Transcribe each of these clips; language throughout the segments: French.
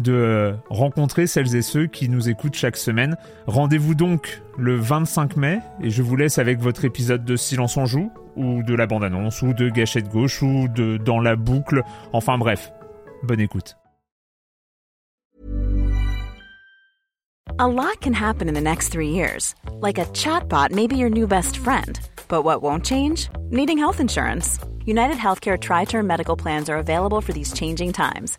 de rencontrer celles et ceux qui nous écoutent chaque semaine. Rendez-vous donc le 25 mai et je vous laisse avec votre épisode de Silence en joue ou de la bande-annonce ou de Gâchette gauche ou de Dans la boucle. Enfin bref, bonne écoute. A lot can happen in the next three years. Like a chatbot may be your new best friend. But what won't change? Needing health insurance. United Healthcare Tri Term Medical Plans are available for these changing times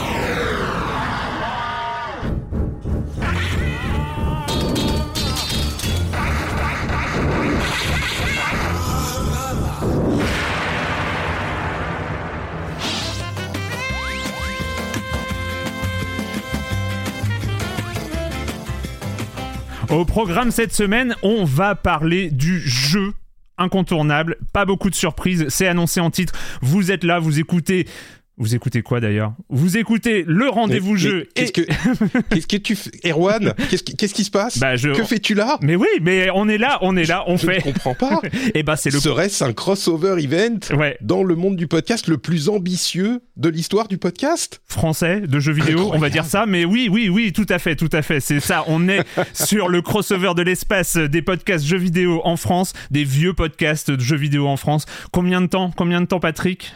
Au programme cette semaine, on va parler du jeu incontournable, pas beaucoup de surprises, c'est annoncé en titre. Vous êtes là, vous écoutez vous écoutez quoi d'ailleurs? Vous écoutez le rendez-vous jeu. Qu'est-ce que qu'est-ce que tu fais, Erwan Qu'est-ce qui, se passe? Bah, Que fais-tu là? Mais oui, mais on est là, on est là, on je fait. Je ne comprends pas. Et eh bah c'est le. Serait-ce un crossover event dans le monde du podcast le plus ambitieux de l'histoire du podcast? Français de jeux vidéo, on va dire ça. Mais oui, oui, oui, tout à fait, tout à fait. C'est ça. On est sur le crossover de l'espace des podcasts jeux vidéo en France, des vieux podcasts de jeux vidéo en France. Combien de temps? Combien de temps, Patrick?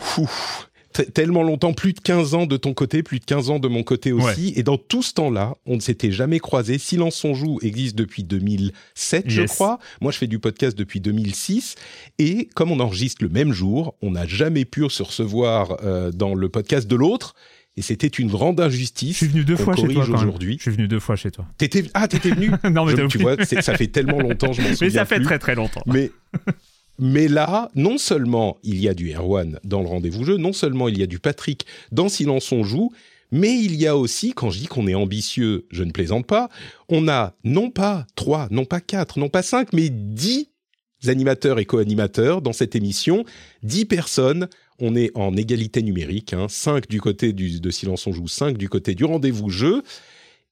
Tellement longtemps, plus de 15 ans de ton côté, plus de 15 ans de mon côté aussi. Et dans tout ce temps-là, on ne s'était jamais croisés. Silence on joue existe depuis 2007, je crois. Moi, je fais du podcast depuis 2006. Et comme on enregistre le même jour, on n'a jamais pu se recevoir euh, dans le podcast de l'autre. Et c'était une grande injustice. Je suis venu deux fois chez toi aujourd'hui. Je suis venu deux fois chez toi. T'étais ah t'étais venu. non mais tu vois, ça fait tellement longtemps, je m'en souviens Mais ça fait plus. très très longtemps. Mais mais là, non seulement il y a du Erwan dans le rendez-vous jeu, non seulement il y a du Patrick dans Silence on joue, mais il y a aussi, quand je dis qu'on est ambitieux, je ne plaisante pas, on a non pas trois, non pas quatre, non pas cinq, mais dix animateurs et co-animateurs dans cette émission, dix personnes. On est en égalité numérique, hein, cinq du côté du, de Silence on joue, cinq du côté du rendez-vous jeu.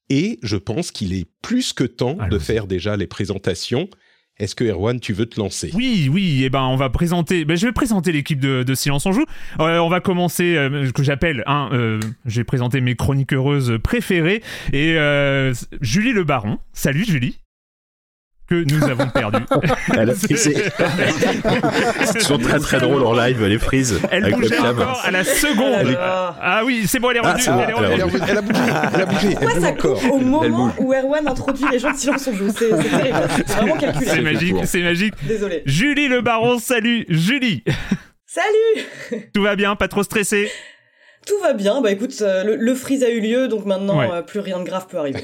Et je pense qu'il est plus que temps de faire déjà les présentations. Est-ce que Erwan, tu veux te lancer? Oui, oui. Et eh ben, on va présenter. Ben, je vais présenter l'équipe de, Silence on joue. Euh, on va commencer. Euh, que j'appelle. Hein, euh, J'ai présenté mes chroniques heureuses préférées et Julie Le Baron. Salut Julie que nous avons perdu. c'est toujours très très drôle en live, les frises. Elle avec bougeait encore à la seconde. Ah oui, c'est bon, elle est revenue. Ah, elle, elle, a bougé, elle a bougé. Pourquoi ça coupe au moment où Erwan introduit les gens de silence en joue C'est terrible. C'est vraiment calculé. C'est magique, c'est magique. Désolé. Julie Le Baron, salut Julie. Salut Tout va bien, pas trop stressé tout va bien, bah écoute, euh, le, freeze a eu lieu, donc maintenant euh, plus rien de grave peut arriver.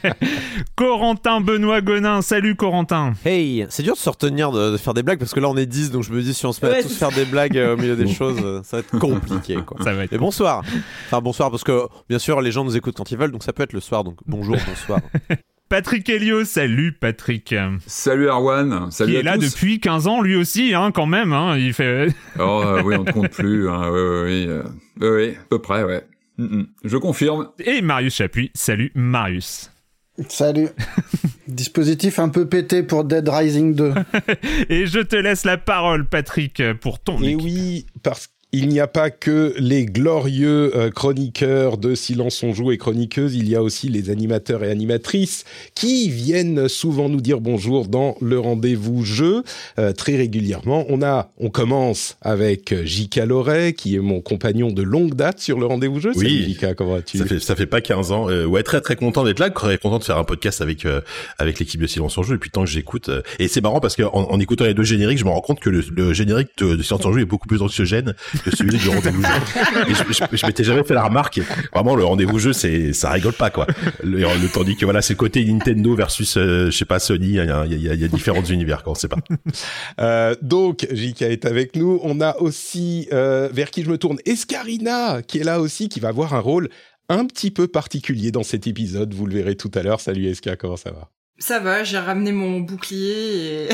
Corentin Benoît Gonin, salut Corentin. Hey, c'est dur de se retenir de, faire des blagues parce que là on est 10, donc je me dis si on se met à tous faire des blagues euh, au milieu des choses, ça va être compliqué quoi. Ça va être. Et bonsoir. Enfin bonsoir parce que bien sûr les gens nous écoutent quand ils veulent, donc ça peut être le soir, donc bonjour, bonsoir. Patrick Helio, salut Patrick. Salut Arwan, salut Qui est là depuis 15 ans lui aussi, hein, quand même. Hein, il fait. oh oui, on ne compte plus. Hein, oui, oui, oui. Oui, oui, à peu près, ouais. Mm, mm. Je confirme. Et Marius Chapuis. Salut, Marius. Salut. Dispositif un peu pété pour Dead Rising 2. Et je te laisse la parole, Patrick, pour ton. Et oui, parce il n'y a pas que les glorieux euh, chroniqueurs de Silence on joue et chroniqueuses, il y a aussi les animateurs et animatrices qui viennent souvent nous dire bonjour dans le rendez-vous jeu euh, très régulièrement. On a, on commence avec J.K. Loret qui est mon compagnon de longue date sur le rendez-vous jeu. Oui, J.K. comment vas-tu? Ça fait ça fait pas 15 ans. Euh, ouais, très très content d'être là, très content de faire un podcast avec avec l'équipe de Silence on joue et puis tant que j'écoute et c'est marrant parce que en, écoutant les deux génériques, je me rends compte que le, générique de, de Silence on joue est beaucoup plus anxiogène que celui du rendez-vous jeu. je, m'étais jamais fait la remarque. Vraiment, le rendez-vous jeu, c'est ça rigole pas quoi. Le, tandis que voilà, c'est côté Nintendo versus, euh, je sais pas Sony. Il y a, différents univers quand on sait pas. Euh, donc, JK est avec nous. On a aussi euh, vers qui je me tourne, Escarina qui est là aussi, qui va avoir un rôle un petit peu particulier dans cet épisode. Vous le verrez tout à l'heure. Salut Esca, comment ça va? Ça va, j'ai ramené mon bouclier et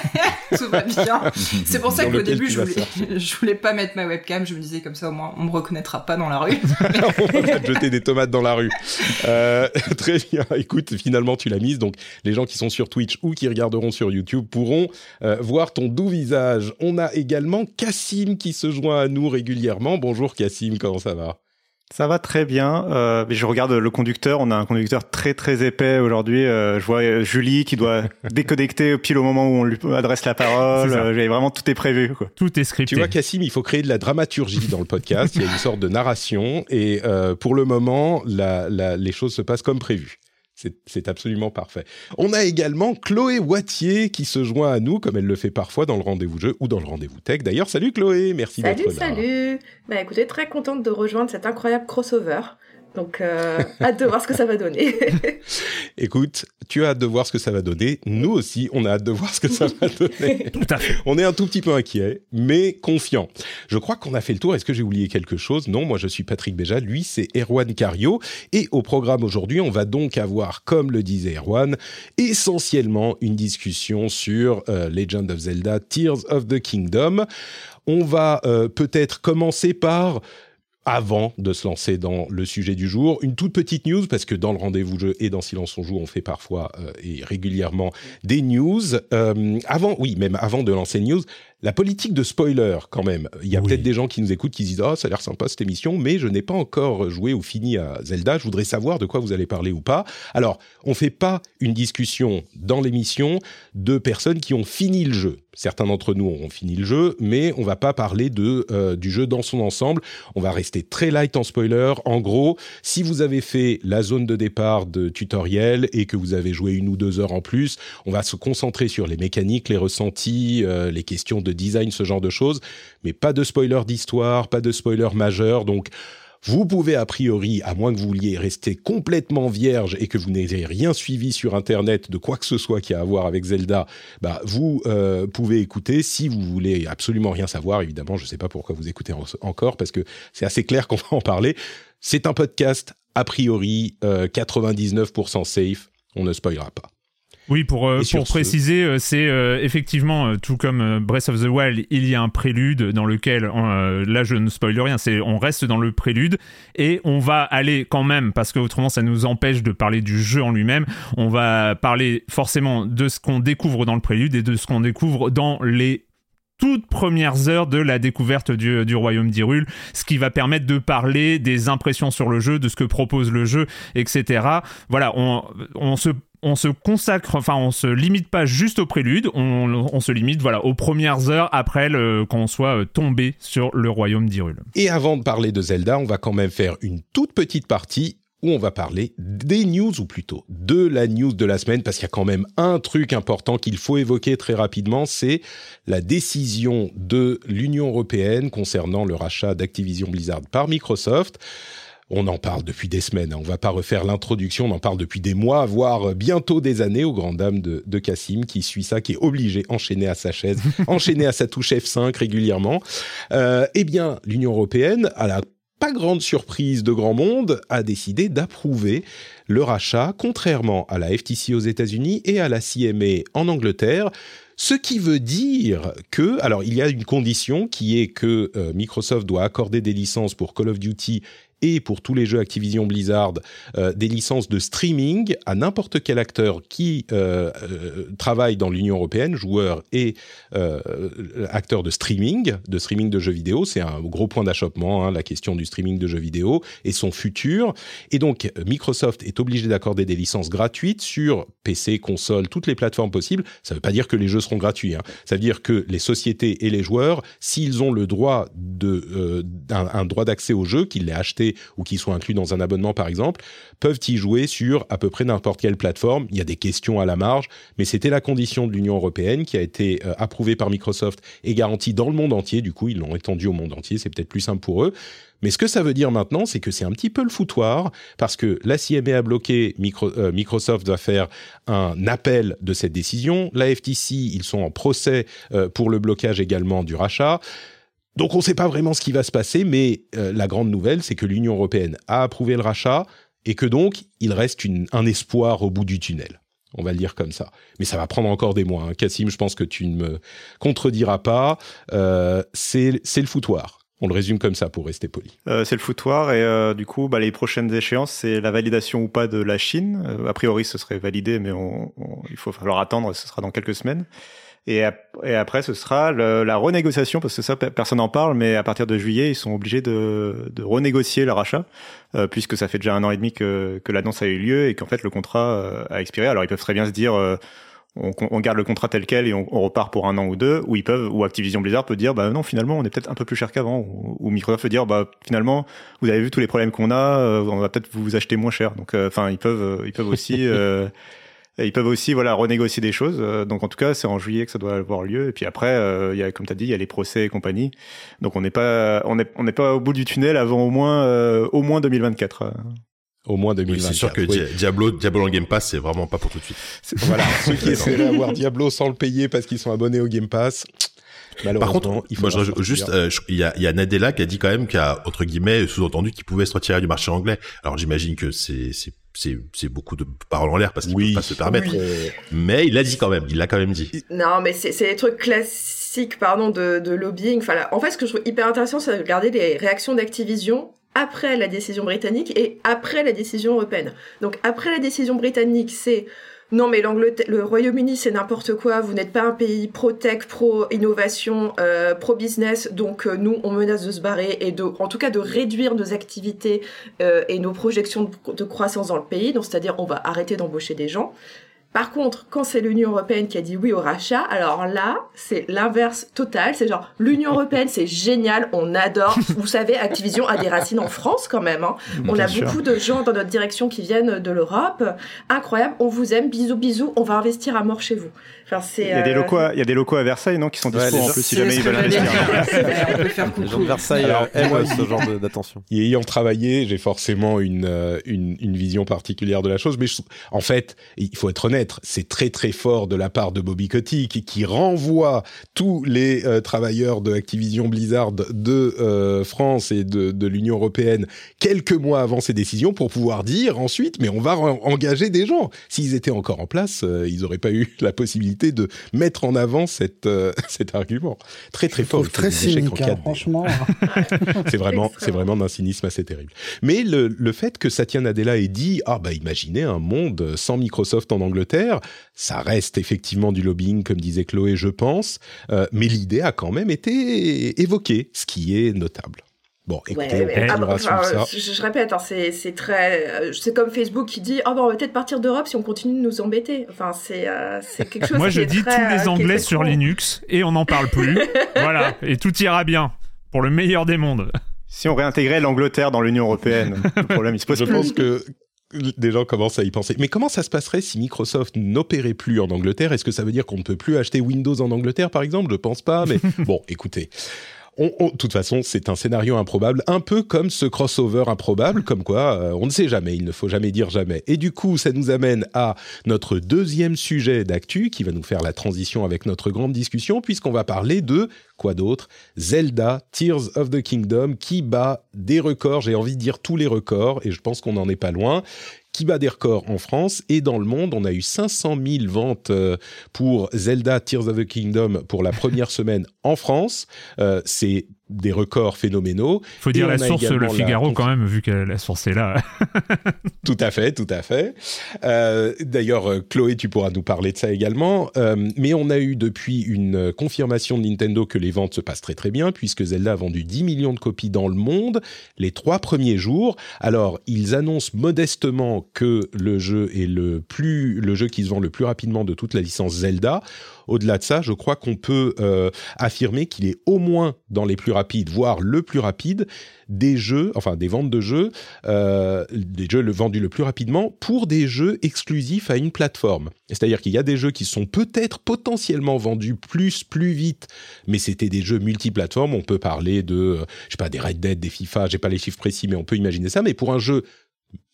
tout va bien. C'est pour ça qu'au début, je voulais, je voulais pas mettre ma webcam. Je me disais comme ça, au moins, on me reconnaîtra pas dans la rue. on va te jeter des tomates dans la rue. Euh, très bien. Écoute, finalement, tu l'as mise. Donc, les gens qui sont sur Twitch ou qui regarderont sur YouTube pourront euh, voir ton doux visage. On a également Cassim qui se joint à nous régulièrement. Bonjour Cassim, comment ça va? Ça va très bien. Euh, je regarde le conducteur. On a un conducteur très très épais aujourd'hui. Euh, je vois euh, Julie qui doit déconnecter pile au moment où on lui adresse la parole. Euh, vraiment tout est prévu. Quoi. Tout est scripté. Tu vois, Cassim, il faut créer de la dramaturgie dans le podcast. il y a une sorte de narration et euh, pour le moment, la, la, les choses se passent comme prévu. C'est absolument parfait. On a également Chloé Wattier qui se joint à nous, comme elle le fait parfois dans le rendez-vous jeu ou dans le rendez-vous tech. D'ailleurs, salut Chloé, merci d'être là. Salut, salut. Bah écoutez, très contente de rejoindre cet incroyable crossover. Donc, euh, hâte de voir ce que ça va donner. Écoute, tu as hâte de voir ce que ça va donner. Nous aussi, on a hâte de voir ce que ça va donner. tout à fait. On est un tout petit peu inquiet, mais confiant. Je crois qu'on a fait le tour. Est-ce que j'ai oublié quelque chose? Non, moi je suis Patrick Béja. Lui, c'est Erwan Cario. Et au programme aujourd'hui, on va donc avoir, comme le disait Erwan, essentiellement une discussion sur euh, Legend of Zelda Tears of the Kingdom. On va euh, peut-être commencer par avant de se lancer dans le sujet du jour. Une toute petite news, parce que dans le rendez-vous jeu et dans Silence on joue, on fait parfois euh, et régulièrement des news. Euh, avant, oui, même avant de lancer news, la politique de spoiler, quand même. Il y a peut-être des gens qui nous écoutent qui disent Ah, ça a l'air sympa cette émission, mais je n'ai pas encore joué ou fini à Zelda. Je voudrais savoir de quoi vous allez parler ou pas. Alors, on fait pas une discussion dans l'émission de personnes qui ont fini le jeu. Certains d'entre nous ont fini le jeu, mais on va pas parler de euh, du jeu dans son ensemble. On va rester très light en spoiler. En gros, si vous avez fait la zone de départ de tutoriel et que vous avez joué une ou deux heures en plus, on va se concentrer sur les mécaniques, les ressentis, euh, les questions de design, ce genre de choses, mais pas de spoiler d'histoire, pas de spoiler majeur, donc vous pouvez a priori, à moins que vous vouliez rester complètement vierge et que vous n'ayez rien suivi sur Internet de quoi que ce soit qui a à voir avec Zelda, bah vous euh, pouvez écouter. Si vous voulez absolument rien savoir, évidemment, je ne sais pas pourquoi vous écoutez encore parce que c'est assez clair qu'on va en parler. C'est un podcast a priori 99% euh, safe. On ne spoilera pas. Oui, pour, euh, pour préciser, euh, c'est euh, effectivement, tout comme Breath of the Wild, il y a un prélude dans lequel, là je ne spoil rien, c'est on reste dans le prélude et on va aller quand même, parce que autrement ça nous empêche de parler du jeu en lui-même, on va parler forcément de ce qu'on découvre dans le prélude et de ce qu'on découvre dans les toutes premières heures de la découverte du, du royaume d'Hyrule, ce qui va permettre de parler des impressions sur le jeu, de ce que propose le jeu, etc. Voilà, on, on se on se consacre, enfin on se limite pas juste au prélude, on, se limite voilà aux premières heures après qu'on soit euh, tombé sur le royaume d'Hyrule. Et avant de parler de Zelda, on va quand même faire une toute petite partie où on va parler des news, ou plutôt de la news de la semaine, parce qu'il y a quand même un truc important qu'il faut évoquer très rapidement, c'est la décision de l'Union européenne concernant le rachat d'Activision Blizzard par Microsoft. On en parle depuis des semaines, hein. on va pas refaire l'introduction, on en parle depuis des mois, voire bientôt des années, aux grandes dames de, de Cassim, qui suit ça, qui est obligé, enchaîné à sa chaise, enchaîné à sa touche F5 régulièrement. Euh, eh bien, l'Union européenne, à la pas grande surprise de grand monde, a décidé d'approuver le rachat, contrairement à la FTC aux États-Unis et à la CMA en Angleterre. Ce qui veut dire que, alors il y a une condition qui est que euh, Microsoft doit accorder des licences pour Call of Duty et pour tous les jeux Activision Blizzard euh, des licences de streaming à n'importe quel acteur qui euh, euh, travaille dans l'Union européenne, joueur et acteur de streaming, de streaming de jeux vidéo. C'est un gros point d'achoppement, hein, la question du streaming de jeux vidéo et son futur. Et donc Microsoft est obligé d'accorder des licences gratuites sur PC, console, toutes les plateformes possibles. Ça ne veut pas dire que les jeux seront gratuits. Hein. Ça veut dire que les sociétés et les joueurs, s'ils ont le droit de droit d'accès au jeu, qu'ils l'aient acheté ou qu'ils soient inclus dans un abonnement par exemple, peuvent y jouer sur à peu près n'importe quelle plateforme. Il y a des questions à la marge, mais c'était la condition de l'Union européenne qui a été euh, approuvée par Microsoft et garantie dans le monde entier. Du coup, ils l'ont étendu au monde entier. C'est peut-être plus simple pour eux. Mais ce que ça veut dire maintenant, c'est que c'est un petit peu le foutoir, parce que la CMA a bloqué, euh, Microsoft va faire un appel de cette décision. La FTC, ils sont en procès euh, pour le blocage également du rachat. Donc on ne sait pas vraiment ce qui va se passer, mais euh, la grande nouvelle, c'est que l'Union européenne a approuvé le rachat et que donc il reste un espoir au bout du tunnel. On va le dire comme ça. Mais ça va prendre encore des mois. Hein. Cassim, je pense que tu ne me contrediras pas. Euh, c'est le foutoir. On le résume comme ça pour rester poli. Euh, c'est le foutoir et du coup, bah, les prochaines échéances, c'est la validation ou pas de la Chine. a priori, ce serait validé, mais il faut falloir attendre. Ce sera dans quelques semaines. Et, après, ce sera la renégociation, parce que ça, personne n'en parle, mais à partir de juillet, ils sont obligés de, renégocier leur rachat, euh, puisque ça fait déjà un an et demi que, l'annonce a eu lieu et qu'en fait le contrat euh, a expiré. Alors ils peuvent très bien se dire, euh, on, garde le contrat tel quel et on, repart pour un an ou deux, ou ils peuvent, ou Activision Blizzard peut dire, bah non, finalement, on est peut-être un peu plus cher qu'avant, ou, Microsoft peut dire, bah finalement, vous avez vu tous les problèmes qu'on a, on va peut-être vous acheter moins cher. Donc, enfin, ils peuvent, ils peuvent aussi ils peuvent aussi voilà renégocier des choses. Euh, donc en tout cas, c'est en juillet que ça doit avoir lieu. Et puis après, euh, il y a comme tu as dit, il y a les procès et compagnie. Donc on n'est pas on est on n'est pas au bout du tunnel avant au moins euh, au moins 2024. Au moins 2024. c'est sûr que Diablo, Diablo en Game Pass, c'est vraiment pas pour tout de suite. Voilà, ceux qui essaient d'avoir Diablo sans le payer parce qu'ils sont abonnés au Game Pass, par contre, il faut juste, euh, il y, a, y a Nadella qui a dit quand même a entre guillemets sous-entendu qu'il pouvait se retirer du marché anglais. Alors j'imagine que c'est c'est beaucoup de paroles en l'air parce qu'il oui, peut pas se permettre. Mais il l'a dit quand même, il l'a quand même dit. Non, mais c'est des trucs classiques, pardon, de, de lobbying. Enfin, en fait, ce que je trouve hyper intéressant, c'est de regarder les réactions d'Activision après la décision britannique et après la décision européenne. Donc après la décision britannique, c'est non mais le Royaume-Uni c'est n'importe quoi, vous n'êtes pas un pays pro-tech, pro-innovation, euh, pro-business, donc euh, nous on menace de se barrer et de, en tout cas de réduire nos activités euh, et nos projections de, croissance dans le pays, donc c'est-à-dire on va arrêter d'embaucher des gens. Par contre, quand c'est l'Union européenne qui a dit oui au rachat, alors là, c'est l'inverse total. C'est genre, l'Union européenne, c'est génial, on adore. Vous savez, Activision a des racines en France quand même. Hein. On a beaucoup de gens dans notre direction qui viennent de l'Europe. Incroyable, on vous aime, bisous, bisous, on va investir à mort chez vous. Enfin, il, y a des euh, locaux à, il y a des locaux à Versailles, non, qui sont dispo en plus si jamais ils veulent investir. on peut faire Les gens de Versailles euh, aiment ce genre d'attention. Et ayant travaillé, j'ai forcément une, euh, une, une, vision particulière de la chose. Mais en fait, il faut être honnête, c'est très très fort de la part de Bobby Kotick qui, renvoie tous les euh, travailleurs de Activision Blizzard de euh, France et de, l'Union européenne quelques mois avant ces décisions pour pouvoir dire ensuite mais on va engager des gens. S'ils étaient encore en place, euh, ils n'auraient pas eu la possibilité de mettre en avant cette, cet argument. Très très fort. Très cynique, hein, franchement. c'est vraiment, c'est vraiment d'un cynisme assez terrible. Mais le, le fait que Satya Nadella ait dit ah bah imaginez un monde sans Microsoft en Angleterre ça reste effectivement du lobbying, comme disait Chloé, je pense, euh, mais l'idée a quand même été évoquée, ce qui est notable. Bon, écoutez, ah, bah, Je, répète, hein, c'est très, euh, c'est comme Facebook qui dit, oh, bah, on va peut-être partir d'Europe si on continue de nous embêter. Enfin, c'est euh, quelque chose. Moi, je dis tous les Anglais sur Linux et on n'en parle plus. voilà, et tout ira bien pour le meilleur des mondes. Si on réintégrait l'Angleterre dans l'Union européenne, le problème il se pose. Je pense que des gens commencent à y penser. Mais comment ça se passerait si Microsoft n'opérait plus en Angleterre? Est-ce que ça veut dire qu'on ne peut plus acheter Windows en Angleterre, par exemple? Je pense pas, mais bon, écoutez. De toute façon, c'est un scénario improbable, un peu comme ce crossover improbable, comme quoi euh, on ne sait jamais, il ne faut jamais dire jamais. Et du coup, ça nous amène à notre deuxième sujet d'actu, qui va nous faire la transition avec notre grande discussion, puisqu'on va parler de quoi d'autre Zelda Tears of the Kingdom, qui bat des records, j'ai envie de dire tous les records, et je pense qu'on n'en est pas loin qui bat des records en France et dans le monde. On a eu 500 000 ventes euh, pour Zelda Tears of the Kingdom pour la première semaine en France. Euh, c'est des records phénoménaux. Faut dire la source Le Figaro quand même, vu que la source est là. tout à fait, tout à fait. Euh, D'ailleurs, euh, Chloé, tu pourras nous parler de ça également. Euh, mais on a eu depuis une confirmation de Nintendo que les ventes se passent très très bien, puisque Zelda a vendu 10 millions de copies dans le monde les trois premiers jours. Alors, ils annoncent modestement que le jeu est le plus, le jeu qui se vend le plus rapidement de toute la licence Zelda. Au-delà de ça, je crois qu'on peut euh, affirmer qu'il est au moins dans les plus rapides, voire le plus rapide des jeux, enfin des ventes de jeux, euh, des jeux vendus le plus rapidement pour des jeux exclusifs à une plateforme. C'est-à-dire qu'il y a des jeux qui sont peut-être potentiellement vendus plus, plus vite, mais c'était des jeux multiplateformes. On peut parler de, euh, je sais pas, des Red Dead, des FIFA, j'ai pas les chiffres précis, mais on peut imaginer ça. Mais pour un jeu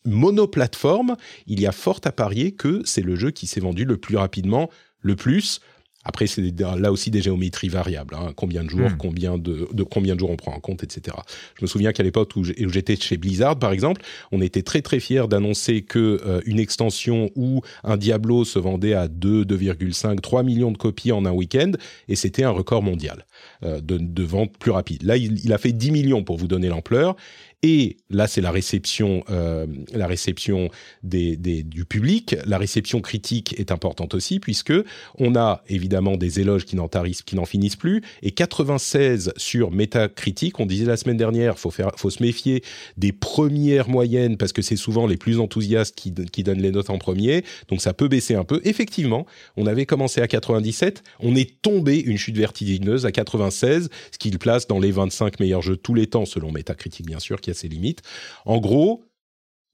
monoplateforme, il y a fort à parier que c'est le jeu qui s'est vendu le plus rapidement, le plus. Après, c'est là aussi des géométries variables. Hein. Combien de jours, hmm. combien de, de, combien de jours on prend en compte, etc. Je me souviens qu'à l'époque où j'étais chez Blizzard, par exemple, on était très très fiers d'annoncer que euh, une extension ou un Diablo se vendait à 2, 2,5, 3 millions de copies en un week-end, et c'était un record mondial euh, de, de vente plus rapide. Là, il, il, a fait 10 millions pour vous donner l'ampleur, et là c'est la réception, euh, la réception du public. La réception critique est importante aussi puisque on a évidemment des éloges qui n'en finissent plus et 96 sur Metacritic. On disait la semaine dernière, faut faut se méfier des premières moyennes parce que c'est souvent les plus enthousiastes qui, qui donnent les notes en premier. Donc ça peut baisser un peu. Effectivement, on avait commencé à 97, on est tombé une chute vertigineuse à 96, ce qui le place dans les 25 meilleurs jeux de tous les temps selon Metacritic bien sûr, qui ses limites. En gros,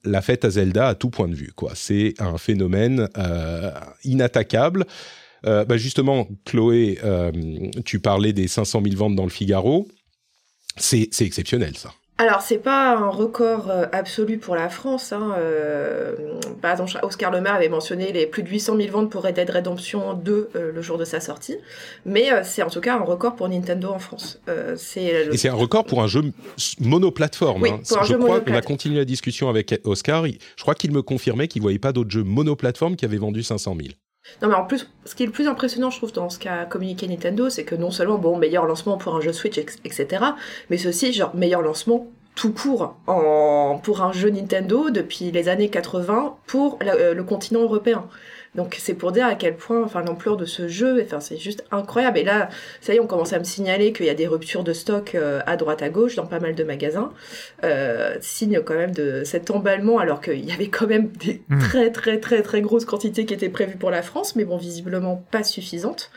la fête à Zelda à tout point de vue. C'est un phénomène euh, inattaquable. Euh, bah, justement, Chloé, euh, tu parlais des 500 000 ventes dans le Figaro. C'est exceptionnel, ça. Alors, c'est pas un record euh, absolu pour la France. Hein. Euh, par exemple, Oscar Le Maire avait mentionné les plus de 800 000 ventes pour Red Dead Redemption 2 euh, le jour de sa sortie. Mais c'est en tout cas un record pour Nintendo en France. Et c'est un record pour un jeu monoplateforme. Oui, hein. pour un je jeu crois qu'on a continué la discussion avec Oscar. Je crois qu'il me confirmait qu'il voyait pas d'autres jeux monoplateforme qui avaient vendu 500 000. Non, mais en plus, ce qui est le plus impressionnant, je trouve, dans ce qu'a communiqué Nintendo, c'est que non seulement, bon, meilleur lancement pour un jeu Switch, etc., mais ceci, genre, meilleur lancement tout court en, pour un jeu Nintendo depuis les années 80 pour euh, le continent européen. Donc c'est pour dire à quel point, enfin l'ampleur de ce jeu, enfin c'est juste incroyable. Et là, ça y est, on commence à me signaler qu'il y a des ruptures de stock euh, à droite à gauche dans pas mal de magasins, euh, signe quand même de cet emballement, alors qu'il y avait quand même des hmm. très très très très grosses quantités qui étaient prévues pour la France, mais bon visiblement pas suffisantes.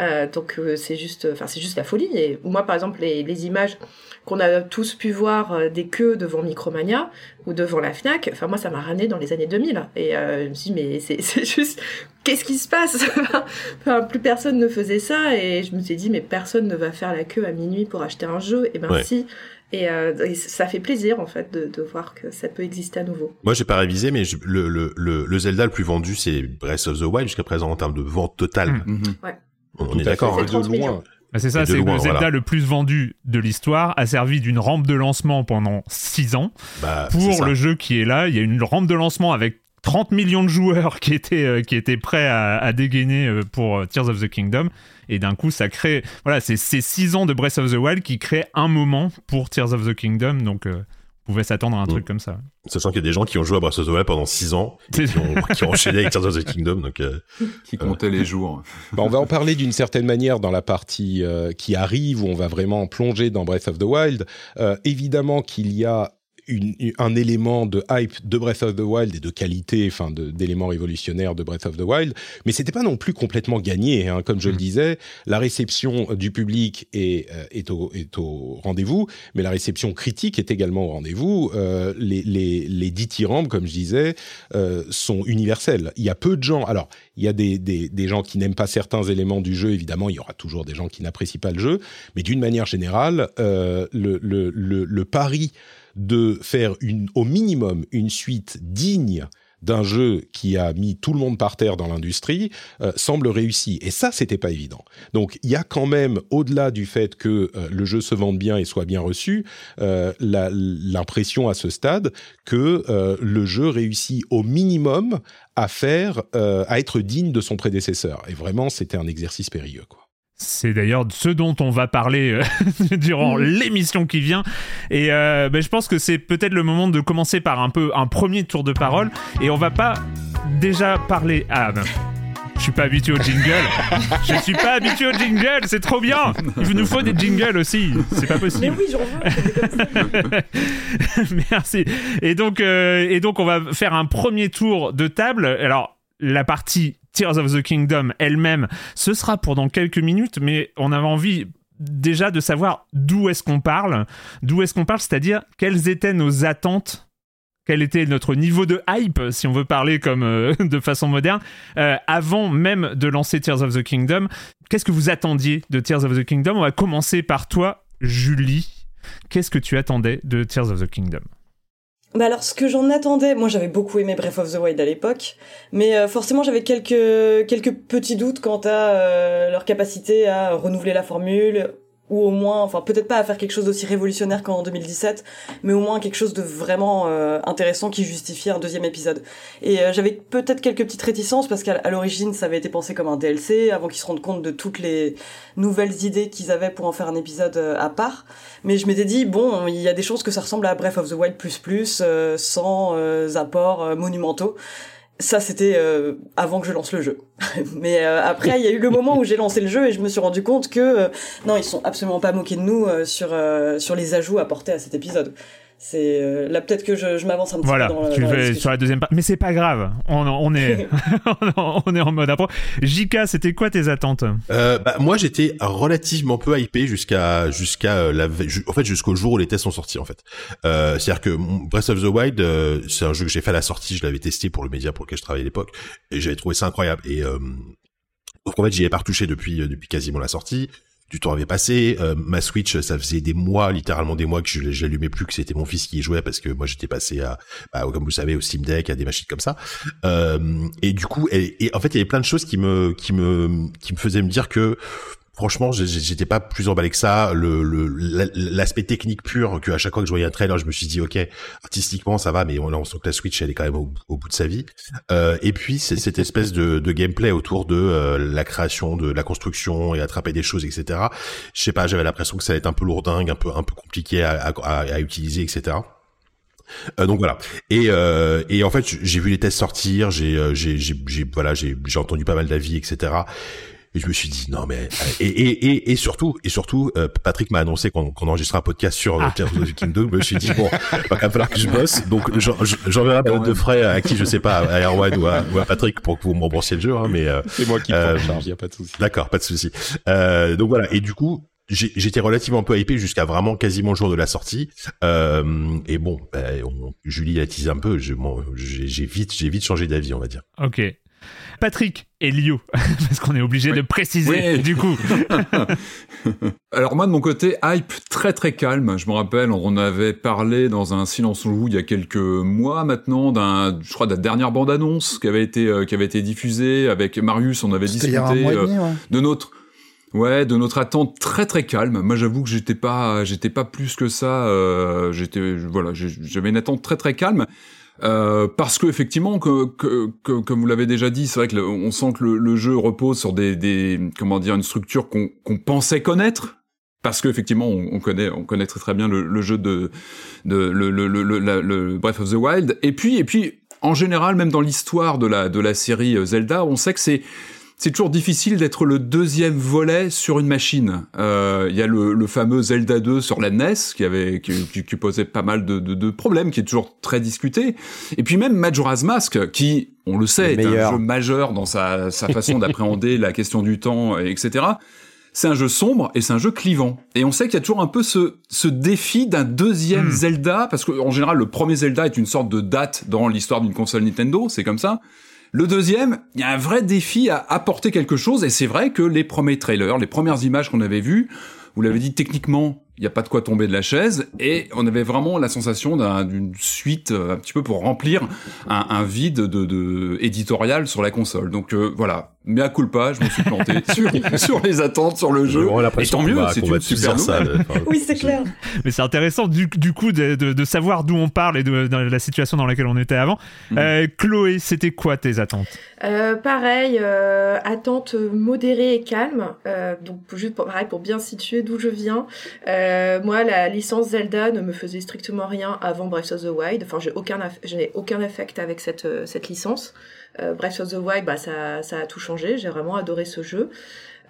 Euh, donc euh, c'est juste, enfin c'est juste la folie. Et moi par exemple les, les images qu'on a tous pu voir euh, des queues devant Micromania ou devant la Fnac, enfin moi ça m'a ramené dans les années 2000. Et je me suis dit mais c'est juste qu'est-ce qui se passe? Enfin, Plus personne ne faisait ça et je me suis dit mais personne ne va faire la queue à minuit pour acheter un jeu. Et ben si. Et, euh, ça fait plaisir en fait de, de, voir que ça peut exister à nouveau. Moi j'ai pas révisé mais le, le, le, Zelda le plus vendu c'est Breath of the Wild jusqu'à présent en termes de vente totale. Mmh. Ouais. On est d'accord. Hein. De loin. Bah, c'est ça, c'est le Zelda le plus vendu de l'histoire, a servi d'une rampe de lancement pendant 6 ans. Bah, pour le jeu qui est là, il y a une rampe de lancement avec 30 millions de joueurs qui étaient, euh, qui étaient prêts à, à dégainer euh, pour euh, Tears of the Kingdom. Et d'un coup, ça crée. Voilà, c'est ces 6 ans de Breath of the Wild qui créent un moment pour Tears of the Kingdom. Donc pouvait s'attendre à un truc mm. comme ça. Sachant qu'il y a des gens qui ont joué à Breath of the Wild pendant 6 ans, qui ont, qui ont, enchaîné avec Tears of the Kingdom, donc euh, qui comptaient les jours. Bah, on va en parler d'une certaine manière dans la partie euh, qui arrive où on va vraiment plonger dans Breath of the Wild. Euh, évidemment qu'il y a un élément de hype de Breath of the Wild et de qualité, enfin d'éléments révolutionnaires de Breath of the Wild, mais c'était pas non plus complètement gagné. Hein. Comme je le mm. disais, la réception du public est, euh, est au, est au rendez-vous, mais la réception critique est également au rendez-vous. Euh, les, les, les dithyrambes, comme je disais, euh, sont universels. Il y a peu de gens. Alors, il y a des, des, des gens qui n'aiment pas certains éléments du jeu. Évidemment, il y aura toujours des gens qui n'apprécient pas le jeu, mais d'une manière générale, euh, le, le, le, le pari de faire une, au minimum une suite digne d'un jeu qui a mis tout le monde par terre dans l'industrie euh, semble réussi. Et ça, c'était pas évident. Donc, il y a quand même, au-delà du fait que euh, le jeu se vende bien et soit bien reçu, euh, l'impression à ce stade que le jeu réussit au minimum à faire, à être digne de son prédécesseur. Et vraiment, c'était un exercice périlleux, quoi. C'est d'ailleurs ce dont on va parler euh, durant mm. l'émission qui vient. Et euh, ben, je pense que c'est peut-être le moment de commencer par un peu un premier tour de parole. Et on va pas déjà parler. Ah ben, je suis pas habitué au jingle. je suis pas habitué au jingle, c'est trop bien. Il nous faut des jingles aussi. C'est pas possible. Mais oui, j'en veux. Merci. Et donc, euh, et donc, on va faire un premier tour de table. Alors, la partie Tears of the Kingdom elle-même, ce sera pour dans quelques minutes, mais on avait envie déjà de savoir d'où est-ce qu'on parle, d'où est-ce qu'on parle, c'est-à-dire quelles étaient nos attentes quel était notre niveau de hype, si on veut parler comme euh, de façon moderne, euh, avant même de lancer Tears of the Kingdom. Qu'est-ce que vous attendiez de Tears of the Kingdom? On va commencer par toi, Julie. Qu'est-ce que tu attendais de Tears of the Kingdom? Bah alors ce que j'en attendais, moi j'avais beaucoup aimé Breath of the Wild à l'époque, mais euh, forcément j'avais quelques quelques petits doutes quant à leur capacité à renouveler la formule, ou au moins, enfin peut-être pas à faire quelque chose d'aussi révolutionnaire qu'en 2017, mais au moins quelque chose de vraiment euh, intéressant qui justifie un deuxième épisode. Et euh, j'avais peut-être quelques petites réticences parce qu'à l'origine ça avait été pensé comme un DLC avant qu'ils se rendent compte de toutes les nouvelles idées qu'ils avaient pour en faire un épisode euh, à part. Mais je m'étais dit bon, il y a des choses que ça ressemble à Breath of the Wild plus plus sans apports monumentaux ça c'était euh, avant que je lance le jeu. Mais euh, après il y a eu le moment où j'ai lancé le jeu et je me suis rendu compte que euh, non ils sont absolument pas moqués de nous sur sur les ajouts apportés à cet épisode. C'est euh, là peut-être que je, m'avance un petit peu dans, tu dans la sur la deuxième partie, mais c'est pas grave. On, on est on est en mode appro. Jika, c'était quoi tes attentes? Euh, bah, moi j'étais relativement peu hypé jusqu'à jusqu'à euh, la en fait jusqu'au jour où les tests sont sortis en fait. Euh, c'est-à-dire que Breath of the Wild, euh, c'est un jeu que j'ai fait à la sortie, je l'avais testé pour le média pour lequel je travaillais à l'époque. Et j'avais trouvé ça incroyable. Et donc en fait j'y ai pas retouché depuis depuis quasiment la sortie du temps avait passé. Euh, ma Switch, ça faisait des mois, littéralement des mois que je j'allumais plus, que c'était mon fils qui y jouait parce que moi j'étais passé à, bah, comme vous savez, au Steam Deck, à des machines comme ça. Euh, et du coup, et, en fait, il y avait plein de choses qui me, qui me, qui me faisaient me dire que franchement, j'étais pas plus emballé que ça. L'aspect technique pur que chaque fois que je voyais un trailer, je me suis dit ok, artistiquement ça va, mais on, on sent que la Switch elle est quand même au, bout de sa vie. Euh, et puis c'est cette espèce de, gameplay autour de euh, la création, de la construction et attraper des choses, etc. Je sais pas, j'avais l'impression que ça allait être un peu lourdingue, un peu un peu compliqué à, utiliser, etc. Euh, donc voilà. Et, en fait, j'ai vu les tests sortir, j'ai entendu pas mal d'avis, etc. Et je me suis dit non mais et et et, et surtout et surtout euh, Patrick m'a annoncé qu'on qu'on enregistrera un podcast sur ah. Tears of the Kingdom. Je me suis dit bon, il va falloir que je bosse. Donc j'enverrai note de frais à qui je sais pas à Erwan ou à, ou à Patrick pour que vous m'emboursiez le jeu. Hein, mais euh, c'est moi qui prends charge, y a pas de souci. D'accord, pas de souci. Euh, donc voilà. Et du coup, j'étais relativement peu hypé jusqu'à vraiment quasiment le jour de la sortie. Euh, et bon, ben, Julie a teasé un peu. J'ai vite, j'ai vite changé d'avis, on va dire. Ok. Patrick et Lio, parce qu'on est obligé de préciser du coup. Alors moi de mon côté, hype très très calme. Je me rappelle, on avait parlé dans un silence joue il y a quelques mois maintenant d'un, je crois de la dernière bande annonce qui avait été euh, qui avait été diffusée avec Marius. On avait discuté euh, de notre Ouais, de notre attente très très calme. Moi, j'avoue que j'étais pas, j'étais pas plus que ça. Euh, j'étais, voilà, j'avais une attente très très calme. Euh, parce que effectivement, que, que, que comme vous l'avez déjà dit, c'est vrai que on sent que le, jeu repose sur des, des, comment dire, une structure qu'on pensait connaître, parce qu'effectivement, on, on, connaît, on connaît très très bien le, le jeu de, de le, le, le, le, Breath of the Wild. Et puis, et puis, en général, même dans l'histoire de la de la série Zelda, on sait que c'est c'est toujours difficile d'être le deuxième volet sur une machine. Euh, il y a le, le, fameux Zelda 2 sur la NES qui avait qui, qui, posait pas mal de, de, de, problèmes, qui est toujours très discuté. Et puis même Majora's Mask, qui, on le sait, est un jeu majeur dans sa, sa façon d'appréhender la question du temps, etc. C'est un jeu sombre et c'est un jeu clivant. Et on sait qu'il y a toujours un peu ce, ce défi d'un deuxième hmm. Zelda, parce qu'en général, le premier Zelda est une sorte de date dans l'histoire d'une console Nintendo, c'est comme ça. Le deuxième, il y a un vrai défi à apporter quelque chose, et c'est vrai que les premiers trailers, les premières images qu'on avait vues, vous l'avez dit techniquement, il n'y a pas de quoi tomber de la chaise, et on avait vraiment la sensation d'une suite euh, un petit peu pour remplir un, vide de, éditorial sur la console. Donc euh, voilà, mais à culpa, je me suis planté sur, sur, les attentes, sur le jeu. Et tant mieux, c'est une super nouvelle. oui, c'est clair. Mais c'est intéressant du, du coup de, de, de savoir d'où on parle et de, la situation dans laquelle on était avant. Mm. Euh, Chloé, c'était quoi tes attentes? Euh, Pareil, euh, attentes modérées et calmes. Euh, donc juste pour, pareil pour bien situer d'où je viens. Euh, moi, la licence Zelda ne me faisait strictement rien avant Breath of the Wild. Enfin, j'ai aucun, je n'ai aucun affect avec cette cette licence. Euh, Breath of the Wild, bah, ça, ça a tout changé. J'ai vraiment adoré ce jeu.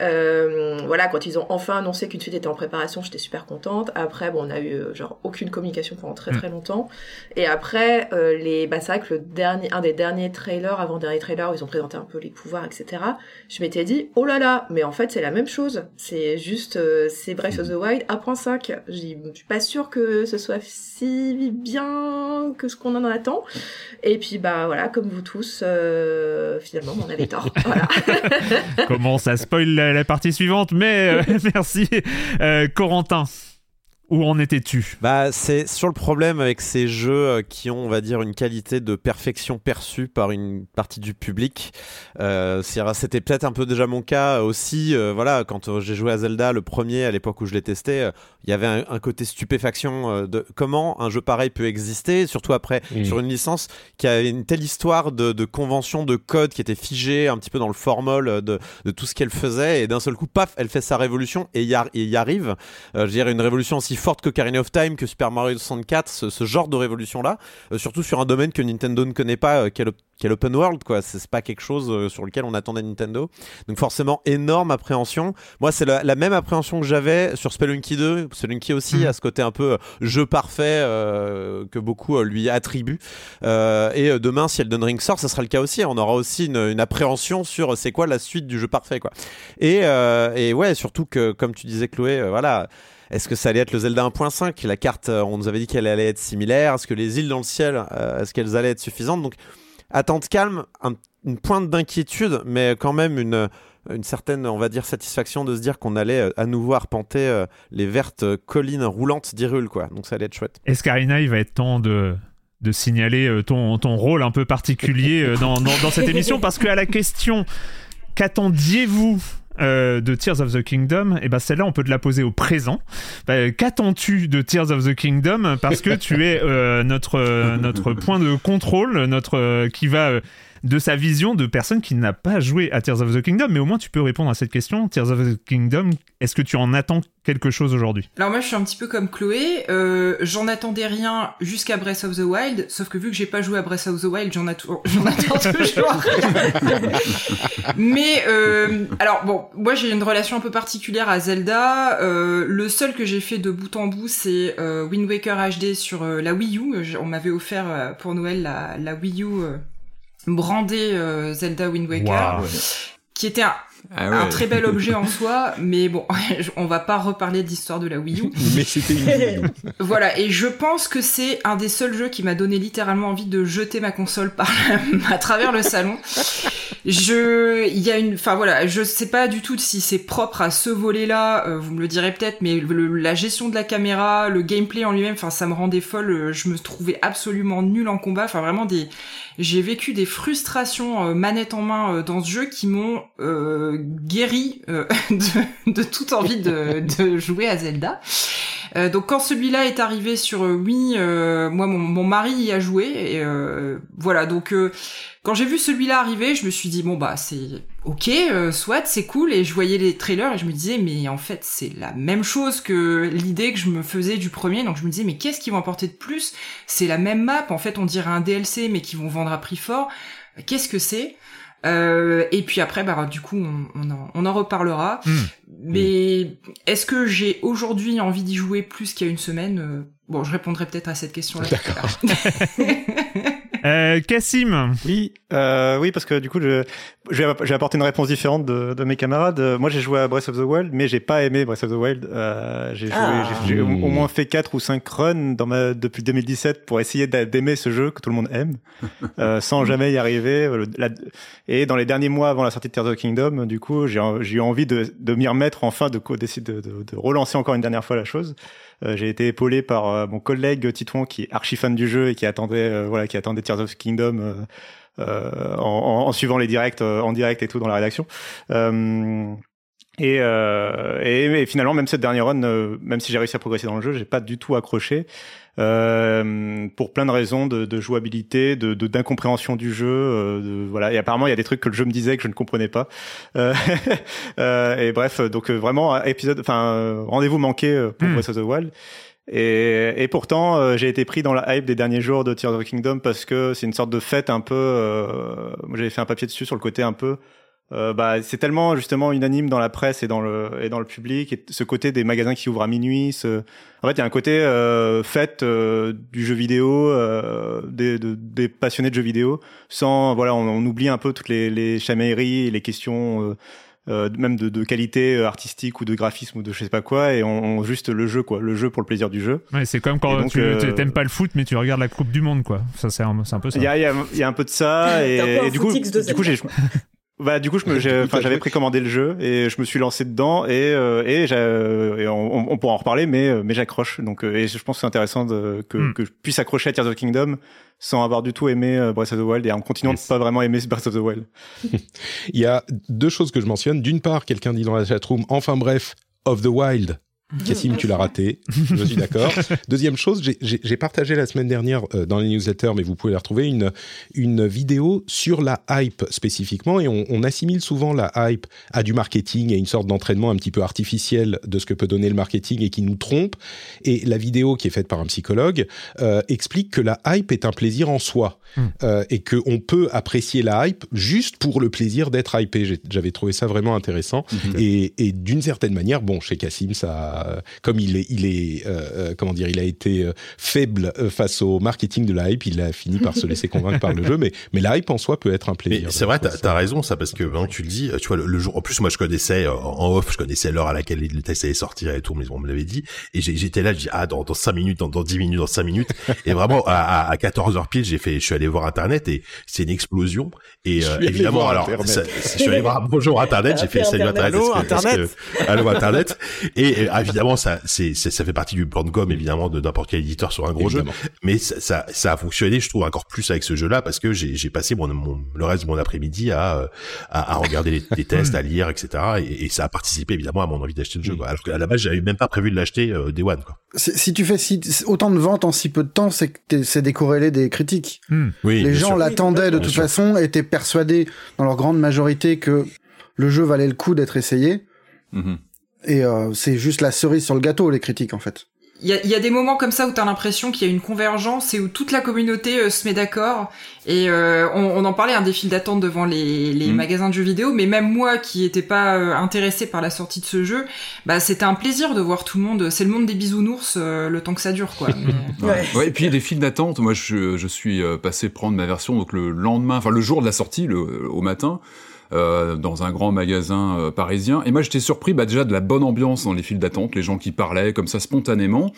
Euh, voilà, quand ils ont enfin annoncé qu'une suite était en préparation, j'étais super contente. Après, bon, on a eu euh, genre aucune communication pendant très très mm. longtemps. Et après, euh, les, bah, c'est vrai que le dernier, un des derniers trailers, avant dernier trailer où ils ont présenté un peu les pouvoirs, etc. Je m'étais dit, oh là là, mais en fait c'est la même chose. C'est juste, euh, c'est Breath of the Wild 1.5. Je suis pas sûre que ce soit si bien que ce qu'on en attend. Et puis bah voilà, comme vous tous, euh, finalement, on avait tort. voilà. Comment ça spoil la, partie suivante, mais euh, merci. Euh, Corentin. Où en étais-tu Bah, c'est sur le problème avec ces jeux euh, qui ont, on va dire, une qualité de perfection perçue par une partie du public. Euh, C'était peut-être un peu déjà mon cas aussi. Euh, voilà, quand j'ai joué à Zelda, le premier à l'époque où je l'ai testé, il y avait un, côté stupéfaction de comment un jeu pareil peut exister, surtout après sur une licence qui avait une telle histoire de, de, convention, de code qui était figé un petit peu dans le formol de, de tout ce qu'elle faisait, et d'un seul coup, paf, elle fait sa révolution et y, y arrive. je dirais une révolution aussi forte que Karine of Time, que Super Mario 64, ce, genre de révolution-là, euh, surtout sur un domaine que Nintendo ne connaît pas, euh, quel open world, quoi. C'est pas quelque chose euh, sur lequel on attendait Nintendo. Donc forcément, énorme appréhension. Moi, c'est la, même appréhension que j'avais sur Spelunky 2. Spelunky aussi mm. a ce côté un peu jeu parfait que beaucoup lui attribuent. et demain, si Elden Ring sort, ça sera le cas aussi. On aura aussi une, appréhension sur c'est quoi la suite du jeu parfait, quoi. Et, et ouais, surtout que, comme tu disais, Chloé, voilà est-ce que ça allait être le Zelda 1.5 La carte, euh, on nous avait dit qu'elle allait être similaire. Est-ce que les îles dans le ciel, euh, est-ce qu'elles allaient être suffisantes? Donc, attente calme, une pointe d'inquiétude, mais quand même une, une certaine, on va dire, satisfaction de se dire qu'on allait euh, à nouveau arpenter les vertes collines roulantes d'Irul, quoi. Donc ça allait être chouette. Escarina, il va être temps de de signaler ton, ton rôle un peu particulier dans, dans, dans cette émission? Parce qu'à la question qu'attendiez-vous euh, de Tears of the Kingdom, et eh ben celle-là on peut te la poser au présent. Bah, qu'attends-tu de Tears of the Kingdom? Parce que tu es euh, notre euh, notre point de contrôle, notre qui va de sa vision de personne qui n'a pas joué à Tears of the Kingdom, mais au moins tu peux répondre à cette question. Tears of the Kingdom, est-ce que tu en attends quelque chose aujourd'hui? Alors moi je suis un petit peu comme Chloé, euh, j'en attendais rien jusqu'à Breath of the Wild, sauf que vu que j'ai pas joué à Breath of the Wild, j'en attends toujours. mais euh, alors bon, moi j'ai une relation un peu particulière à Zelda. Euh, le seul que j'ai fait de bout en bout c'est Wind Waker HD sur la Wii U. On m'avait offert pour Noël la, la Wii U brandé euh, Zelda Wind Waker, qui était un, ah un très bel objet en soi, mais bon, on va pas reparler d'histoire de la Wii U. mais c'était une Voilà, et je pense que c'est un des seuls jeux qui m'a donné littéralement envie de jeter ma console par à travers le salon. Je, il y a une, enfin voilà, je sais pas du tout si c'est propre à ce volet-là, euh, vous me le direz peut-être, mais la gestion de la caméra, le gameplay en lui-même, enfin ça me rendait folle. Je me trouvais absolument nul en combat, enfin vraiment des, j'ai vécu des frustrations euh, manette en main euh, dans ce jeu qui m'ont euh, guéri de, de, toute envie de, de jouer à Zelda. donc quand celui-là est arrivé sur Wii, moi mon, mon, mari y a joué et voilà donc quand j'ai vu celui-là arriver, je me suis dit bon bah c'est ok, euh, soit c'est cool et je voyais les trailers et je me disais mais en fait c'est la même chose que l'idée que je me faisais du premier donc je me disais mais qu'est-ce qu'ils vont apporter de plus? C'est la même map en fait on dirait un DLC mais qui vont vendre à prix fort. Qu'est-ce que c'est? Euh, et puis après, bah, du coup, on, on, en, on en, reparlera. Hmm. Mais est-ce que j'ai aujourd'hui envie d'y jouer plus qu'il y a une semaine? Euh, Bon, je répondrai peut-être à cette question-là. D'accord. Euh, Cassim. Oui, euh, oui, parce que du coup, je, je vais apporter une réponse différente de, de mes camarades. Moi, j'ai joué à Breath of the Wild, mais j'ai pas aimé Breath of the Wild. Euh, j'ai ah. j'ai au, moins fait quatre ou cinq runs dans ma, depuis 2017 pour essayer d'aimer ce jeu que tout le monde aime, euh, sans jamais y arriver. et dans les derniers mois avant la sortie de Tears of the Kingdom, du coup, j'ai eu envie de, de m'y remettre enfin, de, de, de, de relancer encore une dernière fois la chose. Euh, j'ai été épaulé par euh, mon collègue Titouan qui est archi fan du jeu et qui attendait euh, voilà qui attendait Tears of Kingdom en, en, suivant les directs en direct et tout dans la rédaction. Et, et, finalement, même cette dernière run, même si j'ai réussi à progresser dans le jeu, j'ai pas du tout accroché. Euh, pour plein de raisons de, de jouabilité, de d'incompréhension du jeu. Euh, de, voilà. Et apparemment, il y a des trucs que le jeu me disait que je ne comprenais pas. Euh, euh et bref, donc vraiment épisode, enfin rendez-vous manqué pour hmm. Breath of the Wild. Et, et pourtant, j'ai été pris dans la hype des derniers jours de Tears of the Kingdom parce que c'est une sorte de fête un peu. moi, j'avais fait un papier dessus sur le côté un peu euh, bah, c'est tellement justement unanime dans la presse et dans le et dans le public et ce côté des magasins qui ouvrent à minuit ce... en fait il y a un côté euh, fête euh, du jeu vidéo euh, des, de, des passionnés de jeux vidéo sans voilà on, on oublie un peu toutes les, les chamailleries et les questions euh, même de, de, qualité artistique ou de graphisme ou de je sais pas quoi et on, on, juste le jeu quoi le jeu pour le plaisir du jeu. Ouais c'est comme quand tu t'aimes pas le foot mais tu regardes la coupe du monde quoi. Ça c'est un, un, peu ça. Il y a, y, a, y a un peu de ça et, et du coup du coup j'ai bah du coup je me j'avais précommandé le jeu et je me suis lancé dedans et euh, et, et on, on, pourra en reparler mais euh, mais j'accroche donc euh, et je pense que c'est intéressant de, que hmm. que je puisse accrocher à Tears of the Kingdom sans avoir du tout aimé Breath of the Wild et en continuant de pas vraiment aimer Breath of the Wild. Il y a deux choses que je mentionne. D'une part, quelqu'un dit dans la chatroom, enfin bref, of the Wild, Cassim, tu l'as raté. Je suis d'accord. Deuxième chose, j'ai partagé la semaine dernière euh, dans les newsletters, mais vous pouvez la retrouver, une, une vidéo sur la hype spécifiquement. Et on, on assimile souvent la hype à du marketing et une sorte d'entraînement un petit peu artificiel de ce que peut donner le marketing et qui nous trompe. Et la vidéo qui est faite par un psychologue euh, explique que la hype est un plaisir en soi. Hmm. Euh, et qu'on peut apprécier la hype juste pour le plaisir d'être hypé. J'avais trouvé ça vraiment intéressant. Mhm. Et, et d'une certaine manière, bon, chez Cassim, ça euh, comme il est, il est, euh, euh, comment dire, il a été faible face au marketing de la hype, il a fini par se laisser convaincre par le jeu. Mais, mais la hype en soi peut être un plaisir. C'est vrai, t'as as raison, ça, parce que maintenant tu le dis, tu vois, le, jour, en plus, moi, je connaissais en off, je connaissais l'heure à laquelle le test allait sortir et tout, mais on me l'avait dit. Et j'étais là, je dis, ah, dans, dans 5 minutes, dans, dans 10 minutes, dans 5 minutes. et vraiment, à, à 14 heures pile, j'ai fait, je suis allé voir Internet et c'est une explosion. Et évidemment, alors, je suis allé voir bonjour Internet, j'ai fait salut Internet. Allô, Internet. allô, Internet. Et, évidemment, ça, c'est, ça fait partie du plan de com évidemment de n'importe quel éditeur sur un gros jeu. Mais ça, ça, ça, a fonctionné, je trouve encore plus avec ce jeu-là parce que j'ai, j'ai passé mon, mon, le reste de mon après-midi à, à, à regarder les, les, tests, à lire, etc. Et, et, ça a participé évidemment à mon envie d'acheter le jeu. Quoi. Alors qu'à la base, j'avais même pas prévu de l'acheter euh, Day One. Quoi. Si tu fais si, autant de ventes en si peu de temps, c'est que c'est décorrélé des critiques. Hmm. Oui, les gens l'attendaient de toute façon, étaient persuadés dans leur grande majorité que le jeu valait le coup d'être essayé. Mm-hmm. Et euh, c'est juste la cerise sur le gâteau, les critiques, en fait. Il y a, y a, des moments comme ça où t'as l'impression qu'il y a une convergence et où toute la communauté euh, se met d'accord. Et euh, on, on, en parlait, un des files d'attente devant les, les mm. magasins de jeux vidéo, mais même moi qui n'étais pas intéressé par la sortie de ce jeu, bah c'était un plaisir de voir tout le monde. C'est le monde des bisounours le temps que ça dure, quoi. ouais. ouais. et puis il y a des files d'attente. Moi, je, je suis passé prendre ma version donc le lendemain, enfin le jour de la sortie, le, au matin. Euh, dans un grand magasin euh, parisien. Et moi, j'étais surpris bah, déjà de la bonne ambiance dans les files d'attente, les gens qui parlaient comme ça spontanément,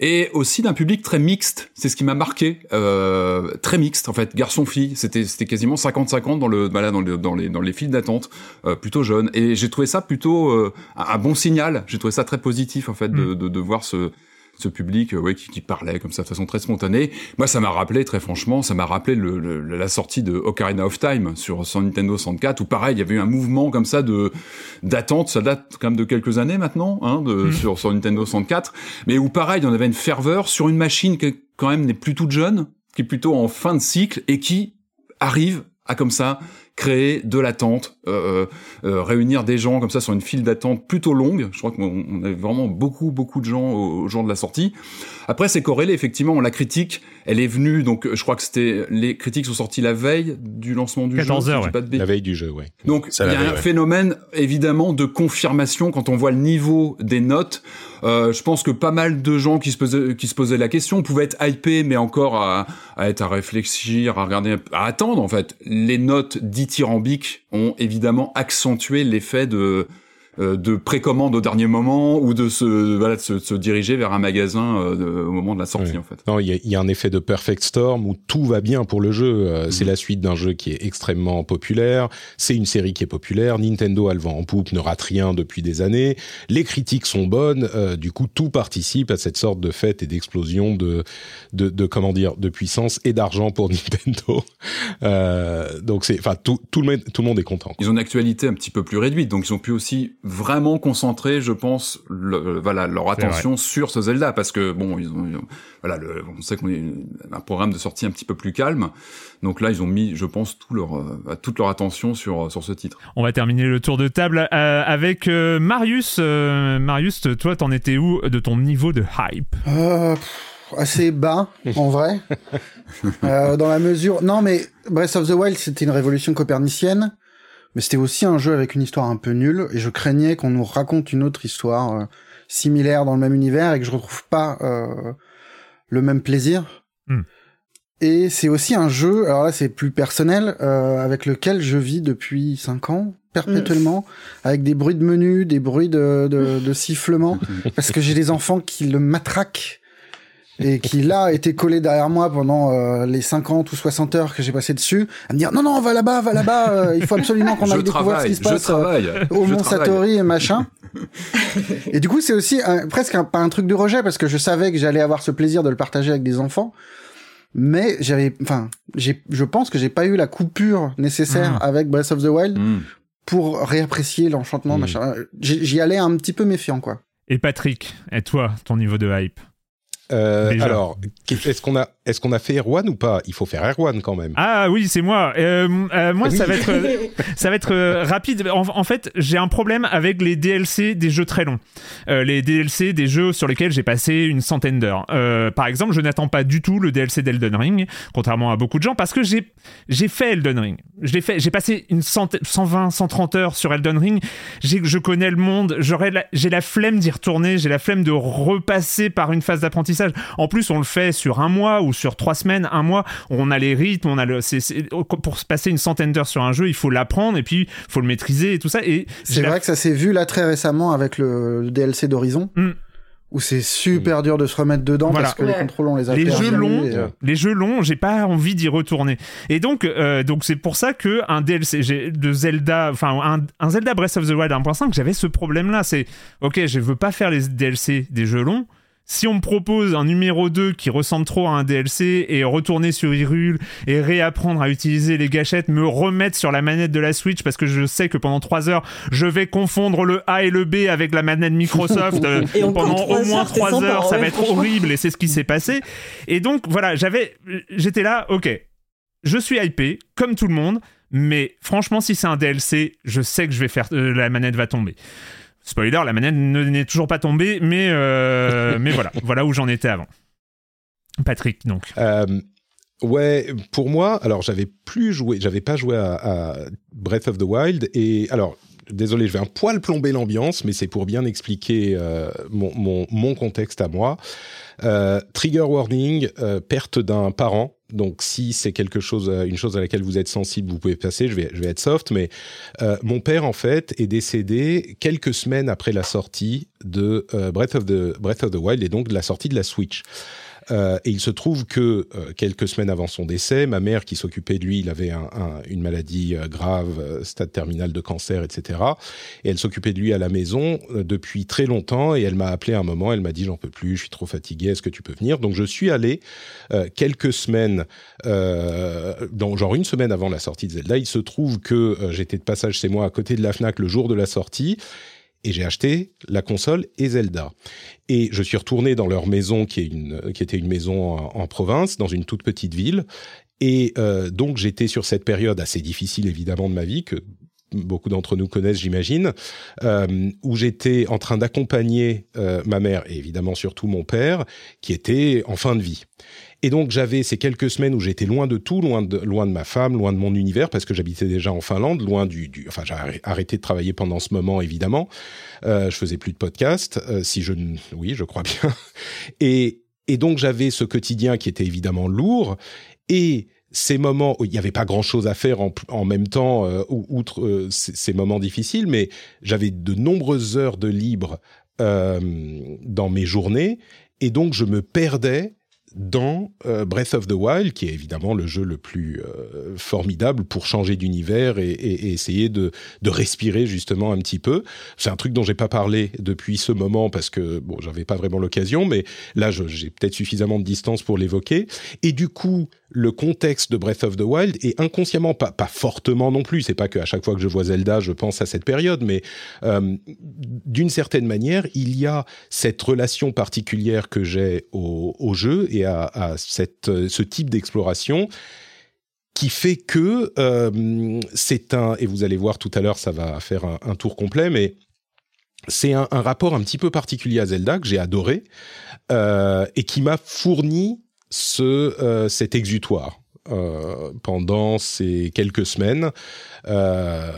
et aussi d'un public très mixte. C'est ce qui m'a marqué, euh, très mixte en fait, garçon-fille. C'était c'était quasiment 50-50 dans le bah dans, le, dans les dans les files d'attente, euh, plutôt jeune. Et j'ai trouvé ça plutôt euh, un bon signal. J'ai trouvé ça très positif en fait de, mm. de, de voir ce ce public euh, ouais, qui, qui, parlait comme ça de façon très spontanée. Moi, ça m'a rappelé, très franchement, ça m'a rappelé le, la sortie de Ocarina of Time sur Nintendo 64, où pareil, il y avait eu un mouvement comme ça de d'attente, ça date quand même de quelques années maintenant, hein, de, mmh. sur son Nintendo 64, mais où pareil, il y en avait une ferveur sur une machine qui quand même n'est plus toute jeune, qui est plutôt en fin de cycle, et qui arrive à comme ça créer de l'attente, euh, euh, euh, réunir des gens comme ça sur une file d'attente plutôt longue. Je crois qu'on avait vraiment beaucoup beaucoup de gens au, jour de la sortie. Après, c'est corrélé effectivement. La critique, elle est venue. Donc, je crois que c'était les critiques sont sorties la veille du lancement du 14 jeu. Heures, pas de la veille du jeu, ouais. Donc, il y a un phénomène évidemment de confirmation quand on voit le niveau des notes. Euh, je pense que pas mal de gens qui se posaient, qui se posaient la question pouvaient être hypés, mais encore à, à être à réfléchir, à regarder, à attendre en fait. Les notes dithyrambiques ont évidemment accentué l'effet de euh, de précommande au dernier moment ou de se voilà de se, diriger vers un magasin euh, au moment de la sortie en fait. Non, il y, a, un effet de perfect storm où tout va bien pour le jeu. Euh, c'est la suite d'un jeu qui est extrêmement populaire. C'est une série qui est populaire. Nintendo a le vent en poupe, ne rate rien depuis des années. Les critiques sont bonnes. du coup, tout participe à cette sorte de fête et d'explosion de, de, de comment dire de puissance et d'argent pour Nintendo. donc c'est enfin tout tout le monde tout le monde est content. Ils ont une actualité un petit peu plus réduite, donc ils ont pu aussi vraiment concentrer, je pense, le, voilà, leur attention sur ce Zelda, parce que bon, ils ont, voilà, le, on sait qu'on est un programme de sortie un petit peu plus calme, donc là, ils ont mis, je pense, tout leur, euh, toute leur attention sur sur ce titre. On va terminer le tour de table euh, avec euh, Marius. Marius, toi, t'en étais où de ton niveau de hype? Assez bas en vrai dans la mesure non mais Breath of the Wild c'était une révolution copernicienne mais c'était aussi un jeu avec une histoire un peu nulle, et je craignais qu'on nous raconte une autre histoire euh, similaire dans le même univers et que je retrouve pas euh, le même plaisir. Hmm. Et c'est aussi un jeu, alors là c'est plus personnel, euh, avec lequel je vis depuis 5 ans, perpétuellement, avec des bruits de menu, des bruits de, de, de sifflement, parce que j'ai des enfants qui le matraquent et qui là était collé derrière moi pendant euh, les 50 ou 60 heures que j'ai passé dessus à me dire non non va là-bas va là-bas euh, il faut absolument qu'on aille découvrir ce qui se passe euh, au Mont Satori et machin et du coup c'est aussi presque un, pas un truc de rejet parce que je savais que j'allais avoir ce plaisir de le partager avec des enfants mais j'avais enfin j'ai je pense que j'ai pas eu la coupure nécessaire mmh. avec Breath of the Wild mmh. pour réapprécier l'enchantement mmh. machin j'y allais un petit peu méfiant quoi et Patrick et toi ton niveau de hype? Euh, alors, est-ce qu'on a qu'on a fait Erwan ou pas? Il faut faire Erwan quand même. Ah oui, c'est moi. Euh, euh, moi, ça va être ça va être rapide. En, fait, j'ai un problème avec les DLC des jeux très longs. les DLC des jeux sur lesquels j'ai passé une centaine d'heures. par exemple, je n'attends pas du tout le DLC d'Elden Ring, contrairement à beaucoup de gens, parce que j'ai j'ai fait Elden Ring. J'ai fait j'ai passé une centaine, 120, 130 heures sur Elden Ring. Je connais le monde. J'aurais j'ai la flemme d'y retourner. J'ai la flemme de repasser par une phase d'apprentissage en plus, on le fait sur un mois ou sur trois semaines, un mois. On a les rythmes, on a le. pour passer une centaine d'heures sur un jeu, il faut l'apprendre et puis il faut le maîtriser et tout ça. Et c'est vrai que ça s'est vu là très récemment avec le, DLC d'Horizon. Mm où c'est super dur de se remettre dedans parce que les contrôles on les a les jeux longs euh, les jeux longs j'ai pas envie d'y retourner et donc euh, donc c'est pour ça que un DLC de Zelda enfin un, un, Zelda Breath of the Wild 1.5 j'avais ce problème là c'est ok je veux pas faire les DLC des jeux longs si on me propose un numéro 2 qui ressemble trop à un DLC et retourner sur Hyrule et réapprendre à utiliser les gâchettes, me remettre sur la manette de la Switch parce que je sais que pendant 3 heures, je vais confondre le A et le B avec la manette Microsoft euh, pendant au moins 3 heures, ça va être horrible et c'est ce qui s'est passé. Et donc voilà, j'avais j'étais là, OK. Je suis hypé comme tout le monde, mais franchement si c'est un DLC, je sais que je vais faire euh, la manette va tomber. Spoiler, la manette n'est toujours pas tombée, mais, euh, mais voilà, voilà où j'en étais avant. Patrick, donc. Euh, ouais, pour moi, alors j'avais plus joué, j'avais pas joué à, Breath of the Wild, et alors désolé, je vais un poil plomber l'ambiance, mais c'est pour bien expliquer euh, mon, mon, contexte à moi. trigger warning, perte d'un parent donc si c'est quelque chose, euh, une chose à laquelle vous êtes sensible, vous pouvez passer. Je vais, je vais être soft, mais euh, mon père en fait est décédé quelques semaines après la sortie de euh, Breath of the Breath of the Wild et donc de la sortie de la Switch. Euh, et il se trouve que euh, quelques semaines avant son décès, ma mère qui s'occupait de lui, il avait un, un, une maladie euh, grave, stade terminal de cancer, etc. Et elle s'occupait de lui à la maison depuis très longtemps. Et elle m'a appelé un moment, elle m'a dit j'en peux plus, je suis trop fatigué, est-ce que tu peux venir? Donc je suis allé quelques semaines, dans, genre une semaine avant la sortie de Zelda. Il se trouve que j'étais de passage chez moi à côté de la Fnac le jour de la sortie et j'ai acheté la console et Zelda. Et je suis retourné dans leur maison, qui, était une maison en, province, dans une toute petite ville. Et euh, donc j'étais sur cette période assez difficile évidemment de ma vie, que beaucoup d'entre nous connaissent, j'imagine, euh, où j'étais en train d'accompagner euh, ma mère et évidemment surtout mon père, qui était en fin de vie. Et donc j'avais ces quelques semaines où j'étais loin de tout, loin de, loin de ma femme, loin de mon univers, parce que j'habitais déjà en Finlande, loin du... du enfin, j'ai arrêté de travailler pendant ce moment, évidemment. Euh, je faisais plus de podcast, euh, si je... Oui, je crois bien. Et, et donc j'avais ce quotidien qui était évidemment lourd. Et ces moments où il n'y avait pas grand-chose à faire en, même temps, euh, outre euh, ces, moments difficiles, mais j'avais de nombreuses heures de libre euh, dans mes journées, et donc je me perdais dans euh, Breath of the Wild, qui est évidemment le jeu le plus euh, formidable pour changer d'univers et, essayer de, respirer justement un petit peu. C'est un truc dont j'ai pas parlé depuis ce moment parce que bon, j'avais pas vraiment l'occasion, mais là j'ai peut-être suffisamment de distance pour l'évoquer. Et du coup, le contexte de Breath of the Wild est inconsciemment, pas, pas fortement non plus, c'est pas qu'à chaque fois que je vois Zelda, je pense à cette période, mais euh, d'une certaine manière, il y a cette relation particulière que j'ai au, jeu et à, cette, ce type d'exploration qui fait que euh, c'est un, et vous allez voir tout à l'heure, ça va faire un, tour complet, mais c'est un, rapport un petit peu particulier à Zelda que j'ai adoré euh, et qui m'a fourni ce, euh, cet exutoire euh, pendant ces quelques semaines. Euh,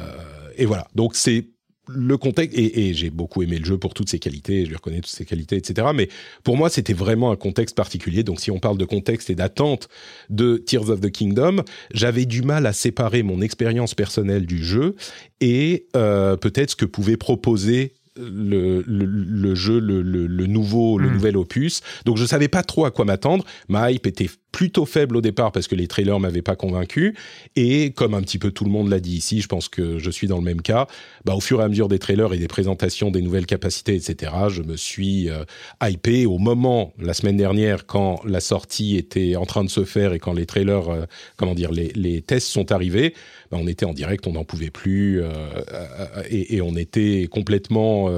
et voilà, donc c'est le contexte, et, j'ai beaucoup aimé le jeu pour toutes ses qualités, je lui reconnais toutes ses qualités, etc. Mais pour moi, c'était vraiment un contexte particulier. Donc, si on parle de contexte et d'attente de Tears of the Kingdom, j'avais du mal à séparer mon expérience personnelle du jeu et euh, peut-être ce que pouvait proposer le, le, jeu, le, le, nouveau, le hmm. nouvel opus. Donc je savais pas trop à quoi m'attendre. Ma hype était plutôt faible au départ parce que les trailers m'avaient pas convaincu. Et comme un petit peu tout le monde l'a dit ici, je pense que je suis dans le même cas. Bah, au fur et à mesure des trailers et des présentations des nouvelles capacités, etc., je me suis euh, hypé. Au moment, la semaine dernière, quand la sortie était en train de se faire et quand les trailers, euh, comment dire, les, tests sont arrivés, bah, on était en direct, on n'en pouvait plus, euh, euh, et, on était complètement,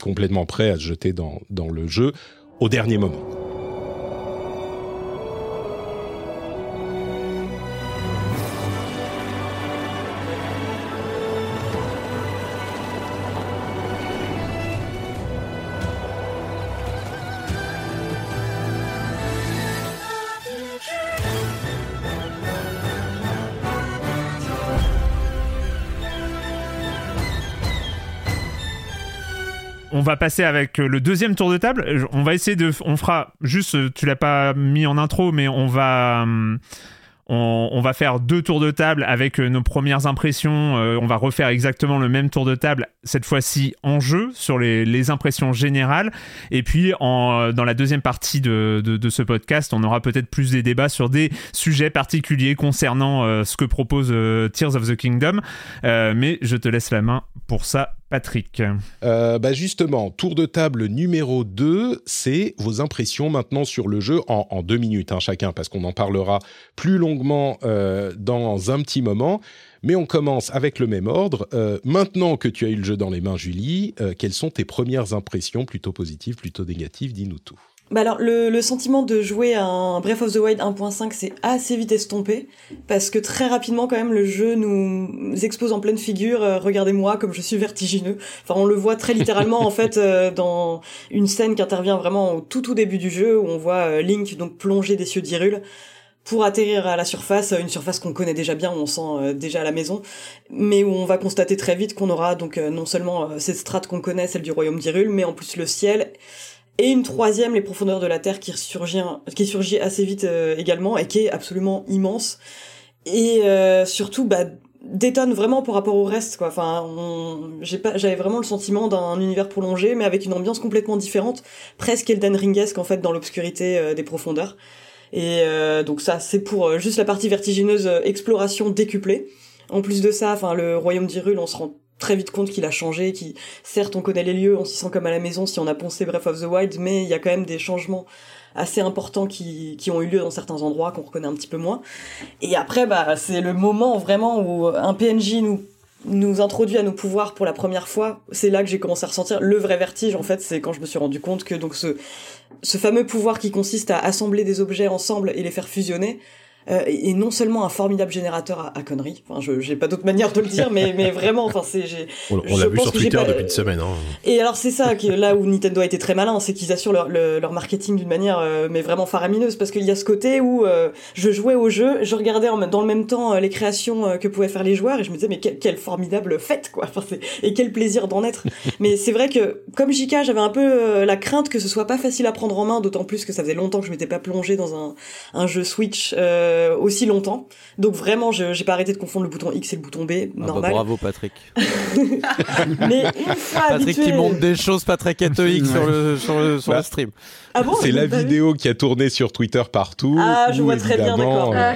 complètement prêt à se jeter dans le jeu au dernier moment. On va passer avec euh, le deuxième tour de table. On va essayer de, on fera juste, euh, tu l'as pas mis en intro, mais on va. Hum, on, va faire deux tours de table avec euh, nos premières impressions. on va refaire exactement le même tour de table, cette fois-ci en jeu, sur les, impressions générales. Et puis, dans la deuxième partie de, ce podcast, on aura peut-être plus des débats sur des sujets particuliers concernant ce que propose Tears of the Kingdom. mais je te laisse la main pour ça, Patrick euh, bah Justement, tour de table numéro 2, c'est vos impressions maintenant sur le jeu en, deux minutes hein, chacun, parce qu'on en parlera plus longuement euh, dans un petit moment. Mais on commence avec le même ordre. Euh, maintenant que tu as eu le jeu dans les mains, Julie, quelles sont tes premières impressions, plutôt positives, plutôt négatives? Dis-nous tout. Bah alors le, sentiment de jouer à un Breath of the Wild 1.5 c'est assez vite estompé parce que très rapidement quand même le jeu nous expose en pleine figure euh, regardez-moi comme je suis vertigineux. Enfin on le voit très littéralement en fait euh, dans une scène qui intervient vraiment au tout tout début du jeu où on voit euh, Link donc plonger des cieux d'Hyrule pour atterrir à la surface, une surface qu'on connaît déjà bien, on sent déjà à la maison, mais où on va constater très vite qu'on aura donc non seulement cette strate qu'on connaît, celle du royaume d'Hyrule, mais en plus le ciel et une troisième, les profondeurs de la Terre, qui surgit, qui surgit assez vite euh, également et qui est absolument immense. Et euh, surtout, bah, détonne vraiment par rapport au reste, quoi. Enfin, j'avais vraiment le sentiment d'un univers prolongé, mais avec une ambiance complètement différente, presque Elden Ringesque en fait dans l'obscurité euh, des profondeurs. Et donc ça, c'est pour juste la partie vertigineuse exploration décuplée. En plus de ça, enfin le royaume d'Hyrule, on se rend très vite compte qu'il a changé, qui certes on connaît les lieux, on s'y sent comme à la maison si on a poncé Breath of the Wild, mais il y a quand même des changements assez importants qui, qui ont eu lieu dans certains endroits qu'on reconnaît un petit peu moins. Et après, bah, c'est le moment vraiment où un PNJ nous nous introduit à nos pouvoirs pour la première fois, c'est là que j'ai commencé à ressentir le vrai vertige en fait, c'est quand je me suis rendu compte que donc ce ce fameux pouvoir qui consiste à assembler des objets ensemble et les faire fusionner, euh, et non seulement un formidable générateur à, conneries. Enfin, je j'ai pas d'autre manière de le dire, mais mais vraiment, enfin c'est j'ai. On, l'a vu sur Twitter depuis une semaine. Hein. Et alors c'est ça là où Nintendo a été très malin, c'est qu'ils assurent leur, leur, marketing d'une manière euh, mais vraiment faramineuse parce qu'il y a ce côté où euh, je jouais au jeu, je regardais en, dans le même temps les créations que pouvaient faire les joueurs et je me disais mais quelle formidable fête quoi. Enfin, et quel plaisir d'en être. mais c'est vrai que comme JK, j'avais un peu la crainte que ce soit pas facile à prendre en main, d'autant plus que ça faisait longtemps que je m'étais pas plongé dans un un jeu Switch. Euh, euh, aussi longtemps. Donc vraiment, je j'ai pas arrêté de confondre le bouton X et le bouton B, ah bah, normal. bravo Patrick. Mais une fois Patrick qui montre des choses pas très catholiques sur le sur le, sur le Bah, stream. Ah bon, c'est la vidéo qui a tourné sur Twitter partout. Ah, je où, vois très bien, d'accord. euh,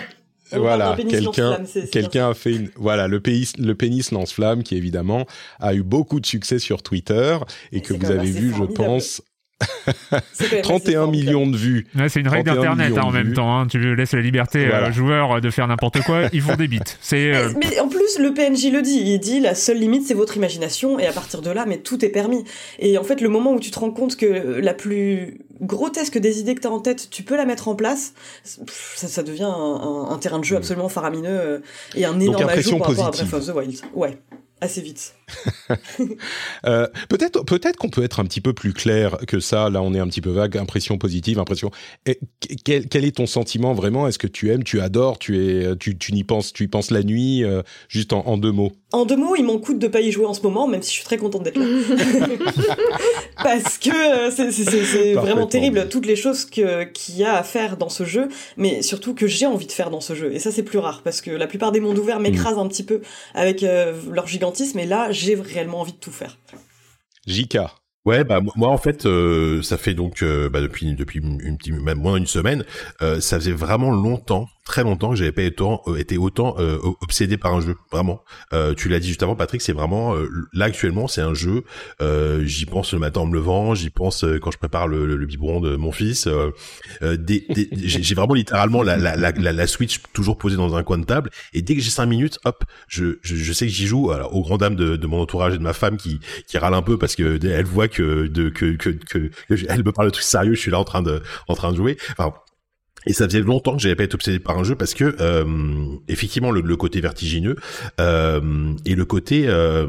On voilà, quelqu'un, lance-flamme, c'est- c'est quelqu'un a fait une, voilà, le pénis, le pénis lance-flamme qui évidemment a eu beaucoup de succès sur Twitter et que vous avez vu, je pense, C'est quand même assez 31 formidable. millions de vues. Ouais, c'est une règle 31 d'internet hein, en même vues. temps. hein. Tu laisses la liberté Voilà. aux joueurs de faire n'importe quoi, ils font des bits. C'est euh, Mais, mais en plus, le PNJ le dit. Il dit la seule limite, c'est votre imagination, et à partir de là, mais tout est permis. Et en fait, le moment où tu te rends compte que la plus grotesque des idées que t'as en tête, tu peux la mettre en place, ça, ça devient un, un- un terrain de jeu absolument faramineux euh, et un énorme ajout impression par rapport à Breath of the Wild. Ouais, assez vite. Euh, peut-être, peut-être qu'on peut être un petit peu plus clair que ça. Là, on est un petit peu vague. Impression positive, impression. Et quel, quel est ton sentiment vraiment? Est-ce que tu aimes, tu adores, tu es, tu, tu n'y penses, tu y penses la nuit euh, Juste en, en deux mots? En deux mots, il m'en coûte de pas y jouer en ce moment, même si je suis très contente d'être là. Parce que euh, c'est vraiment terrible, toutes les choses que- qu'il y a à faire dans ce jeu, mais surtout que j'ai envie de faire dans ce jeu. Et ça, c'est plus rare, parce que la plupart des mondes ouverts m'écrasent un petit peu avec euh, leur gigantisme, et là, j'ai réellement envie de tout faire. Jika. Ouais, bah moi- en fait, euh, ça fait donc euh, bah, depuis depuis une, une petite- même moins d'une semaine, euh, ça faisait vraiment longtemps, très longtemps que j'avais pas été autant, euh, euh, obsédé par un jeu, vraiment. Euh, tu l'as dit juste avant, Patrick, c'est vraiment euh, là actuellement, c'est un jeu. euh, j'y pense le matin en me levant, j'y pense quand je prépare le, le, le biberon de mon fils. des, des- j'ai vraiment littéralement la, la, la, la, Switch toujours posée dans un coin de table, et dès que j'ai cinq minutes, hop, je, je, je sais que j'y joue. Alors, aux grand dames de, de mon entourage et de ma femme qui qui râle un peu parce que elle voit que que que que, que elle me parle de trucs sérieux, je suis là en train de en train de jouer. Et ça faisait longtemps que j'avais pas été obsédé par un jeu parce que euh, effectivement le, le côté vertigineux euh, et le côté euh,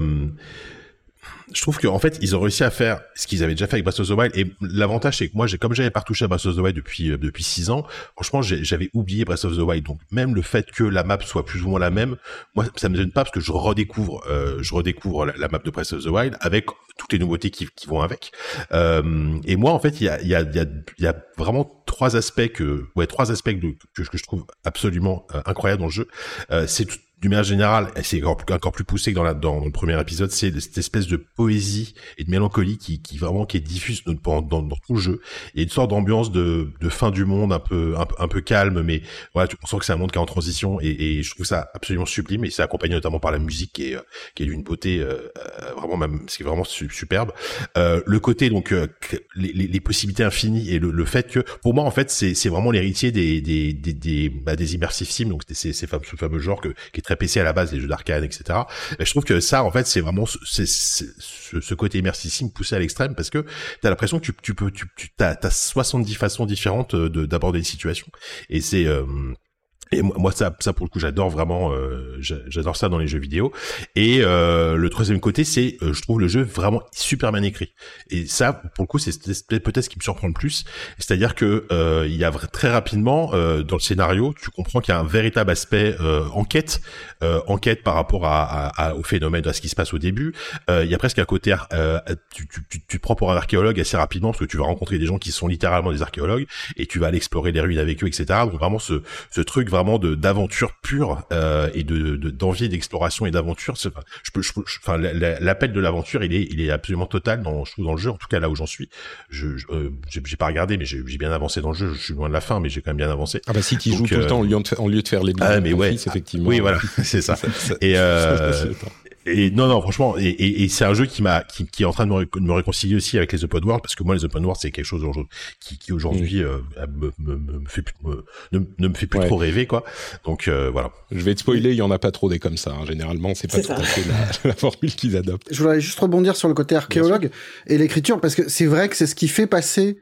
je trouve qu'en fait ils ont réussi à faire ce qu'ils avaient déjà fait avec Breath of the Wild. Et l'avantage c'est que moi j'ai comme j'avais pas retouché à Breath of the Wild depuis euh, depuis six ans franchement j'avais oublié Breath of the Wild. Donc même le fait que la map soit plus ou moins la même moi ça me gêne pas parce que je redécouvre euh, je redécouvre la, map de Breath of the Wild avec toutes les nouveautés qui, qui vont avec. Euh, et moi en fait il y a y a y y a vraiment trois aspects que ouais trois aspects que je trouve absolument euh, incroyables dans le jeu. Euh, c'est tout- d'une manière générale, et c'est encore, encore plus poussé que dans, la, dans le premier épisode, c'est cette espèce de poésie et de mélancolie qui, qui vraiment qui est diffuse dans, dans, dans tout le jeu. Il y a une sorte d'ambiance de, de fin du monde un peu un, un peu calme, mais voilà, on sent que c'est un monde qui est en transition et, et je trouve ça absolument sublime et c'est accompagné notamment par la musique qui est, euh, qui est d'une beauté euh, euh, vraiment même, c'est vraiment su- superbe. Euh, le côté donc euh, les, les, possibilités infinies et le, le fait que pour moi en fait c'est c'est vraiment l'héritier des des des des, bah, des immersive sims donc c'est ces fameux, ce fameux genre que, qui est très PC à la base les jeux d'arcade etc et je trouve que ça en fait c'est vraiment c'est- ce, côté immersive sim poussé à l'extrême parce que t'as l'impression que tu, tu peux tu, tu t'as, t'as 70 façons différentes euh, de d'aborder une situation. Et c'est euh, et moi, ça, ça pour le coup, j'adore vraiment, euh, j'a- j'adore ça dans les jeux vidéo. Et euh, le troisième côté, c'est, euh, je trouve le jeu vraiment super bien écrit. Et ça, pour le coup, c'est peut-être ce qui me surprend le plus. C'est-à-dire que euh, il y a très rapidement euh, dans le scénario, tu comprends qu'il y a un véritable aspect euh, enquête, enquête par rapport à, à- au phénomène, à ce qui se passe au début. Il y a presque un côté, tu, tu, tu, tu te prends pour un archéologue assez rapidement parce que tu vas rencontrer des gens qui sont littéralement des archéologues et tu vas aller explorer les ruines avec eux, etc. Donc vraiment ce, ce truc vraiment de d'aventure pure euh, et de de- d'envie d'exploration et d'aventure. Enfin, je peux, je, peux- je- enfin, la- la- l'appel de l'aventure, il est il est absolument total dans je trouve dans le jeu. En tout cas là où j'en suis, je euh, j'ai j'ai pas regardé, mais j'ai bien avancé dans le jeu. Je suis loin de la fin, mais j'ai quand même bien avancé. Ah bah si tu Donc, joues tout le euh, temps au lieu de, au lieu de faire les Ah, mais ouais. fils, effectivement. Oui, voilà, c'est ça. Ça- ça- Et, et non, non, franchement, et, et, et c'est un jeu qui m'a, qui, qui est en train de me, ré- de me réconcilier aussi avec les open world, parce que moi, les open world, c'est quelque chose qui, qui aujourd'hui euh, me, me, me, me fait plus, me- ne, ne me fait plus Ouais. trop rêver, quoi. Donc euh, voilà. Je vais te spoiler, il y en a pas trop des comme ça. hein. Généralement, c'est pas tout à fait la, la formule qu'ils adoptent. Je voudrais juste rebondir sur le côté archéologue et l'écriture, parce que c'est vrai que c'est ce qui fait passer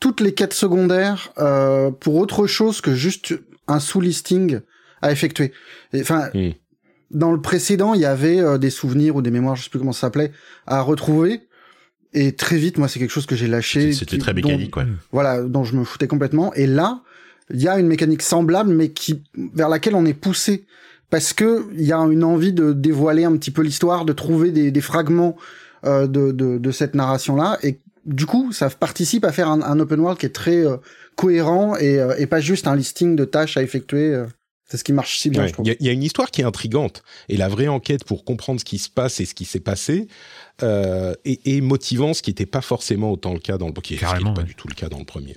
toutes les quêtes secondaires euh, pour autre chose que juste un sous-listing à effectuer. Et, Enfin, Hmm. Dans le précédent, il y avait euh, des souvenirs ou des mémoires, je sais plus comment ça s'appelait, à retrouver. Et très vite, moi, c'est quelque chose que j'ai lâché. C'était très dont- mécanique, ouais. voilà, dont je me foutais complètement. Et là, il y a une mécanique semblable, mais qui vers laquelle on est poussé parce que il y a une envie de dévoiler un petit peu l'histoire, de trouver des, des fragments euh, de, de, de cette narration-là. Et du coup, ça participe à faire un, open world qui est très cohérent et, et, pas juste un listing de tâches à effectuer. C'est ce qui marche si bien, je trouve. Il y, a une histoire qui est intrigante et la vraie enquête pour comprendre ce qui se passe et ce qui s'est passé euh, est, motivant, ce qui n'était pas forcément autant le cas dans le qui Carrément, pas du tout le cas dans le premier.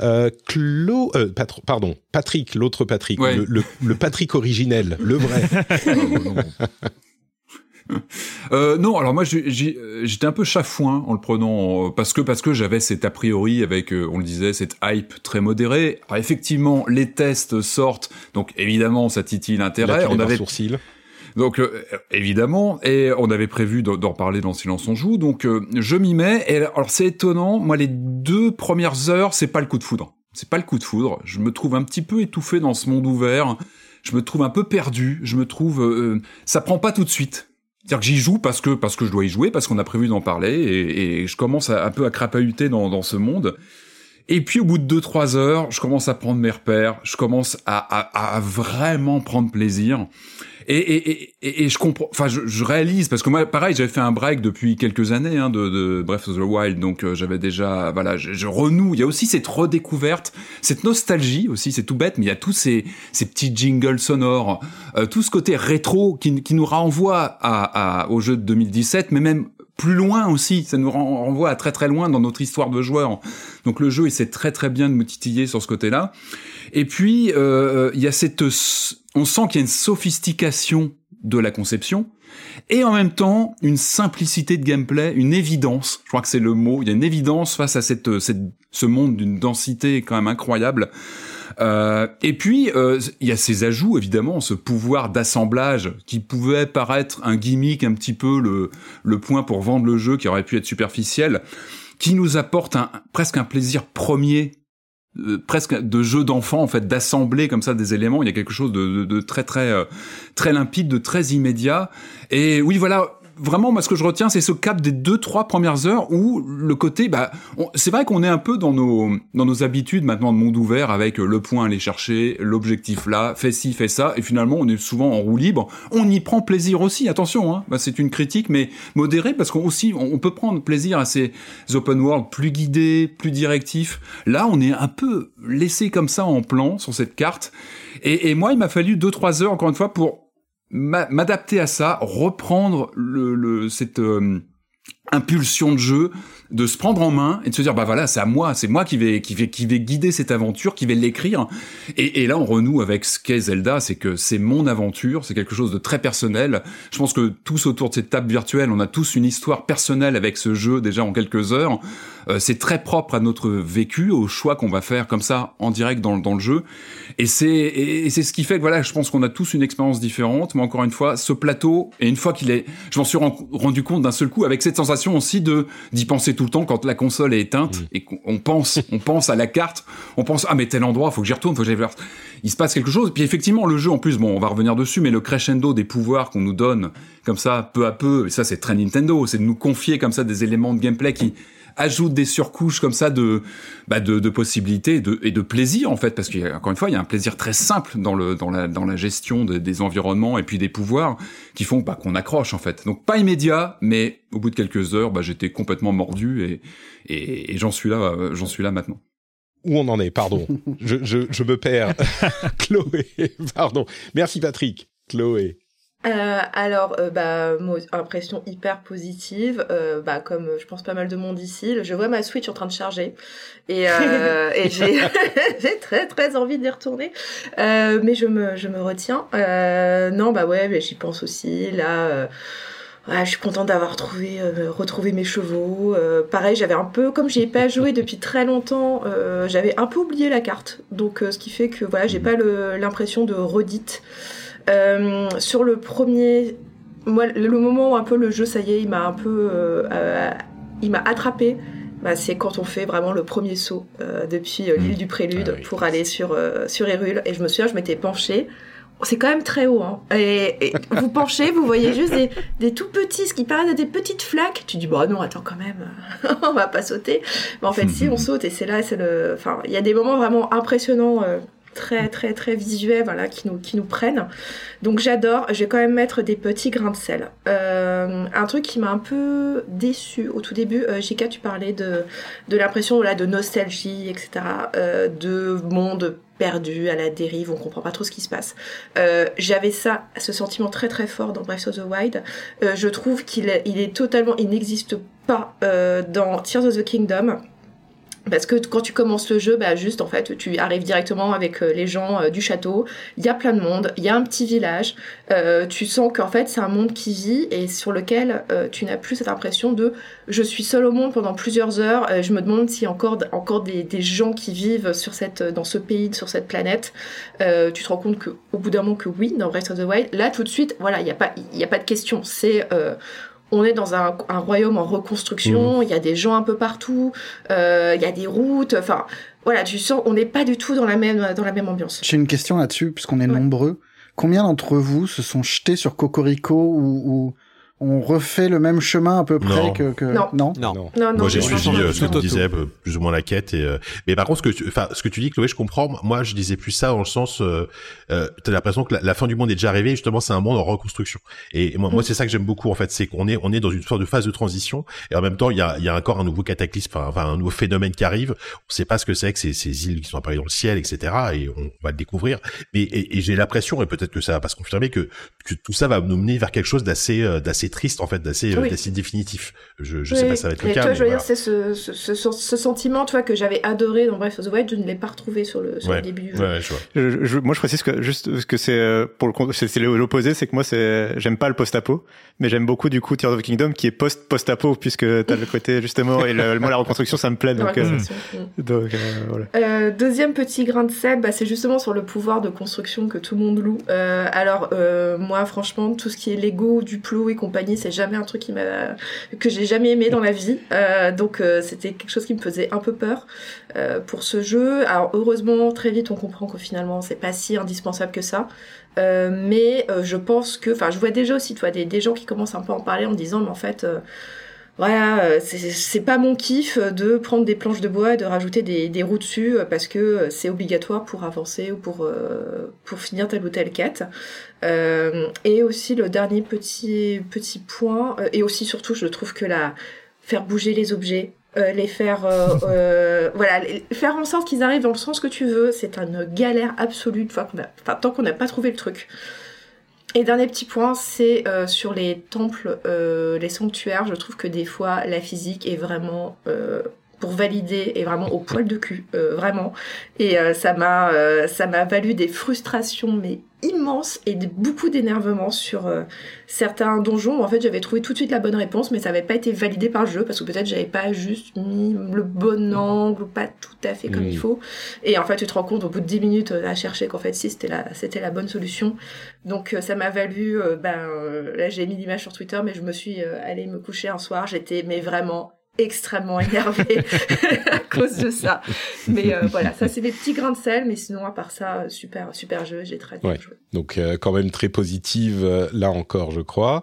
Euh, Clo, euh, pardon, Patrick, l'autre Patrick, le, le, Patrick originel, le vrai. Euh, non, alors moi j'étais un peu chafouin en le prenant euh, parce que parce que j'avais cet a priori avec, euh, on le disait, cette hype très modérée. Alors effectivement, les tests sortent, donc évidemment ça titille l'intérêt. On avait sourcil. Donc évidemment, et on avait prévu d'en reparler dans Silence on joue, donc je m'y mets. Et alors c'est étonnant, moi les deux premières heures, c'est pas le coup de foudre. C'est pas le coup de foudre. Je me trouve un petit peu étouffé dans ce monde ouvert. Je me trouve un peu perdu. Je me trouve, ça prend pas tout de suite. C'est-à-dire que j'y joue parce que parce que je dois y jouer, parce qu'on a prévu d'en parler, et, je commence un peu à crapahuter dans, dans ce monde. Et puis au bout de deux trois heures, je commence à prendre mes repères, je commence à, à vraiment prendre plaisir. Et, et, et, et je comprends, enfin, je, je, réalise parce que moi, pareil, j'avais fait un break depuis quelques années hein, de, de Breath of the Wild, donc euh, j'avais déjà, voilà, je, je, renoue. Il y a aussi cette redécouverte, cette nostalgie aussi, c'est tout bête, mais il y a tous ces, ces petits jingles sonores, euh, tout ce côté rétro qui, qui nous renvoie à, à, au jeu de 2017, mais même plus loin aussi, ça nous renvoie à très très loin dans notre histoire de joueur. Donc le jeu essaie très très bien de me titiller sur ce côté-là. Et puis euh, il y a cette on sent qu'il y a une sophistication de la conception et en même temps une simplicité de gameplay, une évidence. Je crois que c'est le mot. Il y a une évidence face à cette, cette ce monde d'une densité quand même incroyable. Euh, et puis euh, il y a ces ajouts évidemment, ce pouvoir d'assemblage qui pouvait paraître un gimmick, un petit peu le le point pour vendre le jeu, qui aurait pu être superficiel, qui nous apporte un, presque un plaisir premier euh, presque de jeu d'enfant en fait d'assembler comme ça des éléments. Il y a quelque chose de, de, très très euh, très limpide de très immédiat. Et oui voilà vraiment, moi, ce que je retiens, c'est ce cap des deux, trois premières heures où le côté, bah, c'est vrai qu'on est un peu dans nos, dans nos habitudes maintenant de monde ouvert avec le point à aller chercher, l'objectif là, fais ci, fais ça, et finalement, on est souvent en roue libre. On y prend plaisir aussi, attention, hein. Bah, c'est une critique, mais modérée parce qu'on aussi, on peut prendre plaisir à ces open world plus guidés, plus directifs. Là, on est un peu laissé comme ça en plan sur cette carte. Et, moi, il m'a fallu deux, trois heures, encore une fois, pour m'adapter à ça, reprendre le, le cette euh, impulsion de jeu, de se prendre en main et de se dire bah voilà c'est à moi, c'est moi qui vais qui vais qui vais guider cette aventure, qui vais l'écrire. Et, et, là on renoue avec ce qu'est Zelda, c'est que c'est mon aventure, c'est quelque chose de très personnel. Je pense que tous autour de cette table virtuelle, on a tous une histoire personnelle avec ce jeu déjà en quelques heures. Euh, c'est très propre à notre vécu, au choix qu'on va faire comme ça en direct dans, dans le jeu. Et c'est et c'est ce qui fait que voilà, je pense qu'on a tous une expérience différente. Mais encore une fois, ce plateau et une fois qu'il est, je m'en suis rendu compte d'un seul coup avec cette sensation aussi de d'y penser tout le temps quand la console est éteinte et qu'on pense on pense à la carte, on pense ah mais tel endroit, faut que j'y retourne, faut que j'aille voir. Il se passe quelque chose. Puis effectivement, le jeu en plus, bon, on va revenir dessus, mais le crescendo des pouvoirs qu'on nous donne comme ça, peu à peu, et ça c'est très Nintendo, c'est de nous confier comme ça des éléments de gameplay qui ajoute des surcouches comme ça de, bah de, de, possibilités et de, et de plaisir en fait, parce qu'encore une fois, il y a un plaisir très simple dans, le, dans, la, dans la gestion des environnements et puis des pouvoirs qui font bah, qu'on accroche en fait. Donc pas immédiat, mais au bout de quelques heures, bah, j'étais complètement mordu et, et, et j'en suis là, j'en suis là maintenant où on en est, pardon. je, je, je me perds. Chloé, pardon. Merci Patrick. Chloé. Euh, alors, euh, bah, impression hyper positive. Euh, bah, comme euh, je pense pas mal de monde ici, je vois ma Switch en train de charger et, euh, et j'ai, j'ai très très envie d'y retourner, mais je me je me retiens. non, bah ouais, mais j'y pense aussi. Là, ouais, je suis contente d'avoir trouvé, retrouvé mes chevaux. pareil, j'avais un peu, comme j'ai pas joué depuis très longtemps, j'avais un peu oublié la carte, donc ce qui fait que voilà, j'ai pas l'impression de redite. Euh, sur le premier, moi, le moment où un peu le jeu, ça y est, il m'a un peu, euh, euh, il m'a attrapé. Bah, c'est quand on fait vraiment le premier saut depuis l'île mmh. du Prélude ah pour aller sur sur Hyrule. Et je me souviens, je m'étais penchée c'est quand même très haut. Hein. Et, vous penchez, vous voyez juste des, des, tout petits, ce qui paraît des petites flaques. Tu dis, bon, non, attends, quand même, on va pas sauter. Mais en fait, si, on saute, et c'est là, c'est le. Enfin, il y a des moments vraiment impressionnants très très très visuels, voilà, qui nous qui nous prennent. Donc j'adore. Je vais quand même mettre des petits grains de sel. Euh, un truc qui m'a un peu déçu au tout début. Euh, Jika, tu parlais de de l'impression là de nostalgie, etc. Euh, de monde perdu, à la dérive, on comprend pas trop ce qui se passe. Euh, J'avais ça, ce sentiment très très fort dans Breath of the Wild. Je trouve qu'il il est totalement, il n'existe pas dans Tears of the Kingdom. Parce que quand tu commences le jeu, bah juste en fait, tu arrives directement avec euh, les gens euh, du château. Il y a plein de monde, il y a un petit village. Euh, tu sens qu'en fait c'est un monde qui vit et sur lequel tu n'as plus cette impression de je suis seul au monde pendant plusieurs heures. je me demande s'il y a encore encore des, des, gens qui vivent sur cette dans ce pays, sur cette planète. tu te rends compte que au bout d'un moment que oui, dans Breath of the Wild, là tout de suite, voilà, il n'y a pas a pas de question. C'est on est dans un, royaume en reconstruction, mmh. il y a des gens un peu partout, euh, il y a des routes, enfin voilà, tu sens, on n'est pas du tout dans la même, dans la même ambiance. J'ai une question là-dessus, puisqu'on est nombreux. Combien d'entre vous se sont jetés sur Cocorico ou, ou on refait le même chemin à peu près que, que... Non. Non. non. non. Moi j'ai suivi euh, ce que tu disais plus ou moins la quête et euh... mais par contre ce que tu enfin ce que tu dis Chloé je comprends moi je disais plus ça dans le sens euh, euh t'as l'impression que la, fin du monde est déjà arrivée justement c'est un monde en reconstruction et moi, moi c'est ça que j'aime beaucoup en fait c'est qu'on est on est dans une sorte de phase de transition et en même temps il y a il y a encore un nouveau cataclysme enfin un nouveau phénomène qui arrive on sait pas ce que c'est que ces, ces îles qui sont apparues dans le ciel etc et on va le découvrir mais et, et j'ai l'impression et peut-être que ça va pas se confirmer que, que tout ça va nous mener vers quelque chose d'assez euh, d'assez triste en fait d'assez assez, définitif. Je, je sais pas si ça va être le cas. Toi, je veux dire, c'est ce, ce, ce, sentiment, toi, que j'avais adoré dans Breath of the Wild, je ne l'ai pas retrouvé sur le, sur le début du jeu. Ouais, je vois. moi, je précise que juste que c'est euh, pour le c'est l'opposé, c'est que moi, c'est j'aime pas le post-apo, mais j'aime beaucoup du coup Tears of the Kingdom qui est post post-apo puisque t'as le côté justement et le, moi la reconstruction, ça me plaît donc. Euh, mm. donc euh, voilà. Euh, deuxième petit grain de sel, bah, c'est justement sur le pouvoir de construction que tout le monde loue. alors moi, franchement, tout ce qui est Lego, Duplo et compagnie, c'est jamais un truc qui que j'ai jamais aimé dans la vie. Euh, donc euh, c'était quelque chose qui me faisait un peu peur euh, pour ce jeu. Alors heureusement très vite on comprend que finalement c'est pas si indispensable que ça. mais je pense que, enfin je vois déjà aussi toi des, des gens qui commencent un peu à en parler en disant mais en fait voilà, euh, c'est pas mon kiff de prendre des planches de bois et de rajouter des, des roues dessus euh, parce que c'est obligatoire pour avancer ou pour, euh, pour finir telle ou telle quête. et aussi le dernier petit, petit point, et aussi surtout je trouve que la faire bouger les objets, les faire voilà faire en sorte qu'ils arrivent dans le sens que tu veux c'est une galère absolue une fois qu'on a enfin, tant qu'on n'a pas trouvé le truc et dernier petit point, c'est euh, sur les temples, euh, les sanctuaires. Je trouve que des fois, la physique est vraiment euh, pour valider est vraiment au poil de cul, euh, vraiment. Et euh, ça m'a euh, ça m'a valu des frustrations mais immenses et beaucoup d'énervement sur certains donjons. En fait, j'avais trouvé tout de suite la bonne réponse, mais ça n'avait pas été validé par le jeu parce que peut-être j'avais pas juste mis le bon angle ou pas tout à fait comme il faut. Et en fait, tu te rends compte au bout de 10 minutes à chercher qu'en fait si c'était la c'était la bonne solution. Donc ça m'a valu ben là j'ai mis l'image sur Twitter mais je me suis allée me coucher un soir, j'étais mais vraiment extrêmement énervé à cause de ça. Mais euh, voilà, ça c'est des petits grains de sel, mais sinon à part ça, super super jeu, j'ai très bien joué. Donc euh, quand même très positive euh, là encore, je crois.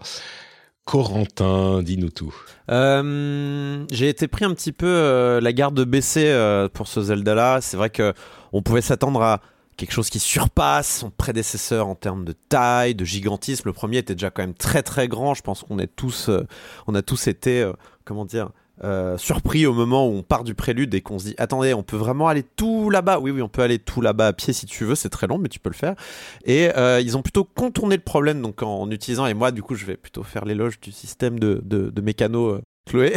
Corentin, dis-nous tout. j'ai été pris un petit peu la garde baissée pour ce Zelda-là. C'est vrai que on pouvait s'attendre à quelque chose qui surpasse son prédécesseur en termes de taille, de gigantisme. Le premier était déjà quand même très très grand. Je pense qu'on est tous, on a tous été, comment dire, euh, surpris au moment où on part du prélude et qu'on se dit attendez on peut vraiment aller tout là-bas oui oui on peut aller tout là-bas à pied si tu veux c'est très long mais tu peux le faire et euh, ils ont plutôt contourné le problème donc en, utilisant et moi du coup je vais plutôt faire l'éloge du système de, de, mécano euh, Chloé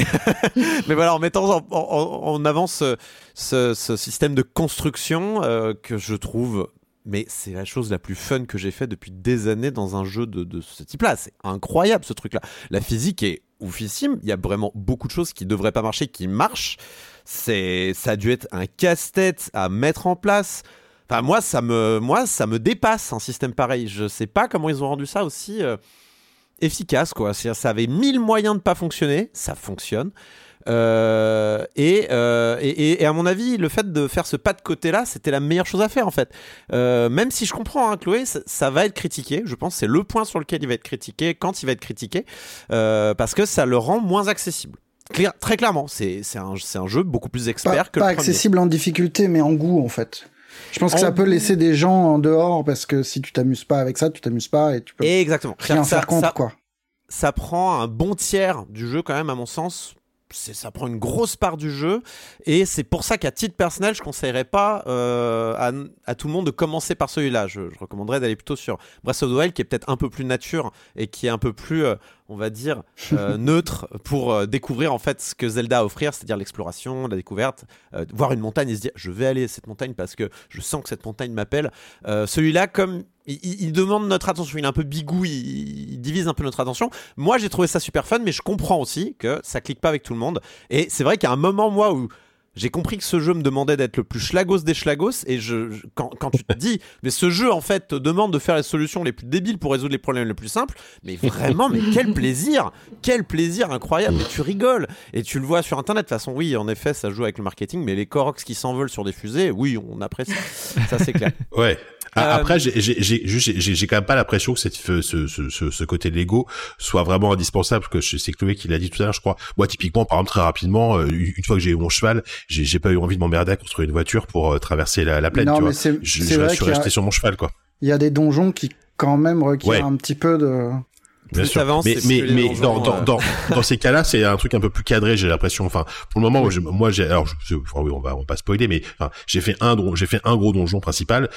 mais voilà en mettant en, avant ce, ce, système de construction que je trouve mais c'est la chose la plus fun que j'ai fait depuis des années dans un jeu de, de ce type-là. C'est incroyable ce truc-là. La physique est oufissime. Il y a vraiment beaucoup de choses qui devraient pas marcher, qui marchent. C'est, ça a dû être un casse-tête à mettre en place. Enfin, moi, ça me, moi, ça me dépasse un système pareil. Je sais pas comment ils ont rendu ça aussi euh, efficace, quoi. Ça avait mille moyens de pas fonctionner, ça fonctionne. Euh, euh, et, et, à mon avis, le fait de faire ce pas de côté-là, c'était la meilleure chose à faire en fait. Euh, même si je comprends, hein, Chloé, ça, va être critiqué. Je pense que c'est le point sur lequel il va être critiqué quand il va être critiqué, parce que ça le rend moins accessible. très clairement, c'est un, un, jeu beaucoup plus expert que le Pas accessible en difficulté, mais en goût en fait. Je pense que ça peut laisser des gens en dehors parce que si tu t'amuses pas avec ça, tu t'amuses pas et tu peux Exactement. rien Ça- faire contre ça- quoi. ça prend un bon tiers du jeu quand même à mon sens. Ça prend une grosse part du jeu et c'est pour ça qu'à titre personnel, je conseillerais pas euh, à, tout le monde de commencer par celui-là. Je, je recommanderais d'aller plutôt sur Breath of the Wild qui est peut-être un peu plus nature et qui est un peu plus, euh, on va dire, euh, neutre pour euh, découvrir en fait ce que Zelda a à offrir, c'est-à-dire l'exploration, la découverte, euh, voir une montagne et se dire je vais aller à cette montagne parce que je sens que cette montagne m'appelle. Celui-là, comme il, demande notre attention, il est un peu bigou, il, il divise un peu notre attention. Moi, j'ai trouvé ça super fun, mais je comprends aussi que ça clique pas avec tout le monde. Et c'est vrai qu'à un moment, moi, où j'ai compris que ce jeu me demandait d'être le plus schlagos des schlagos, et je, quand, tu te dis, mais ce jeu, en fait, te demande de faire les solutions les plus débiles pour résoudre les problèmes les plus simples, mais vraiment, mais quel plaisir Quel plaisir incroyable Et tu rigoles Et tu le vois sur Internet. De toute façon, oui, en effet, ça joue avec le marketing, mais les Koroks qui s'envolent sur des fusées, oui, on apprécie. ça, c'est clair. Ouais. A- Euh, Après, j'ai- quand même pas l'impression que cette, ce, ce, ce, ce côté Lego soit vraiment indispensable. Parce que c'est Chloé qui l'a dit tout à l'heure, je crois. Moi, typiquement, par exemple, très rapidement, euh, une fois que j'ai eu mon cheval, j'ai pas eu envie de m'emmerder à construire une voiture pour euh, traverser la, la plaine. Non, tu mais vois. je, je suis a- resté sur mon cheval, quoi. Il y a des donjons qui quand même requièrent Ouais. un petit peu de Bien sûr. mais mais, mais dans, dans, euh. dans, dans ces cas-là, c'est un truc un peu plus cadré, j'ai l'impression. Enfin, pour le moment, moi, j'ai, alors, je, je- enfin, oui, on va, on va pas spoiler, mais enfin, j'ai fait un, j'ai fait un gros donjon principal.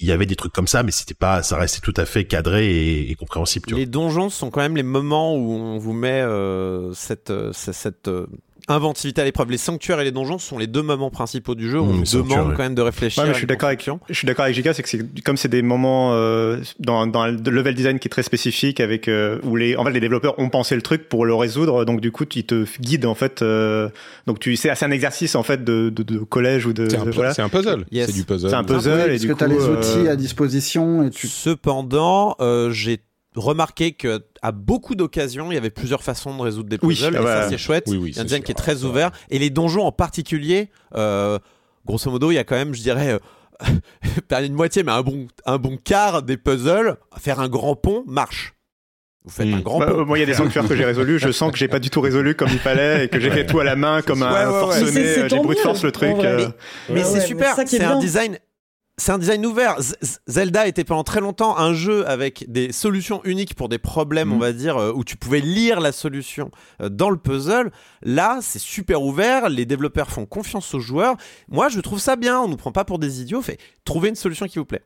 Il y avait des trucs comme ça, mais c'était pas, ça restait tout à fait cadré et, et compréhensible. Tu vois. Les donjons sont quand même les moments où on vous met euh, cette, euh, cette, cette, euh, inventivité à l'épreuve. Les sanctuaires et les donjons sont les deux moments principaux du jeu Mmh, on demande ouais. quand même de réfléchir. Ouais, mais je suis d'accord avec, je suis d'accord avec Jika, c'est que c'est comme c'est des moments euh, dans, dans le level design qui est très spécifique avec euh, où les en fait les développeurs ont pensé le truc pour le résoudre, donc du coup ils te guident en fait. euh, donc tu c'est assez un exercice en fait de, de, de collège ou de, C'est un, de- pu- voilà. c'est un puzzle. Yes. C'est du puzzle. C'est un puzzle Oui, et parce du que coup t'as les euh, outils à disposition et tu Cependant, euh, j'ai remarqué que à beaucoup d'occasions, il y avait plusieurs façons de résoudre des Oui, puzzles. ah et bah, ça, c'est chouette. oui, oui, il y a un design sûr. qui est très ça, ouvert. Et les donjons en particulier, euh, grosso modo, il y a quand même, je dirais, euh, pas une moitié, mais un bon, un bon quart des puzzles. Faire un grand pont marche. Vous faites un grand bah, pont. moi, il y a des sanctuaires que j'ai résolus. Je sens que j'ai pas du tout résolu comme il fallait et que j'ai fait tout à la main comme un Ouais, forcené. Mais c'est J'ai mieux, force le truc. euh, Mais Ah c'est ouais, mais super, ça c'est un design. C'est un design ouvert. Z- Zelda était pendant très longtemps un jeu avec des solutions uniques pour des problèmes, on va dire, euh, où tu pouvais lire la solution euh, dans le puzzle. Là, c'est super ouvert. Les développeurs font confiance aux joueurs. Moi, je trouve ça bien. On nous prend pas pour des idiots. Fait, trouvez une solution qui vous plaît.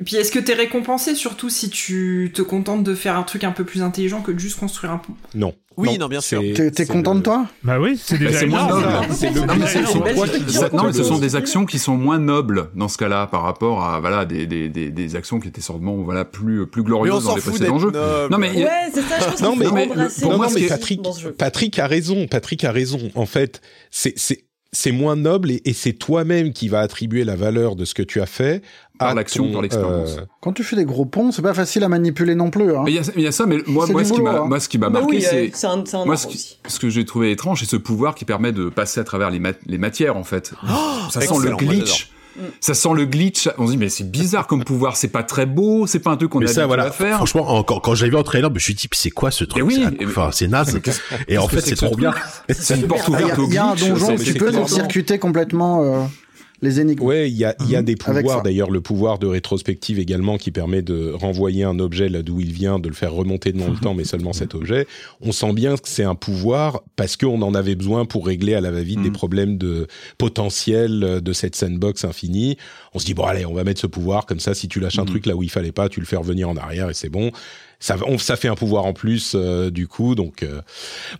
Et puis est-ce que t'es récompensé surtout si tu te contentes de faire un truc un peu plus intelligent que de juste construire un pont? Non. Oui, non, bien sûr. t'es content le- de toi? Bah oui, c'est Bah, déjà c'est moins noble. C'est le Non, ce sont des actions qui sont moins nobles dans ce cas-là par rapport à voilà des, des, des, des actions qui étaient sûrement voilà plus plus Mais on glorieuses dans les précédents jeux. Non mais Ouais, c'est ça, je pense Non, mais- pour moi, Patrick. Patrick a raison. Patrick a raison. En fait, c'est c'est c'est moins noble et, et c'est toi-même qui va attribuer la valeur de ce que tu as fait Par à l'action, par l'expérience. euh, Quand tu fais des gros ponts, c'est pas facile à manipuler non plus. Hein. mais il y a, il y a ça mais moi moi ce qui boulot, m'a hein. moi ce qui m'a Bah marqué oui, euh, c'est c'est un, c'est un moi ce, qui- aussi. ce que j'ai trouvé étrange c'est ce pouvoir qui permet de passer à travers les, mat- les matières en fait. ça sent le glitch. Ça sent le glitch. On se dit mais c'est bizarre comme pouvoir, c'est pas très beau, c'est pas un truc qu'on Mais a ça, voilà. à faire. Franchement, en- quand, quand j'ai vu en trailer, je me suis dit, c'est quoi ce truc? Mais oui, C'est- Enfin, c'est naze. Et en fait, c'est trop bien. C'est une porte ouverte au il y a un glitch. donjon, tu peux circuiter complètement euh, les énigmes. Ouais, il y a, y a Mhm. des pouvoirs, d'ailleurs le pouvoir de rétrospective également qui permet de renvoyer un objet là d'où il vient, de le faire remonter dans le temps, mais seulement cet objet. On sent bien que c'est un pouvoir parce qu'on en avait besoin pour régler à la va-vite des Mhm. problèmes de potentiel de cette sandbox infinie. On se dit, bon allez, on va mettre ce pouvoir, comme ça si tu lâches un Mhm. truc là où il fallait pas, tu le fais revenir en arrière et c'est bon. Ça, on- ça fait un pouvoir en plus euh, du coup, donc... euh,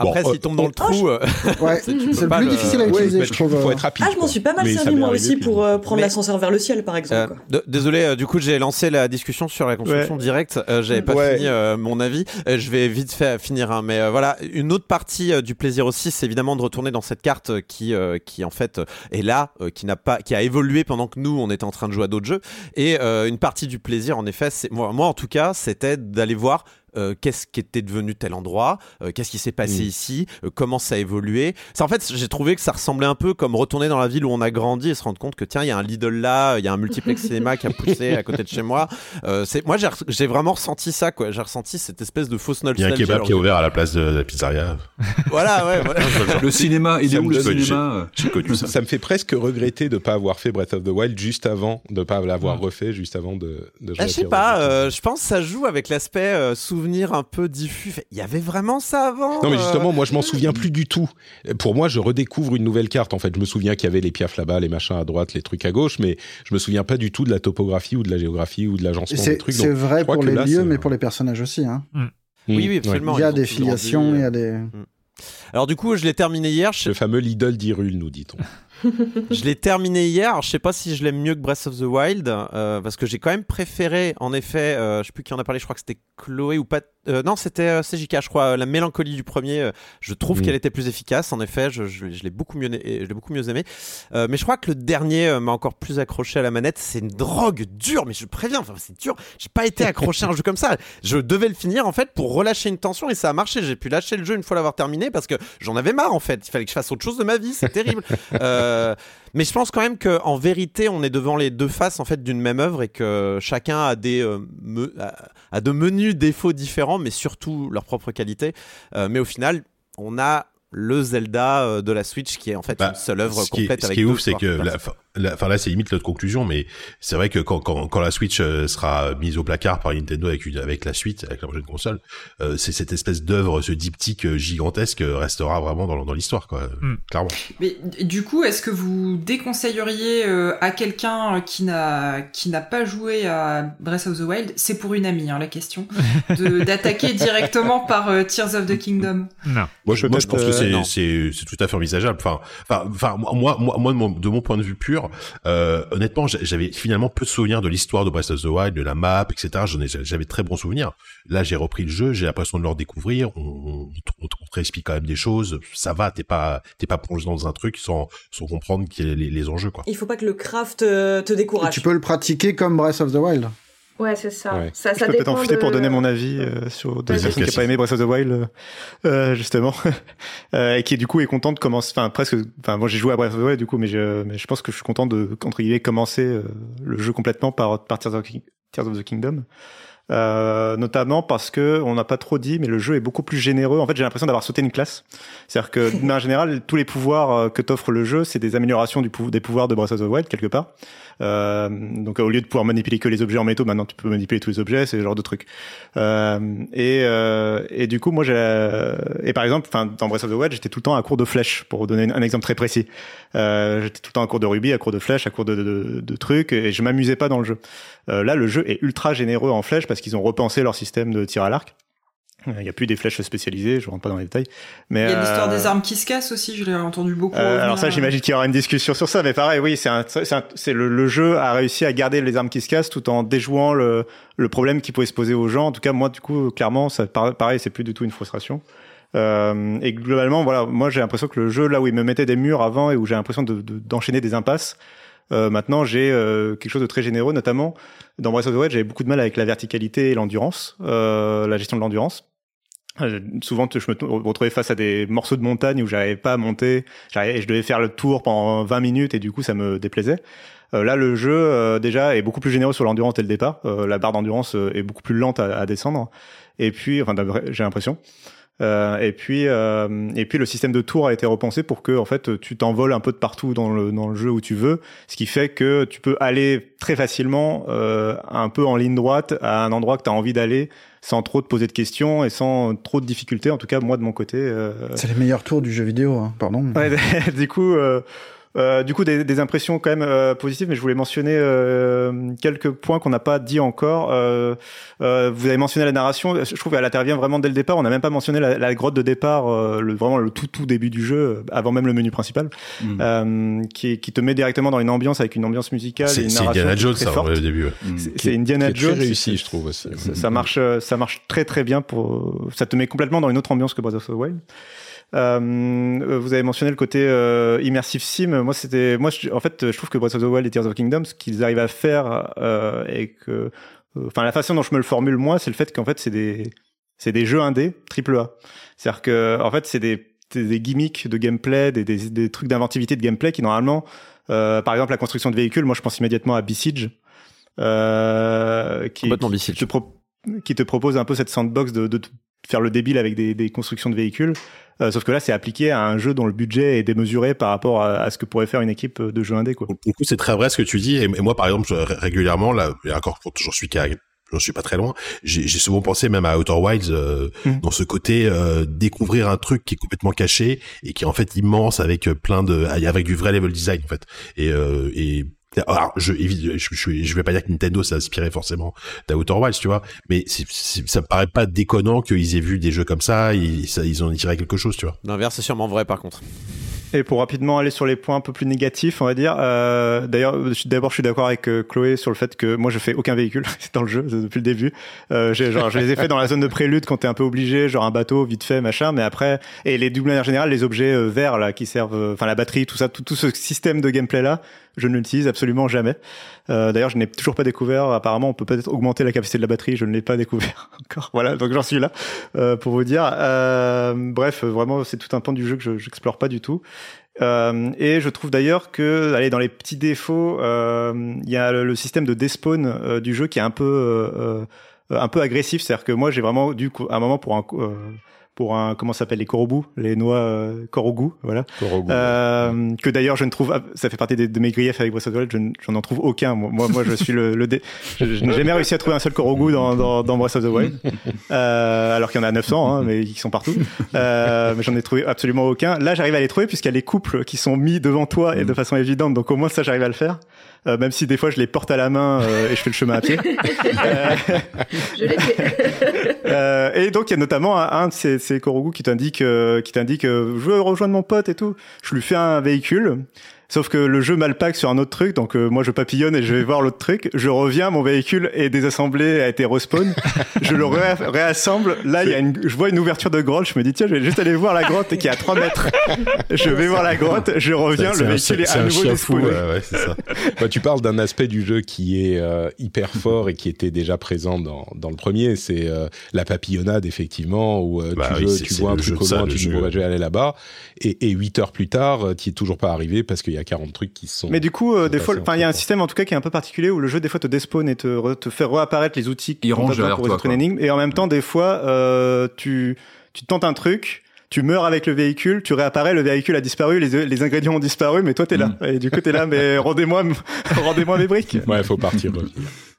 bon, Après, euh, s'il tombe dans le trou, euh, Ouais, C'est- le pas plus le- difficile à ouais, utiliser, bah, je trouve. faut être rapide. Ah, je m'en suis pas mal servi moi aussi pour euh, prendre Mais- l'ascenseur vers le ciel, par exemple. Euh, quoi. désolé, euh, du coup j'ai lancé la discussion sur la construction directe. Euh, J'avais pas Ouais. fini euh, mon avis. Euh, je vais vite fait finir. hein. mais euh, voilà, une autre partie euh, du plaisir aussi, c'est évidemment de retourner dans cette carte euh, qui, euh, qui en fait euh, est là, euh, qui n'a pas, qui a évolué pendant que nous on était en train de jouer à d'autres jeux. Et euh, une partie du plaisir, en effet, c'est moi, moi en tout cas, c'était d'aller voir voir euh, qu'est-ce qui était devenu tel endroit, euh, qu'est-ce qui s'est passé mm. ici, euh, comment ça a évolué? Ça, en fait, j'ai trouvé que ça ressemblait un peu comme retourner dans la ville où on a grandi et se rendre compte que tiens, il y a un Lidl là, il y a un multiplex cinéma qui a poussé à côté de chez moi. c'est moi, j'ai vraiment ressenti ça, quoi. J'ai ressenti cette espèce de fausse nostalgie. Il y a un kebab qui est ouvert à la place de la pizzeria. voilà, ouais. le cinéma, il est où le cinéma? J'ai connu ça. Ça me fait presque regretter de pas avoir fait Breath of the Wild juste avant, de pas l'avoir refait juste avant de. de ah, je sais pas. je pense que ça joue avec l'aspect souvenir un peu diffus. Il y avait vraiment ça avant. Non, mais justement, moi, je m'en souviens plus du tout. Pour moi, je redécouvre une nouvelle carte. En fait, je me souviens qu'il y avait les piafs là-bas, les machins à droite, les trucs à gauche, mais je me souviens pas du tout de la topographie ou de la géographie ou de l'agencement des trucs. C'est vrai pour les lieux, mais pour les personnages aussi. Hein. Mm. Oui, oui, absolument. Il y a des filiations, il y a des. Mm. Alors du coup, je l'ai terminé hier. Le fameux Lidl d'Irul, nous dit-on. je l'ai terminé hier. Je sais pas si je l'aime mieux que Breath of the Wild, euh, parce que j'ai quand même préféré, en effet, euh, je sais plus qui en a parlé, je crois que c'était Chloé ou pas. Euh, non, c'était CJK, je crois. La mélancolie du premier, je trouve mm. qu'elle était plus efficace. En effet, je, je, l'ai beaucoup mieux, je l'ai beaucoup mieux aimé. mais je crois que le dernier m'a encore plus accroché à la manette. C'est une drogue dure, mais je préviens, enfin, c'est dur. J'ai pas été accroché à un jeu comme ça. Je devais le finir en fait pour relâcher une tension et ça a marché. J'ai pu lâcher le jeu une fois l'avoir terminé parce que j'en avais marre en fait. Il fallait que je fasse autre chose de ma vie. C'est terrible. Euh, mais je pense quand même qu'en vérité, on est devant les deux faces en fait d'une même œuvre et que chacun a des euh, a de menus défauts différents, mais surtout leurs propres qualités. Euh, mais au final, on a le Zelda de la Switch qui est en fait bah, une seule œuvre complète ce qui est ouf, c'est que la, enfin là c'est limite notre conclusion mais c'est vrai que quand, quand, quand la Switch euh, sera mise au placard par Nintendo avec une avec la suite avec la prochaine console euh, c'est cette espèce d'œuvre ce diptyque euh, gigantesque restera vraiment dans, dans l'histoire quoi. Hmm. clairement. Mais du coup est-ce que vous déconseilleriez à quelqu'un qui n'a qui n'a pas joué à Breath of the Wild c'est pour une amie hein, la question d'attaquer directement par Tears of the Kingdom? Non. Moi je, moi, je pense que c'est c'est tout à fait envisageable enfin enfin enfin moi moi moi de mon, de mon point de vue pur euh, honnêtement, j'avais finalement peu de souvenirs de l'histoire de Breath of the Wild, de la map, etc. J'avais très bons souvenirs. Là, j'ai repris le jeu, j'ai l'impression de le redécouvrir. On, on, te explique quand même des choses. Ça va, t'es pas, t'es pas plongé dans un truc sans, sans comprendre les, les, enjeux, quoi. Il faut pas que le craft euh, te décourage. tu peux le pratiquer comme Breath of the Wild. Ouais, c'est ça. ça. Je peux peut-être en profiter pour donner mon avis euh, sur des personnes qui n'ont pas aimé Breath of the Wild, euh, euh justement, euh, et qui du coup est contente de commencer. Enfin, presque. Enfin, moi j'ai joué à Breath of the Wild du coup, mais je, mais je pense que je suis content de entre guillemets commencer le jeu complètement par, par Tears, of, Tears of the Kingdom. Euh, notamment parce que on n'a pas trop dit, mais le jeu est beaucoup plus généreux. En fait, j'ai l'impression d'avoir sauté une classe. C'est-à-dire que, manière générale, tous les pouvoirs que t'offre le jeu, c'est des améliorations du des pouvoirs de Breath of the Wild quelque part. Euh, donc au lieu de pouvoir manipuler que les objets en métaux, maintenant tu peux manipuler tous les objets, c'est ce genre de truc. Euh, et, euh, et du coup, moi, j'ai et par exemple, enfin dans Breath of the Wild, j'étais tout le temps à court de flèches, pour vous donner un exemple très précis. Euh, j'étais tout le temps à court de rubis, à court de flèches, à court de, de, de, trucs, et je m'amusais pas dans le jeu. Euh, là, le jeu est ultra généreux en flèches parce qu'ils ont repensé leur système de tir à l'arc. Il n'y a plus des flèches spécialisées, je rentre pas dans les détails. Mais il y a l'histoire des euh, armes qui se cassent aussi, je l'ai entendu beaucoup. Euh, alors ça, j'imagine qu'il y aura une discussion sur ça, mais pareil, oui, c'est c'est le, le, jeu a réussi à garder les armes qui se cassent tout en déjouant le, le problème qui pouvait se poser aux gens. En tout cas, moi, du coup, clairement, ça, pareil, c'est plus du tout une frustration. Euh, et globalement, voilà, moi j'ai l'impression que le jeu là où il me mettait des murs avant et où j'ai l'impression d'enchaîner de, des impasses, euh, maintenant, j'ai euh, quelque chose de très généreux, notamment dans Breath of the Wild, j'avais beaucoup de mal avec la verticalité et l'endurance, euh, la gestion de l'endurance. Euh, souvent, je me retrouvais face à des morceaux de montagne où j'arrivais pas à monter, et je devais faire le tour pendant 20 minutes et du coup, ça me déplaisait. Euh, là, le jeu euh, déjà est beaucoup plus généreux sur l'endurance dès le départ. la barre d'endurance est beaucoup plus lente à, descendre. Et puis, enfin, j'ai l'impression. Et puis et puis le système de tour a été repensé pour que en fait tu t'envoles un peu de partout dans le dans le jeu où tu veux, ce qui fait que tu peux aller très facilement un peu en ligne droite à un endroit que tu as envie d'aller sans trop te poser de questions et sans trop de difficultés. En tout cas, moi de mon côté. Euh, C'est les meilleurs tours du jeu vidéo, hein, pardon. Ouais, du coup, euh, du coup, des, des, impressions quand même euh, positives, mais je voulais mentionner euh, quelques points qu'on n'a pas dit encore. Euh, euh, vous avez mentionné la narration. Je trouve qu'elle intervient vraiment dès le départ. On n'a même pas mentionné la, la grotte de départ, le, vraiment le tout tout début du jeu, avant même le menu principal, mm. qui, qui, te met directement dans une ambiance avec une ambiance musicale. C'est Indiana Jones, ça, au début. C'est Indiana Jones. Très réussi, je trouve aussi. Ça, ça, marche, ça marche très très bien pour. Ça te met complètement dans une autre ambiance que Breath of the Wild. Euh, vous avez mentionné le côté euh, immersive sim. Moi, c'était, moi, en fait, je trouve que Breath of the Wild et Tears of Kingdom, ce qu'ils arrivent à faire euh, et que, enfin, la façon dont je me le formule moi, c'est le fait qu'en fait, c'est des C'est des jeux indés triple A. C'est-à-dire que en fait c'est des, des gimmicks de gameplay, des, des, des trucs d'inventivité de gameplay qui normalement, euh, par exemple la construction de véhicules, moi je pense immédiatement à Besiege, euh, qui, qui, te qui te propose un peu cette sandbox de, de faire le débile avec des, des constructions de véhicules. Euh, sauf que là, c'est appliqué à un jeu dont le budget est démesuré par rapport à, ce que pourrait faire une équipe de jeux indé. Quoi. Du coup, c'est très vrai ce que tu dis. Et, moi, par exemple, régulièrement, là, et encore, j'en suis qu'à j'en suis pas très loin. J'ai souvent pensé même à Outer Wilds euh, mmh. dans ce côté euh, découvrir un truc qui est complètement caché et qui est en fait immense avec plein de avec du vrai level design en fait. Et, euh, et alors, je, je, je, je vais pas dire que Nintendo s'est inspiré forcément d'Outer Wilds, tu vois, mais c'est, ça me paraît pas déconnant qu'ils aient vu des jeux comme ça, ils, ça, ils ont tiré quelque chose, tu vois. L'inverse, c'est sûrement vrai par contre. Et pour rapidement aller sur les points un peu plus négatifs, on va dire. Euh, D'ailleurs, d'abord, je suis d'accord avec euh, Chloé sur le fait que moi, je fais aucun véhicule dans le jeu depuis le début. Euh, genre, je les ai fait dans la zone de prélude quand t'es un peu obligé, genre un bateau vite fait, machin. Mais après, et les doubles manière générale, les objets euh, verts là qui servent, enfin la batterie, tout ça, tout, tout ce système de gameplay là, je ne l'utilise absolument jamais. Euh, D'ailleurs, je n'ai toujours pas découvert. Apparemment, on peut peut-être augmenter la capacité de la batterie. Je ne l'ai pas découvert encore. Voilà, donc j'en suis là euh, pour vous dire. Euh, bref, vraiment, c'est tout un pan du jeu que je n'explore pas du tout. Euh, et je trouve d'ailleurs que, allez, dans les petits défauts, euh, il y a le, système de despawn euh, du jeu qui est un peu un peu agressif. C'est-à-dire que moi, j'ai vraiment dû à un moment pour un pour un comment s'appelle les korobu, les noix euh, korogu, voilà. euh, Que d'ailleurs je ne trouve, ça fait partie de, mes griefs avec Breath of the Wild, je n'en trouve aucun. Moi, moi, je suis le, le dé, je, n'ai jamais réussi à trouver un seul korogu dans, dans, dans Breath of the Wild, euh, alors qu'il y en a 900, hein, mais qui sont partout. Euh, mais j'en ai trouvé absolument aucun. Là, j'arrive à les trouver puisqu'il y a les couples qui sont mis devant toi et de façon évidente, donc au moins ça, j'arrive à le faire. Euh, même si des fois je les porte à la main euh, et je fais le chemin à pied. je l'ai fait. Euh, et donc il y a notamment un, de ces, ces Korogu qui t'indique, qui t'indique, je veux rejoindre mon pote et tout. Je lui fais un véhicule. Sauf que le jeu m'alpague sur un autre truc, donc euh, moi je papillonne et je vais voir l'autre truc. Je reviens, mon véhicule est désassemblé, a été respawn. je le réassemble. Là, il y a une, je vois une ouverture de grotte. Je me dis tiens, je vais juste aller voir la grotte qui est à 3 mètres. je vais voir la grotte, je reviens, le véhicule est, à nouveau despawné. Ouais, ça. bah, tu parles d'un aspect du jeu qui est euh, hyper fort et qui était déjà présent dans, dans le premier, c'est euh, la papillonnade effectivement où bah tu, tu vois un truc au loin, tu dis bon bah, je vais aller là-bas et, et 8 heures plus tard, tu es toujours pas arrivé parce qu'il y a 40 trucs qui sont. Mais du coup, euh, des fois, enfin, il y a un système en tout cas qui est un peu particulier où le jeu des fois te despawn et te, te fait réapparaître les outils qui pour résoudre une énigme. Et en même temps, des fois, euh, tu tu tentes un truc. Tu meurs avec le véhicule, tu réapparais, le véhicule a disparu, les, les ingrédients ont disparu, mais toi t'es là. Mm. Et du coup t'es là, mais rendez-moi, rendez-moi mes briques. Ouais, faut partir.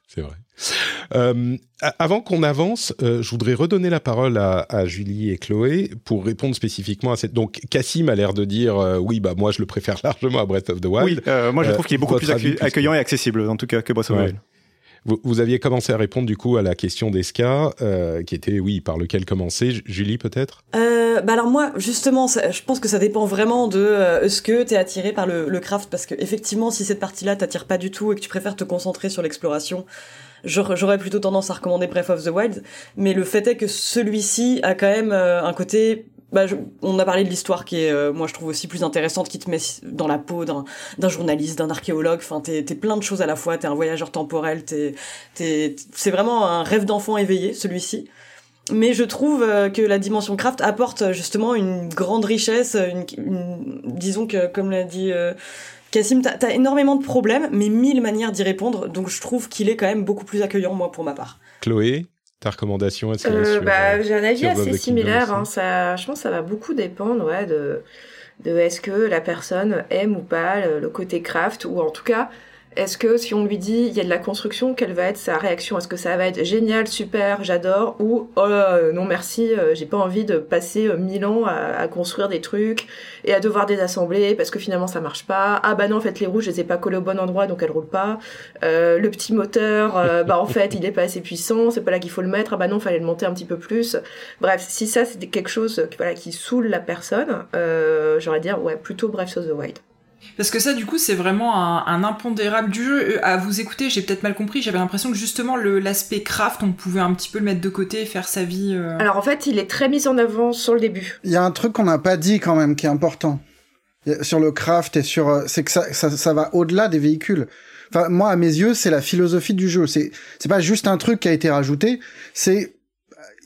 C'est vrai. Euh, avant qu'on avance, euh, je voudrais redonner la parole à, à, Julie et Chloé pour répondre spécifiquement à cette. Donc, Cassim a l'air de dire euh, oui, bah moi je le préfère largement à Breath of the Wild. Oui, euh, moi je trouve qu'il est beaucoup plus accueillant et accessible, en tout cas que Breath of the Wild. Vous, vous, aviez commencé à répondre du coup à la question d'Eska, qui était oui, par lequel commencer. Julie peut-être? bah alors moi justement, je pense que ça dépend vraiment de est-ce que t'es attiré par le, le craft parce que effectivement, si cette partie-là t'attire pas du tout et que tu préfères te concentrer sur l'exploration j'aurais plutôt tendance à recommander Breath of the Wild, mais le fait est que celui-ci a quand même euh, un côté bah, on a parlé de l'histoire qui est, euh, moi je trouve aussi plus intéressante, qui te met dans la peau d'un journaliste, d'un archéologue. Enfin, t'es es plein de choses à la fois. T'es un voyageur temporel. T'es, c'est vraiment un rêve d'enfant éveillé celui-ci. Mais je trouve euh, que la dimension craft apporte justement une grande richesse, une, disons que comme l'a dit Cassim, t'as as énormément de problèmes, mais mille manières d'y répondre, donc je trouve qu'il est quand même beaucoup plus accueillant, moi, pour ma part. Chloé, ta recommandation est euh, bah, euh, J'ai un avis assez similaire. Hein, ça, je pense que ça va beaucoup dépendre ouais, de, de est-ce que la personne aime ou pas le côté craft, ou en tout cas est-ce que si on lui dit il y a de la construction, quelle va être sa réaction? Est-ce que ça va être génial, super, j'adore? Ou oh non merci, euh, j'ai pas envie de passer euh, mille ans à, construire des trucs et à devoir désassembler parce que finalement ça marche pas. Ah bah non en fait les roues je les ai pas collées au bon endroit donc elles roulent pas. Euh, le petit moteur, euh, bah en fait il est pas assez puissant, c'est pas là qu'il faut le mettre. Ah bah non fallait le monter un petit peu plus. Bref si ça c'est quelque chose qui, voilà, qui saoule la personne, j'aurais dire ouais plutôt Breath of the Wild. Parce que ça, du coup, c'est vraiment un, impondérable du jeu. Euh, à vous écouter, j'ai peut-être mal compris. J'avais l'impression que justement, l'aspect craft, on pouvait un petit peu le mettre de côté et faire sa vie. Euh. Alors en fait, il est très mis en avant sur le début. Il y a un truc qu'on n'a pas dit quand même qui est important sur le craft et sur, euh, c'est que ça, ça, ça va au-delà des véhicules. Enfin, moi, à mes yeux, c'est la philosophie du jeu. C'est, c'est pas juste un truc qui a été rajouté. C'est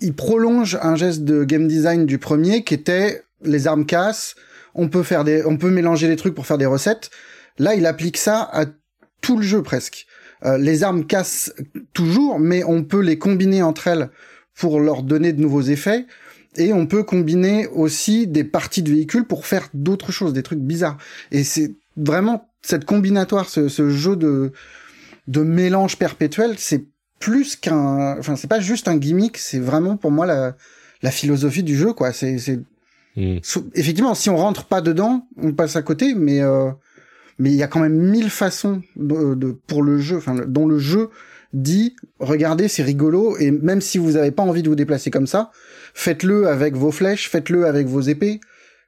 il prolonge un geste de game design du premier qui était les armes cassent, on peut faire des, on peut mélanger les trucs pour faire des recettes. Là, il applique ça à tout le jeu presque. Euh, les armes cassent toujours, mais on peut les combiner entre elles pour leur donner de nouveaux effets. Et on peut combiner aussi des parties de véhicules pour faire d'autres choses, des trucs bizarres. Et c'est vraiment cette combinatoire, ce, ce jeu de, de mélange perpétuel, c'est plus qu'un, enfin, c'est pas juste un gimmick, c'est vraiment pour moi la, la philosophie du jeu, quoi. C'est, c'est, hmm. effectivement, si on rentre pas dedans, on passe à côté, mais, euh, mais il y a quand même mille façons de, de pour le jeu, enfin, dont le jeu dit, regardez, c'est rigolo, et même si vous avez pas envie de vous déplacer comme ça, faites-le avec vos flèches, faites-le avec vos épées,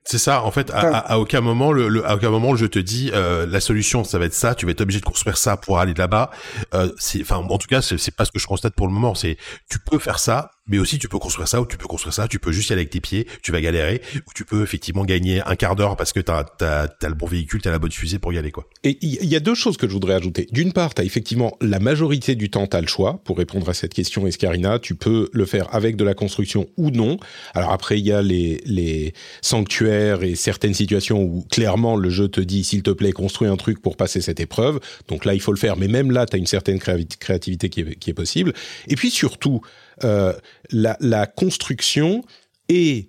c'est ça, en fait, à, aucun moment, le, à aucun moment, je te dis, euh, la solution, ça va être ça. Tu vas être obligé de construire ça pour aller là-bas. Euh, enfin, en tout cas, c'est pas ce que je constate pour le moment. C'est, tu peux faire ça, mais aussi tu peux construire ça ou tu peux construire ça, tu peux juste y aller avec tes pieds, tu vas galérer, ou tu peux effectivement gagner un quart d'heure parce que t'as as, le bon véhicule, t'as la bonne fusée pour y aller quoi. Et il y a deux choses que je voudrais ajouter. D'une part, t'as effectivement la majorité du temps t'as le choix pour répondre à cette question, Escarina. Tu peux le faire avec de la construction ou non. Alors après, il y a les, les sanctuaires et certaines situations où clairement le jeu te dit s'il te plaît construis un truc pour passer cette épreuve. Donc là, il faut le faire. Mais même là, t'as une certaine créativité qui est, possible. Et puis surtout, la, la, construction et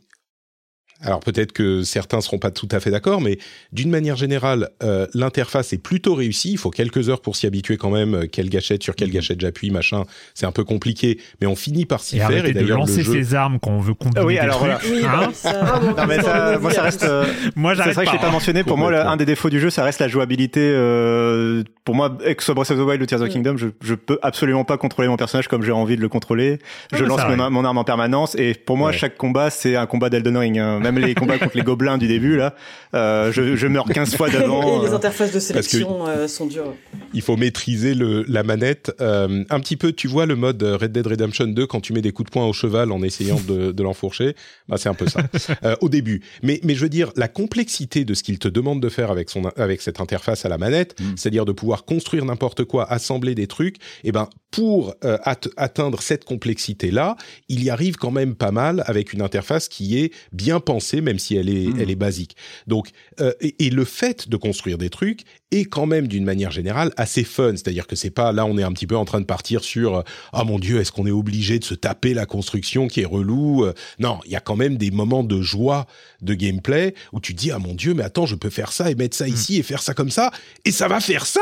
alors peut-être que certains seront pas tout à fait d'accord, mais d'une manière générale, euh, l'interface est plutôt réussie. Il faut quelques heures pour s'y habituer quand même. Euh, quelle gâchette sur quelle gâchette j'appuie, machin. C'est un peu compliqué, mais on finit par s'y faire. Et d'ailleurs, lancer jeu... ses armes quand on veut combiner oui, alors trucs. Oui, hein ça... non, mais ça, moi ça reste. Euh, moi, c'est vrai que je l'ai pas mentionné. Pour moi, un des défauts du jeu, ça reste la jouabilité. Euh, pour moi, que ce soit Breath of the Wild ou Tears of the Kingdom, je, je peux absolument pas contrôler mon personnage comme j'ai envie de le contrôler. Je lance mon, mon, arme en permanence, et pour moi, chaque combat, c'est un combat d'Elden Ring. Hein. Même les combats contre les gobelins du début là. Euh, je, je, meurs 15 fois devant. Et les euh, interfaces de sélection euh, sont dures. Il faut maîtriser le, la manette. Euh, un petit peu, tu vois le mode Red Dead Redemption 2 quand tu mets des coups de poing au cheval en essayant de, de l'enfourcher? Bah, c'est un peu ça au début. Mais, mais je veux dire, la complexité de ce qu'il te demande de faire avec, son, avec cette interface à la manette, mm. c'est-à-dire de pouvoir construire n'importe quoi, assembler des trucs, et eh ben pour atteindre cette complexité-là, il y arrive quand même pas mal avec une interface qui est bien pensée, même si elle est, mm. elle est basique. Donc, euh, et, le fait de construire des trucs est quand même d'une manière générale assez fun. C'est-à-dire que c'est pas là, on est un petit peu en train de partir sur ah oh mon dieu, est-ce qu'on est obligé de se taper la construction qui est relou euh, Non, il y a quand même des moments de joie de gameplay où tu dis ah mon dieu, mais attends, je peux faire ça et mettre ça mm. ici et faire ça comme ça et ça va faire ça.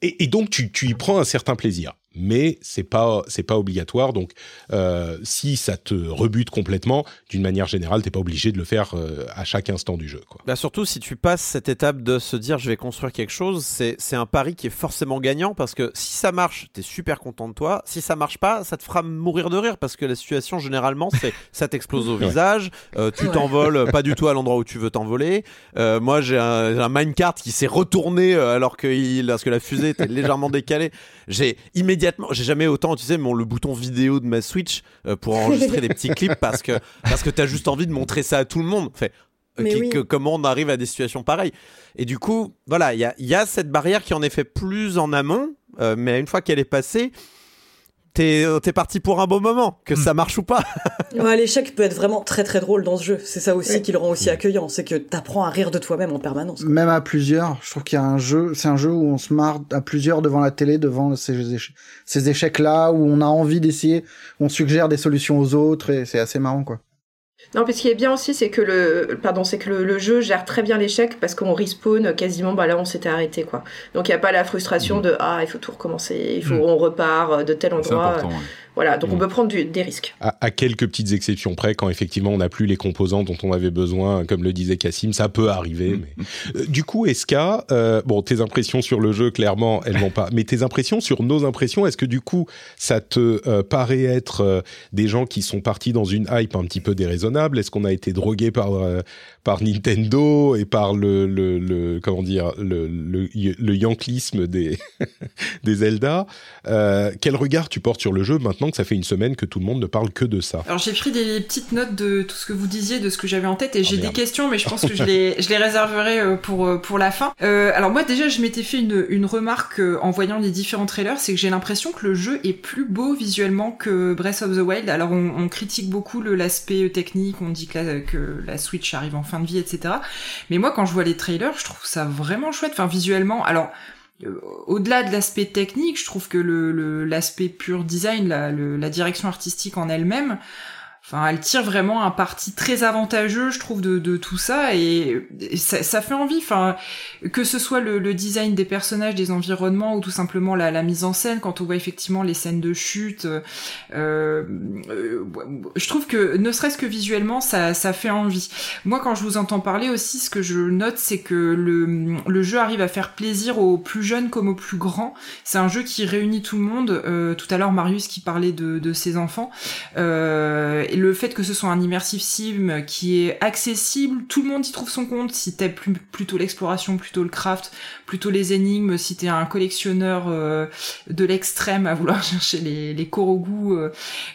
Et, et donc tu, tu y prends un certain plaisir mais c'est pas c'est pas obligatoire. Donc, euh, si ça te rebute complètement, d'une manière générale, t'es pas obligé de le faire euh, à chaque instant du jeu. Quoi. Bah surtout si tu passes cette étape de se dire je vais construire quelque chose, c'est c'est un pari qui est forcément gagnant parce que si ça marche, t'es super content de toi. Si ça marche pas, ça te fera mourir de rire parce que la situation généralement c'est ça t'explose au visage, euh, tu t'envoles pas du tout à l'endroit où tu veux t'envoler. Euh, moi j'ai un, un minecart qui s'est retourné alors que il, parce que la fusée était légèrement décalée. J'ai immédiatement j'ai jamais autant utilisé mon, le bouton vidéo de ma Switch euh, pour enregistrer des petits clips parce que parce que t'as juste envie de montrer ça à tout le monde. Fait, que, comment on arrive à des situations pareilles. Et du coup, voilà, il y a, y a, cette barrière qui en est fait plus en amont, euh, mais une fois qu'elle est passée, t'es euh, es parti pour un beau moment, que ça marche ou pas. ouais, l'échec peut être vraiment très très drôle dans ce jeu. C'est ça aussi qui le rend aussi accueillant, c'est que t'apprends à rire de toi-même en permanence. Même à plusieurs, je trouve qu'il y a un jeu, c'est un jeu où on se marre à plusieurs devant la télé, devant ces, échecs, ces échecs-là, où on a envie d'essayer, on suggère des solutions aux autres, et c'est assez marrant, quoi. Non, puis ce qui est bien aussi, c'est que le, pardon, c'est que le, jeu gère très bien l'échec parce qu'on respawn quasiment, bah là on s'était arrêté quoi. Donc il n'y a pas la frustration mmh. de ah il faut tout recommencer, il faut mmh. on repart de tel endroit. Voilà, donc on mm. peut prendre des risques. À, quelques petites exceptions près, quand effectivement on n'a plus les composants dont on avait besoin, comme le disait Cassim, ça peut arriver. Mm. Mais... Euh, du coup, Eska, euh, bon, tes impressions sur le jeu, clairement, elles vont pas. Mais tes impressions sur nos impressions, est-ce que du coup, ça te euh, paraît être des gens qui sont partis dans une hype un petit peu déraisonnable? Est-ce qu'on a été drogué par par Nintendo et par le, le, le comment dire le, le, le yanklisme des des Zelda Quel regard tu portes sur le jeu maintenant que ça fait une semaine que tout le monde ne parle que de ça? Alors j'ai pris des petites notes de tout ce que vous disiez, de ce que j'avais en tête, et j'ai ah, des questions, mais je pense que je les, je les réserverai euh, pour, euh, pour la fin. Euh, alors moi déjà, je m'étais fait une, une remarque en voyant les différents trailers, c'est que j'ai l'impression que le jeu est plus beau visuellement que Breath of the Wild. Alors on, on critique beaucoup l'aspect technique, on dit que la, que la Switch arrive en fin de vie, etc. Mais moi quand je vois les trailers, je trouve ça vraiment chouette. Enfin visuellement, alors euh, au-delà de l'aspect technique, je trouve que le l'aspect pur design, la, la direction artistique en elle-même, Enfin, elle tire vraiment un parti très avantageux, je trouve, de, de tout ça, et, ça, ça, fait envie. Enfin, que ce soit le, le, design des personnages, des environnements, ou tout simplement la, la, mise en scène, quand on voit effectivement les scènes de chute, euh, euh, je trouve que ne serait-ce que visuellement, ça, ça fait envie. Moi, quand je vous entends parler aussi, ce que je note, c'est que le, le jeu arrive à faire plaisir aux plus jeunes comme aux plus grands. C'est un jeu qui réunit tout le monde. Euh, tout à l'heure, Marius qui parlait de, de ses enfants. Euh, le fait que ce soit un immersive sim qui est accessible, tout le monde y trouve son compte. Si t'aimes plutôt l'exploration, plutôt le craft, plutôt les énigmes, si t'es un collectionneur euh, de l'extrême à vouloir chercher les, les euh,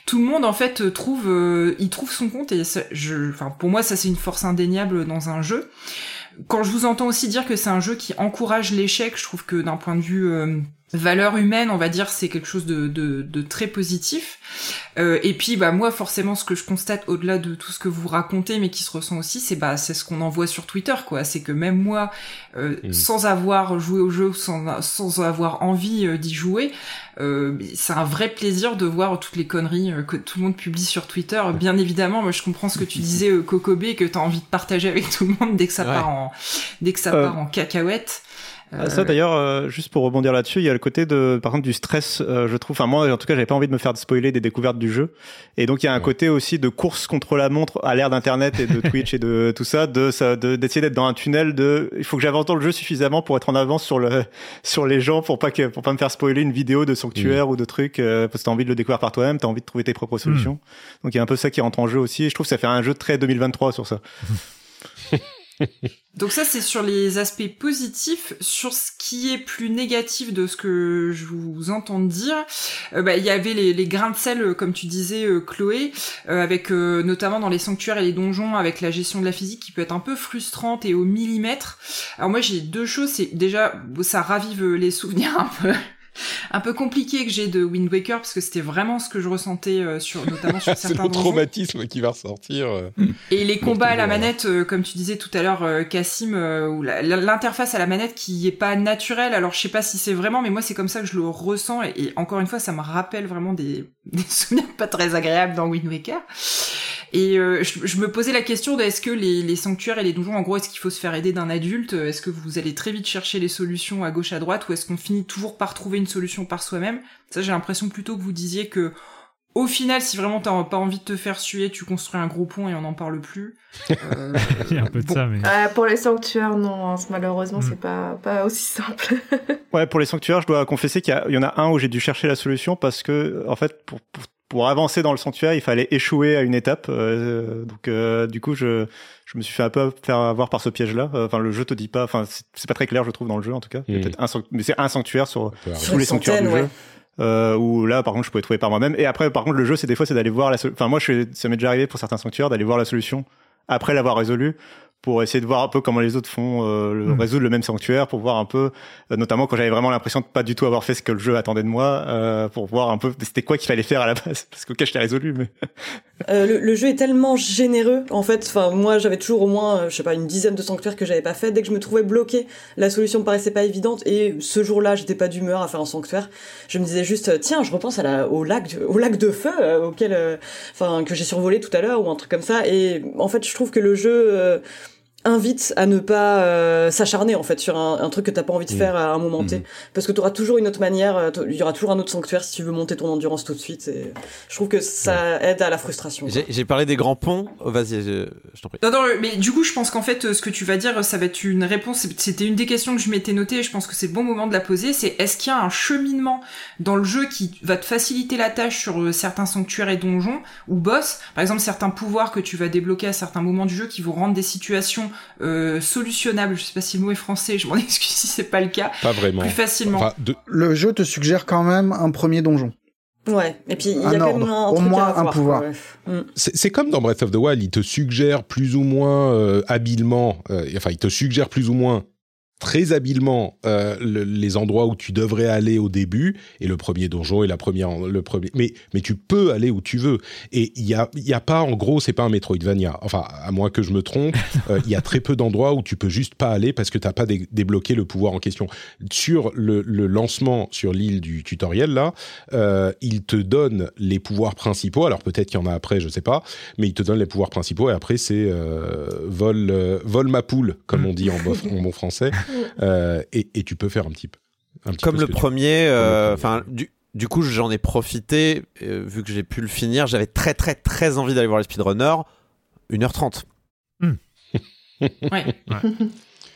tout le monde en fait trouve, euh, il trouve son compte et pour moi ça c'est une force indéniable dans un jeu. Quand je vous entends aussi dire que c'est un jeu qui encourage l'échec, je trouve que d'un point de vue valeur humaine, on va dire, c'est quelque chose de, de, de très positif. Euh, et puis, bah moi, forcément, ce que je constate au-delà de tout ce que vous racontez, mais qui se ressent aussi, c'est bah c'est ce qu'on envoie sur Twitter, quoi. C'est que même moi, euh, mm. sans avoir joué au jeu, sans, sans avoir envie euh, d'y jouer, euh, c'est un vrai plaisir de voir toutes les conneries euh, que tout le monde publie sur Twitter. Bien évidemment, moi, je comprends ce que tu disais, Cocobé, que t'as envie de partager avec tout le monde dès que ça part en dès que ça part en cacahuète. Ah, ça d'ailleurs, euh, juste pour rebondir là-dessus, il y a le côté de, par contre, du stress. Euh, je trouve, enfin moi, en tout cas, j'avais pas envie de me faire spoiler des découvertes du jeu, et donc il y a un côté aussi de course contre la montre à l'ère d'Internet et de Twitch et de tout ça, de d'essayer d'être dans un tunnel. De, il faut que j'avance dans le jeu suffisamment pour être en avance sur le sur les gens, pour pas que pour pas me faire spoiler une vidéo de sanctuaire mm. ou de trucs, euh, parce que t'as envie de le découvrir par toi-même, t'as envie de trouver tes propres solutions. Mm. Donc il y a un peu ça qui rentre en jeu aussi, et je trouve que ça fait un jeu très 2023 sur ça. Donc ça c'est sur les aspects positifs, sur ce qui est plus négatif de ce que je vous entends dire, euh, bah, il y avait les, grains de sel euh, comme tu disais euh, Chloé, avec notamment dans les sanctuaires et les donjons avec la gestion de la physique qui peut être un peu frustrante et au millimètre. Alors moi j'ai deux choses, c'est déjà ça ravive les souvenirs un peu un peu compliqué que j'ai de Wind Waker parce que c'était vraiment ce que je ressentais euh, sur notamment sur certains C'est le traumatisme qui va ressortir. Euh. Et les combats à la manette euh, comme tu disais tout à l'heure Cassim ou l'interface à la manette qui est pas naturelle. Alors je sais pas si c'est vraiment mais moi c'est comme ça que je le ressens et, encore une fois ça me rappelle vraiment des, des souvenirs pas très agréables dans Wind Waker. Et euh, je, me posais la question de est-ce que les, sanctuaires et les donjons, en gros, est-ce qu'il faut se faire aider d'un adulte? Est-ce que vous allez très vite chercher les solutions à gauche à droite ou est-ce qu'on finit toujours par trouver une solution par soi-même? Ça, j'ai l'impression plutôt que vous disiez que au final, si vraiment t'as pas envie de te faire suer, tu construis un gros pont et on n'en parle plus. Euh, Il y a un peu de ça, mais. pour les sanctuaires, non, hein, malheureusement, mm. c'est pas, pas aussi simple. ouais, pour les sanctuaires, je dois confesser qu'il y, en a un où j'ai dû chercher la solution parce que, en fait, pour, pour pour avancer dans le sanctuaire, il fallait échouer à une étape. Euh, donc, euh, du coup, je, je me suis fait un peu faire avoir par ce piège-là. Euh, enfin, le jeu te dit pas. Enfin, c'est pas très clair, je trouve, dans le jeu en tout cas. Un, mais c'est un sanctuaire sur tous les sanctuaires du jeu. Euh, où là par contre je pouvais trouver par moi-même et après par contre le jeu c'est des fois c'est d'aller voir la enfin moi je, ça m'est déjà arrivé pour certains sanctuaires d'aller voir la solution après l'avoir résolu pour essayer de voir un peu comment les autres font euh, hmm. résoudre le même sanctuaire pour voir un peu euh, notamment quand j'avais vraiment l'impression de pas du tout avoir fait ce que le jeu attendait de moi euh, pour voir un peu c'était quoi qu'il fallait faire à la base parce qu'au cas je l'ai résolu mais euh, le, le, jeu est tellement généreux en fait enfin moi j'avais toujours au moins euh, je sais pas une dizaine de sanctuaires que j'avais pas fait. Dès que je me trouvais bloqué la solution me paraissait pas évidente. Et ce jour-là j'étais pas d'humeur à faire un sanctuaire. Je me disais juste tiens je repense à la au lac au lac de feu auquel enfin que j'ai survolé tout à l'heure ou un truc comme ça. Et en fait je trouve que le jeu invite à ne pas euh, s'acharner en fait sur un, un truc que t'as pas envie de mm. faire à un moment T, mm. parce que tu auras toujours une autre manière, euh, il y aura toujours un autre sanctuaire si tu veux monter ton endurance tout de suite. Et je trouve que ça aide à la frustration. J'ai parlé des grands ponts. Oh, vas-y, je, je t'en prie. Non, non, mais du coup, je pense qu'en fait, ce que tu vas dire, ça va être une réponse. C'était une des questions que je m'étais notée. Et je pense que c'est le bon moment de la poser. C'est est-ce qu'il y a un cheminement dans le jeu qui va te faciliter la tâche sur euh, certains sanctuaires et donjons ou boss, par exemple certains pouvoirs que tu vas débloquer à certains moments du jeu qui vont rendre des situations euh, solutionnable. Je sais pas si le mot est français, je m'en excuse si c'est pas le cas. Pas vraiment. Plus facilement. Le jeu te suggère quand même un premier donjon. Ouais, et puis il y a quand même un au moins un pouvoir. Mm. C'est comme dans Breath of the Wild, il te suggère plus ou moins euh, habilement, euh, enfin il te suggère plus ou moins très habilement euh, les endroits où tu devrais aller au début et le premier donjon et la première le premier mais mais tu peux aller où tu veux. Et il y a il y a pas en gros c'est pas un Metroidvania. Enfin à moins que je me trompe euh, il y a très peu d'endroits où tu peux juste pas aller parce que t'as pas débloqué le pouvoir en question. Sur le, le lancement sur l'île du tutoriel là euh, il te donne les pouvoirs principaux. Alors peut-être qu'il y en a après je sais pas mais il te donne les pouvoirs principaux et après c'est euh, vol euh, vol ma poule comme on dit en, en bon français Euh, et, tu peux faire un petit peu. Comme, le premier, euh, enfin, du, du coup, j'en ai profité, euh, vu que j'ai pu le finir. J'avais très, très, très envie d'aller voir les speedrunners. 1h30. Hmm. ouais.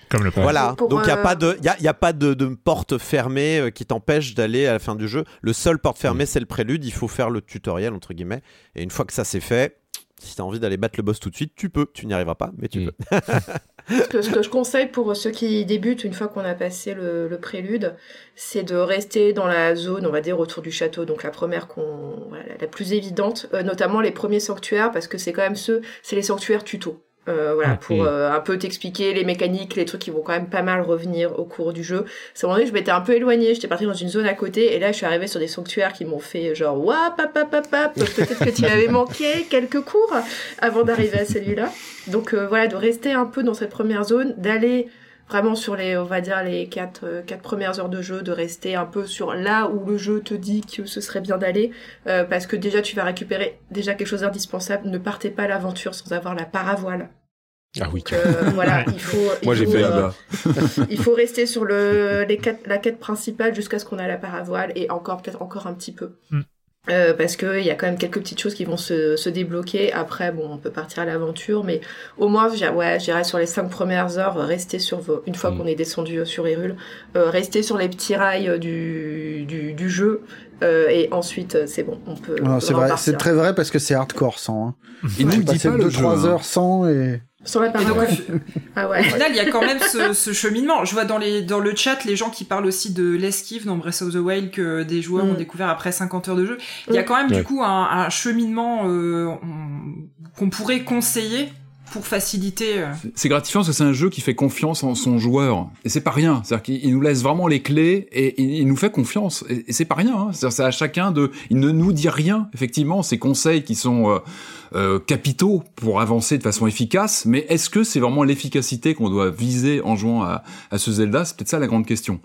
Comme le Voilà, donc il n'y a pas, de, y a, y a pas de, de porte fermée qui t'empêche d'aller à la fin du jeu. Le seul porte fermée, c'est le prélude. Il faut faire le tutoriel, entre guillemets. Et une fois que ça c'est fait, si tu as envie d'aller battre le boss tout de suite, tu peux. Tu n'y arriveras pas, mais tu hmm. peux. ce, que, ce, que, je conseille pour ceux qui débutent, une fois qu'on a passé le, le prélude, c'est de rester dans la zone, on va dire, autour du château. Donc la première, qu'on, voilà, la plus évidente, euh, notamment les premiers sanctuaires, parce que c'est quand même ceux, c'est les sanctuaires tuto. Euh, voilà, pour euh, un peu t'expliquer les mécaniques, les trucs qui vont quand même pas mal revenir au cours du jeu. C'est un moment donné, je m'étais un peu éloignée, j'étais partie dans une zone à côté, et là, je suis arrivée sur des sanctuaires qui m'ont fait genre, wap, pap, pap, pap, peut-être que tu avais manqué quelques cours avant d'arriver à celui-là. Donc euh, voilà, de rester un peu dans cette première zone, d'aller vraiment sur les, on va dire, les quatre, quatre premières heures de jeu, de rester un peu sur là où le jeu te dit que ce serait bien d'aller, parce que déjà tu vas récupérer déjà quelque chose d'indispensable. Ne partez pas à l'aventure sans avoir la paravoile. Ah oui. Euh, voilà, il faut. Moi j'ai fait là-bas. Euh, il faut rester sur le les la quête principale jusqu'à ce qu'on ait la paravoile et encore peut-être encore un petit peu. Mm. Euh, parce que il y a quand même quelques petites choses qui vont se, se débloquer. Après, bon, on peut partir à l'aventure, mais au moins, ouais, j'irai sur les cinq premières heures, rester sur vos, une fois mm. qu'on est descendu sur Hyrule, euh, rester sur les petits rails du, du, du jeu. Euh, et ensuite, c'est bon, on peut. c'est vrai, c'est très vrai parce que c'est hardcore sans. Hein. Il nous dit pas le 2-3 heures sans et. Sur la parole. ah ouais. Au final, il y a quand même ce, ce, cheminement. Je vois dans, les, dans le chat les gens qui parlent aussi de l'esquive dans Breath of the Wild que des joueurs mm. ont découvert après 50 heures de jeu. Il y a mm. quand même du coup un, un cheminement euh, qu'on pourrait conseiller pour faciliter. Euh. C'est gratifiant parce que c'est un jeu qui fait confiance en son joueur. Et c'est pas rien. C'est-à-dire qu'il nous laisse vraiment les clés et il nous fait confiance. Et, c'est pas rien. Hein. C'est à chacun de. Il ne nous dit rien, effectivement. Ces conseils qui sont. Euh, euh, capitaux pour avancer de façon efficace, mais est-ce que c'est vraiment l'efficacité qu'on doit viser en jouant à, à ce Zelda? C'est peut-être ça la grande question.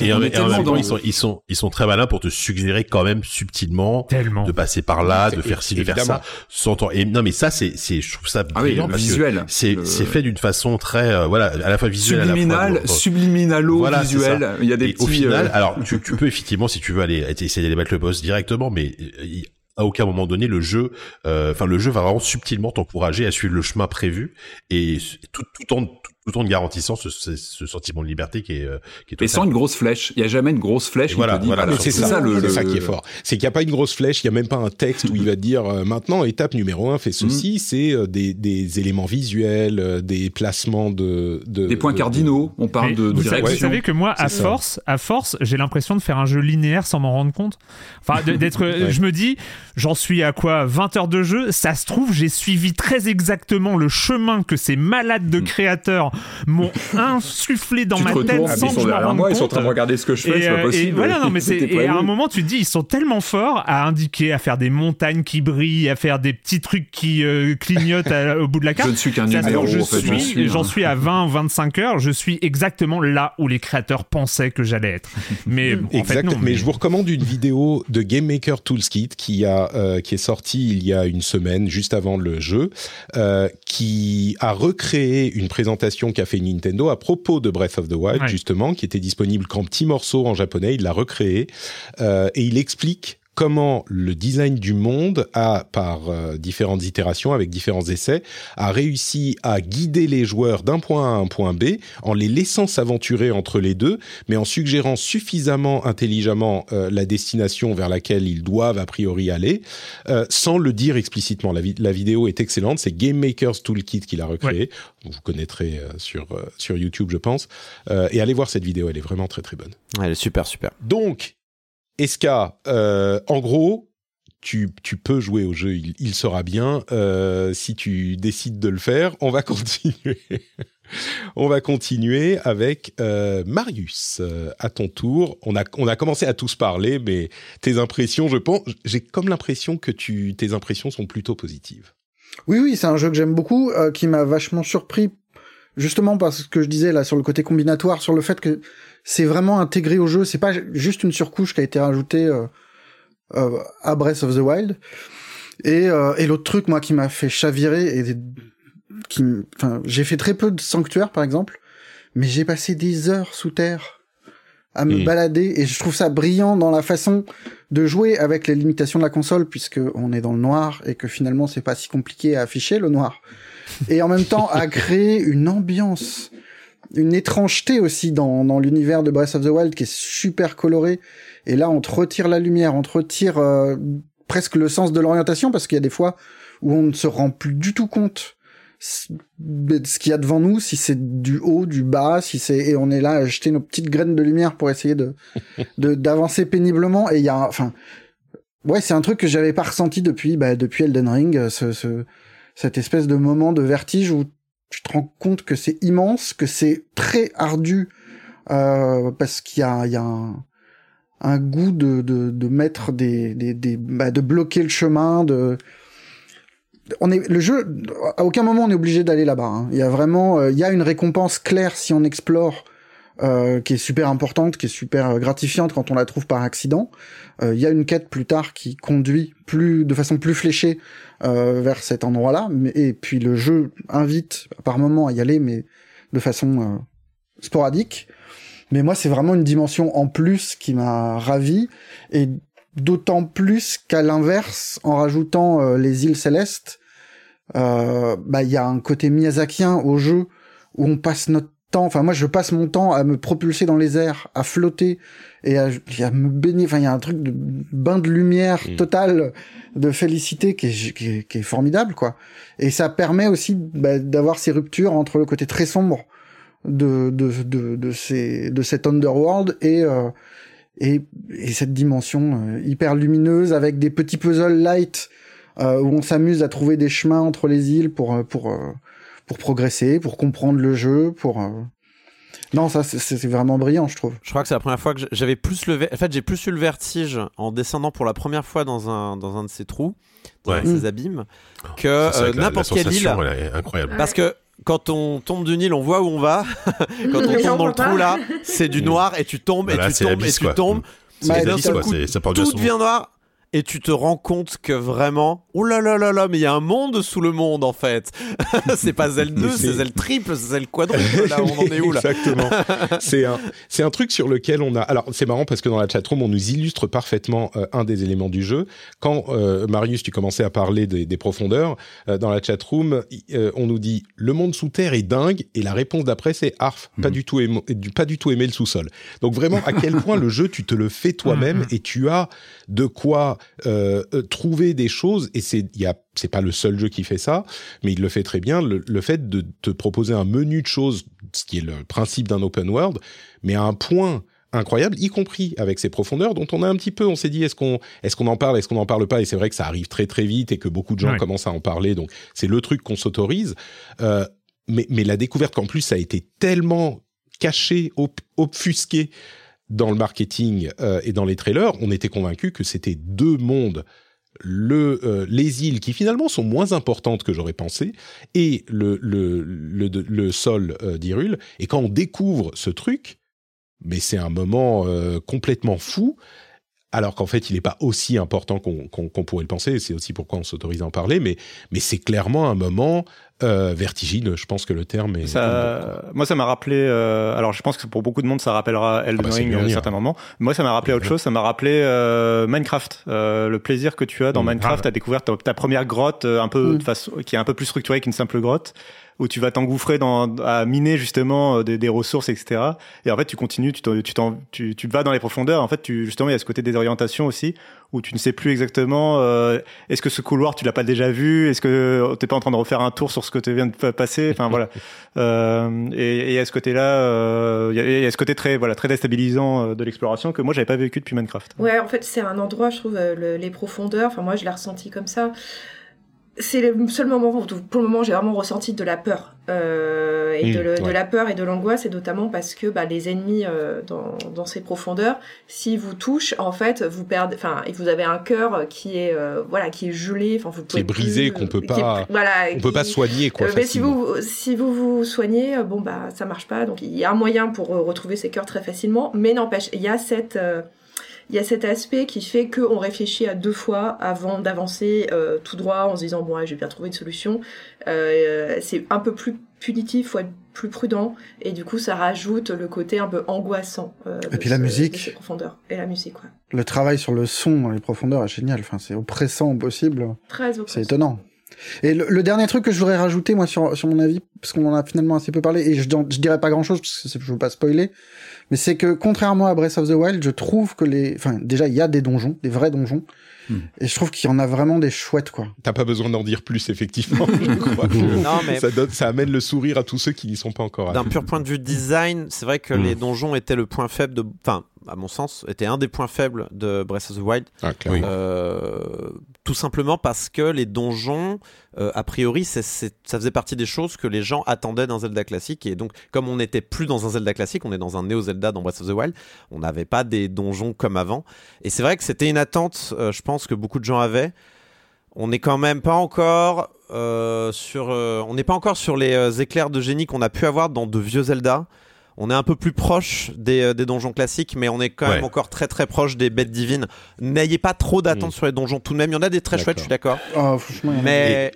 Et, en, même temps, ils sont, ils sont, ils sont très malins pour te suggérer quand même subtilement de passer par là, de faire ci, de faire ça, sans Et non, mais ça, c'est, c'est, je trouve ça ah brillant visuel. C'est, c'est fait d'une façon très, euh, voilà, à la fois visuelle, subliminal, subliminalo voilà, visuel. Il y a des petits. Au final, euh, alors tu, tu peux effectivement, si tu veux aller essayer d'aller battre le boss directement, mais à aucun moment donné le jeu euh, enfin le jeu va vraiment subtilement t'encourager à suivre le chemin prévu et tout, tout en tout en garantissant ce, ce, sentiment de liberté qui est, euh, qui est et sans une grosse flèche. Il y a jamais une grosse flèche. Qui voilà, te dit, voilà, c'est ça, le, ça qui est fort. C'est qu'il n'y a pas une grosse flèche, il y a même pas un texte où il va dire euh, maintenant étape numéro un, fais ceci. Mm. C'est euh, des, des éléments visuels, des placements de, de des points cardinaux. On parle de, vous, direction. vous savez que moi, à force, à force, j'ai l'impression de faire un jeu linéaire sans m'en rendre compte. Enfin, d'être, je me dis, j'en suis à quoi 20 heures de jeu? Ça se trouve, j'ai suivi très exactement le chemin que ces malades de mm. créateurs m'ont insufflé dans ma tête sans que je m'en rende moi, compte. Ils sont en train de regarder ce que je fais, c'est pas euh, possible. Et, voilà, non, mais et à un moment, tu te dis, ils sont tellement forts à indiquer, à faire des montagnes qui brillent, à faire des petits trucs qui euh, clignotent au bout de la carte. Je ne suis qu'un numéro, je suis, j'en suis à 20, 25 heures, je suis exactement là où les créateurs pensaient que j'allais être. Mais en fait, non, mais... je vous recommande une vidéo de Game Maker Toolkit qui a euh, qui est sortie il y a une semaine, juste avant le jeu, qui a recréé une présentation qu'a fait Nintendo à propos de Breath of the Wild, justement, qui était disponible qu'en petits morceaux en japonais. Il l'a recréé euh, et il explique comment le design du monde a, par euh, différentes itérations, avec différents essais, a réussi à guider les joueurs d'un point A à un point B en les laissant s'aventurer entre les deux, mais en suggérant suffisamment intelligemment euh, la destination vers laquelle ils doivent a priori aller, euh, sans le dire explicitement. La, la, vidéo est excellente, c'est Game Maker's Toolkit qui l'a recréé. Vous connaîtrez sur, sur YouTube, je pense. et allez voir cette vidéo, elle est vraiment très très bonne. Elle est super, super. Donc, Eska, euh, en gros, tu, tu, peux jouer au jeu, il, il sera bien euh, si tu décides de le faire. On va continuer. On va continuer avec euh, Marius. Euh, à ton tour, on a on a commencé à tous parler, mais tes impressions, je pense, j'ai comme l'impression que tu tes impressions sont plutôt positives. Oui, oui, c'est un jeu que j'aime beaucoup, euh, qui m'a vachement surpris, justement parce que je disais là sur le côté combinatoire, sur le fait que c'est vraiment intégré au jeu, c'est pas juste une surcouche qui a été rajoutée euh, euh, à Breath of the Wild. Et, et l'autre truc, moi, qui m'a fait chavirer, et qui, enfin, j'ai fait très peu de sanctuaires, par exemple, mais j'ai passé des heures sous terre à me balader et je trouve ça brillant dans la façon de jouer avec les limitations de la console puisque on est dans le noir et que finalement c'est pas si compliqué à afficher le noir. Et en même temps à créer une ambiance une étrangeté aussi dans, dans l'univers de Breath of the Wild qui est super coloré et là on te retire la lumière on te retire euh, presque le sens de l'orientation parce qu'il y a des fois où on ne se rend plus du tout compte ce qu'il y a devant nous, si c'est du haut, du bas, si c'est et on est là à jeter nos petites graines de lumière pour essayer de d'avancer péniblement. Et il y a, enfin, ouais, c'est un truc que j'avais pas ressenti depuis bah, depuis Elden Ring, ce, ce, cette espèce de moment de vertige où tu te rends compte que c'est immense, que c'est très ardu euh, parce qu'il y a, un goût de, de, de mettre des, des, des bah, de bloquer le chemin, de on est le jeu à aucun moment on est obligé d'aller là-bas. Hein. Il y a vraiment euh, il y a une récompense claire si on explore euh, qui est super importante, qui est super gratifiante quand on la trouve par accident. Euh, il y a une quête plus tard qui conduit plus de façon plus fléchée vers cet endroit-là. Et puis le jeu invite par moment à y aller, mais de façon sporadique. Mais moi, c'est vraiment une dimension en plus qui m'a ravi et D'autant plus qu'à l'inverse, en rajoutant euh, les îles célestes, euh, bah il y a un côté miyazakien au jeu où on passe notre temps. Enfin moi je passe mon temps à me propulser dans les airs, à flotter et à, me baigner. Enfin il y a un truc de bain de lumière mm. total, de félicité qui est, qui, est, formidable quoi. Et ça permet aussi bah, d'avoir ces ruptures entre le côté très sombre de de de, de, ces de cet underworld et euh, et, et cette dimension euh, hyper lumineuse avec des petits puzzles light euh, où on s'amuse à trouver des chemins entre les îles pour euh, pour pour progresser, pour comprendre le jeu, pour non, ça c'est vraiment brillant, je trouve. Je crois que c'est la première fois que j'avais plus le, en fait j'ai plus eu le vertige en descendant pour la première fois dans un dans un de ces trous, dans ces mm. abîmes, que n'importe quelle île. Incroyable. Parce que quand on tombe du Nil, on voit où on va. quand on tombe dans le trou là, c'est du noir et tu tombes et tu tombes et tu tombes. C'est tout devient noir et tu te rends compte que vraiment, oh là là là là, mais il y a un monde sous le monde en fait. c'est pas Zelle 2, c'est Zelle triple, c'est Zelle quadruple. Là, on en est où là Exactement. c'est un, c'est un truc sur lequel on a. Alors, c'est marrant parce que dans la chatroom, on nous illustre parfaitement euh, un des éléments du jeu. Quand euh, Marius, tu commençais à parler des, des profondeurs euh, dans la chatroom, on nous dit le monde sous terre est dingue et la réponse d'après c'est arf, pas mhm. du tout aimé, pas du tout aimer le sous-sol. Donc vraiment, à quel point le jeu, tu te le fais toi-même et tu as de quoi euh, euh, trouver des choses, et c'est il y a c'est pas le seul jeu qui fait ça, mais il le fait très bien. Le, fait de te proposer un menu de choses, ce qui est le principe d'un open world, mais à un point incroyable, y compris avec ses profondeurs dont on a un petit peu, on s'est dit est-ce qu'on est-ce qu'on en parle, est-ce qu'on n'en parle pas, et c'est vrai que ça arrive très très vite et que beaucoup de gens commencent à en parler, donc c'est le truc qu'on s'autorise. Euh, mais, mais la découverte qu'en plus ça a été tellement caché, obfusqué dans le marketing euh, et dans les trailers, on était convaincu que c'était deux mondes. Euh, les îles qui finalement sont moins importantes que j'aurais pensé et le, sol euh. Et quand on découvre ce truc, mais c'est un moment complètement fou alors qu'en fait, il n'est pas aussi important qu'on pourrait le penser. C'est aussi pourquoi on s'autorise à en parler. Mais, mais c'est clairement un moment euh, vertigineux. Je pense que le terme est. Ça, moi, ça m'a rappelé. Euh, alors, je pense que pour beaucoup de monde, ça rappellera Elden ah bah, Ring à un certain moment. Moi, ça m'a rappelé autre chose. Ça m'a rappelé euh, Minecraft. le plaisir que tu as dans mmh. Minecraft à découvrir ta, première grotte, un peu mmh. de façon, qui est un peu plus structurée qu'une simple grotte où tu vas t'engouffrer dans à miner justement des, des, ressources, etc. Et en fait, tu continues, tu, tu, tu, tu vas dans les profondeurs. En fait, tu, justement, il y a ce côté désorientation aussi, où tu ne sais plus exactement euh, est-ce que ce couloir tu l'as pas déjà vu, est-ce que t'es pas en train de refaire un tour sur ce que tu viens de passer, enfin voilà. Euh, et il y a ce côté-là, euh, il y, a ce côté très voilà très déstabilisant euh, de l'exploration que moi j'avais pas vécu depuis Minecraft. Ouais, en fait c'est un endroit, je trouve, les profondeurs. Enfin moi je l'ai ressenti comme ça c'est le seul moment où, pour le moment, j'ai vraiment ressenti de la peur. Euh, et de, la peur et de l'angoisse, et notamment parce que bah, les ennemis euh, dans, dans ces profondeurs, s'ils vous touchent, en fait, vous perdez, enfin, vous avez un cœur qui est, euh, voilà, qui est gelé, enfin, vous qui est brisé, qu'on peut pas, voilà, on peut pas soigner, quoi. mais si vous, si vous vous soignez, bon bah, ça marche pas. Donc, il y a un moyen pour retrouver ces cœurs très facilement, mais n'empêche, il y a cette il y a cet aspect qui fait qu'on réfléchit à deux fois avant d'avancer euh, tout droit en se disant bon j'ai bien trouvé une solution. Euh, c'est un peu plus punitif, faut être plus prudent et du coup ça rajoute le côté un peu angoissant. Euh, et puis la musique. profondeurs. Et la musique, ouais. Le travail sur le son dans les profondeurs est génial. Enfin c'est oppressant au possible. Très oppressant. C'est étonnant. Et le, dernier truc que je voudrais rajouter, moi, sur, sur mon avis, parce qu'on en a finalement assez peu parlé, et je, je dirais pas grand chose, parce que je veux pas spoiler, mais c'est que, contrairement à Breath of the Wild, je trouve que les, enfin, déjà, il y a des donjons, des vrais donjons, hmm. Et je trouve qu'il y en a vraiment des chouettes, quoi. T'as pas besoin d'en dire plus, effectivement. je crois non, mais... ça, donne, ça amène le sourire à tous ceux qui n'y sont pas encore. D'un pur point de vue design, c'est vrai que hmm. les donjons étaient le point faible de. Enfin, à mon sens, était un des points faibles de Breath of the Wild. Ah, euh, tout simplement parce que les donjons, euh, a priori, ça faisait partie des choses que les gens attendaient d'un Zelda classique. Et donc, comme on n'était plus dans un Zelda classique, on est dans un Neo Zelda dans Breath of the Wild, on n'avait pas des donjons comme avant. Et c'est vrai que c'était une attente, euh, je pense, que beaucoup de gens avaient. On n'est quand même pas encore sur, on n'est pas encore sur les éclairs de génie qu'on a pu avoir dans de vieux Zelda on est un peu plus proche des, euh, donjons classiques, mais on est quand même encore très très proche des bêtes divines. N'ayez pas trop d'attentes mm. sur les donjons tout de même. Il y en a des très chouettes, je suis d'accord. Oh, mais.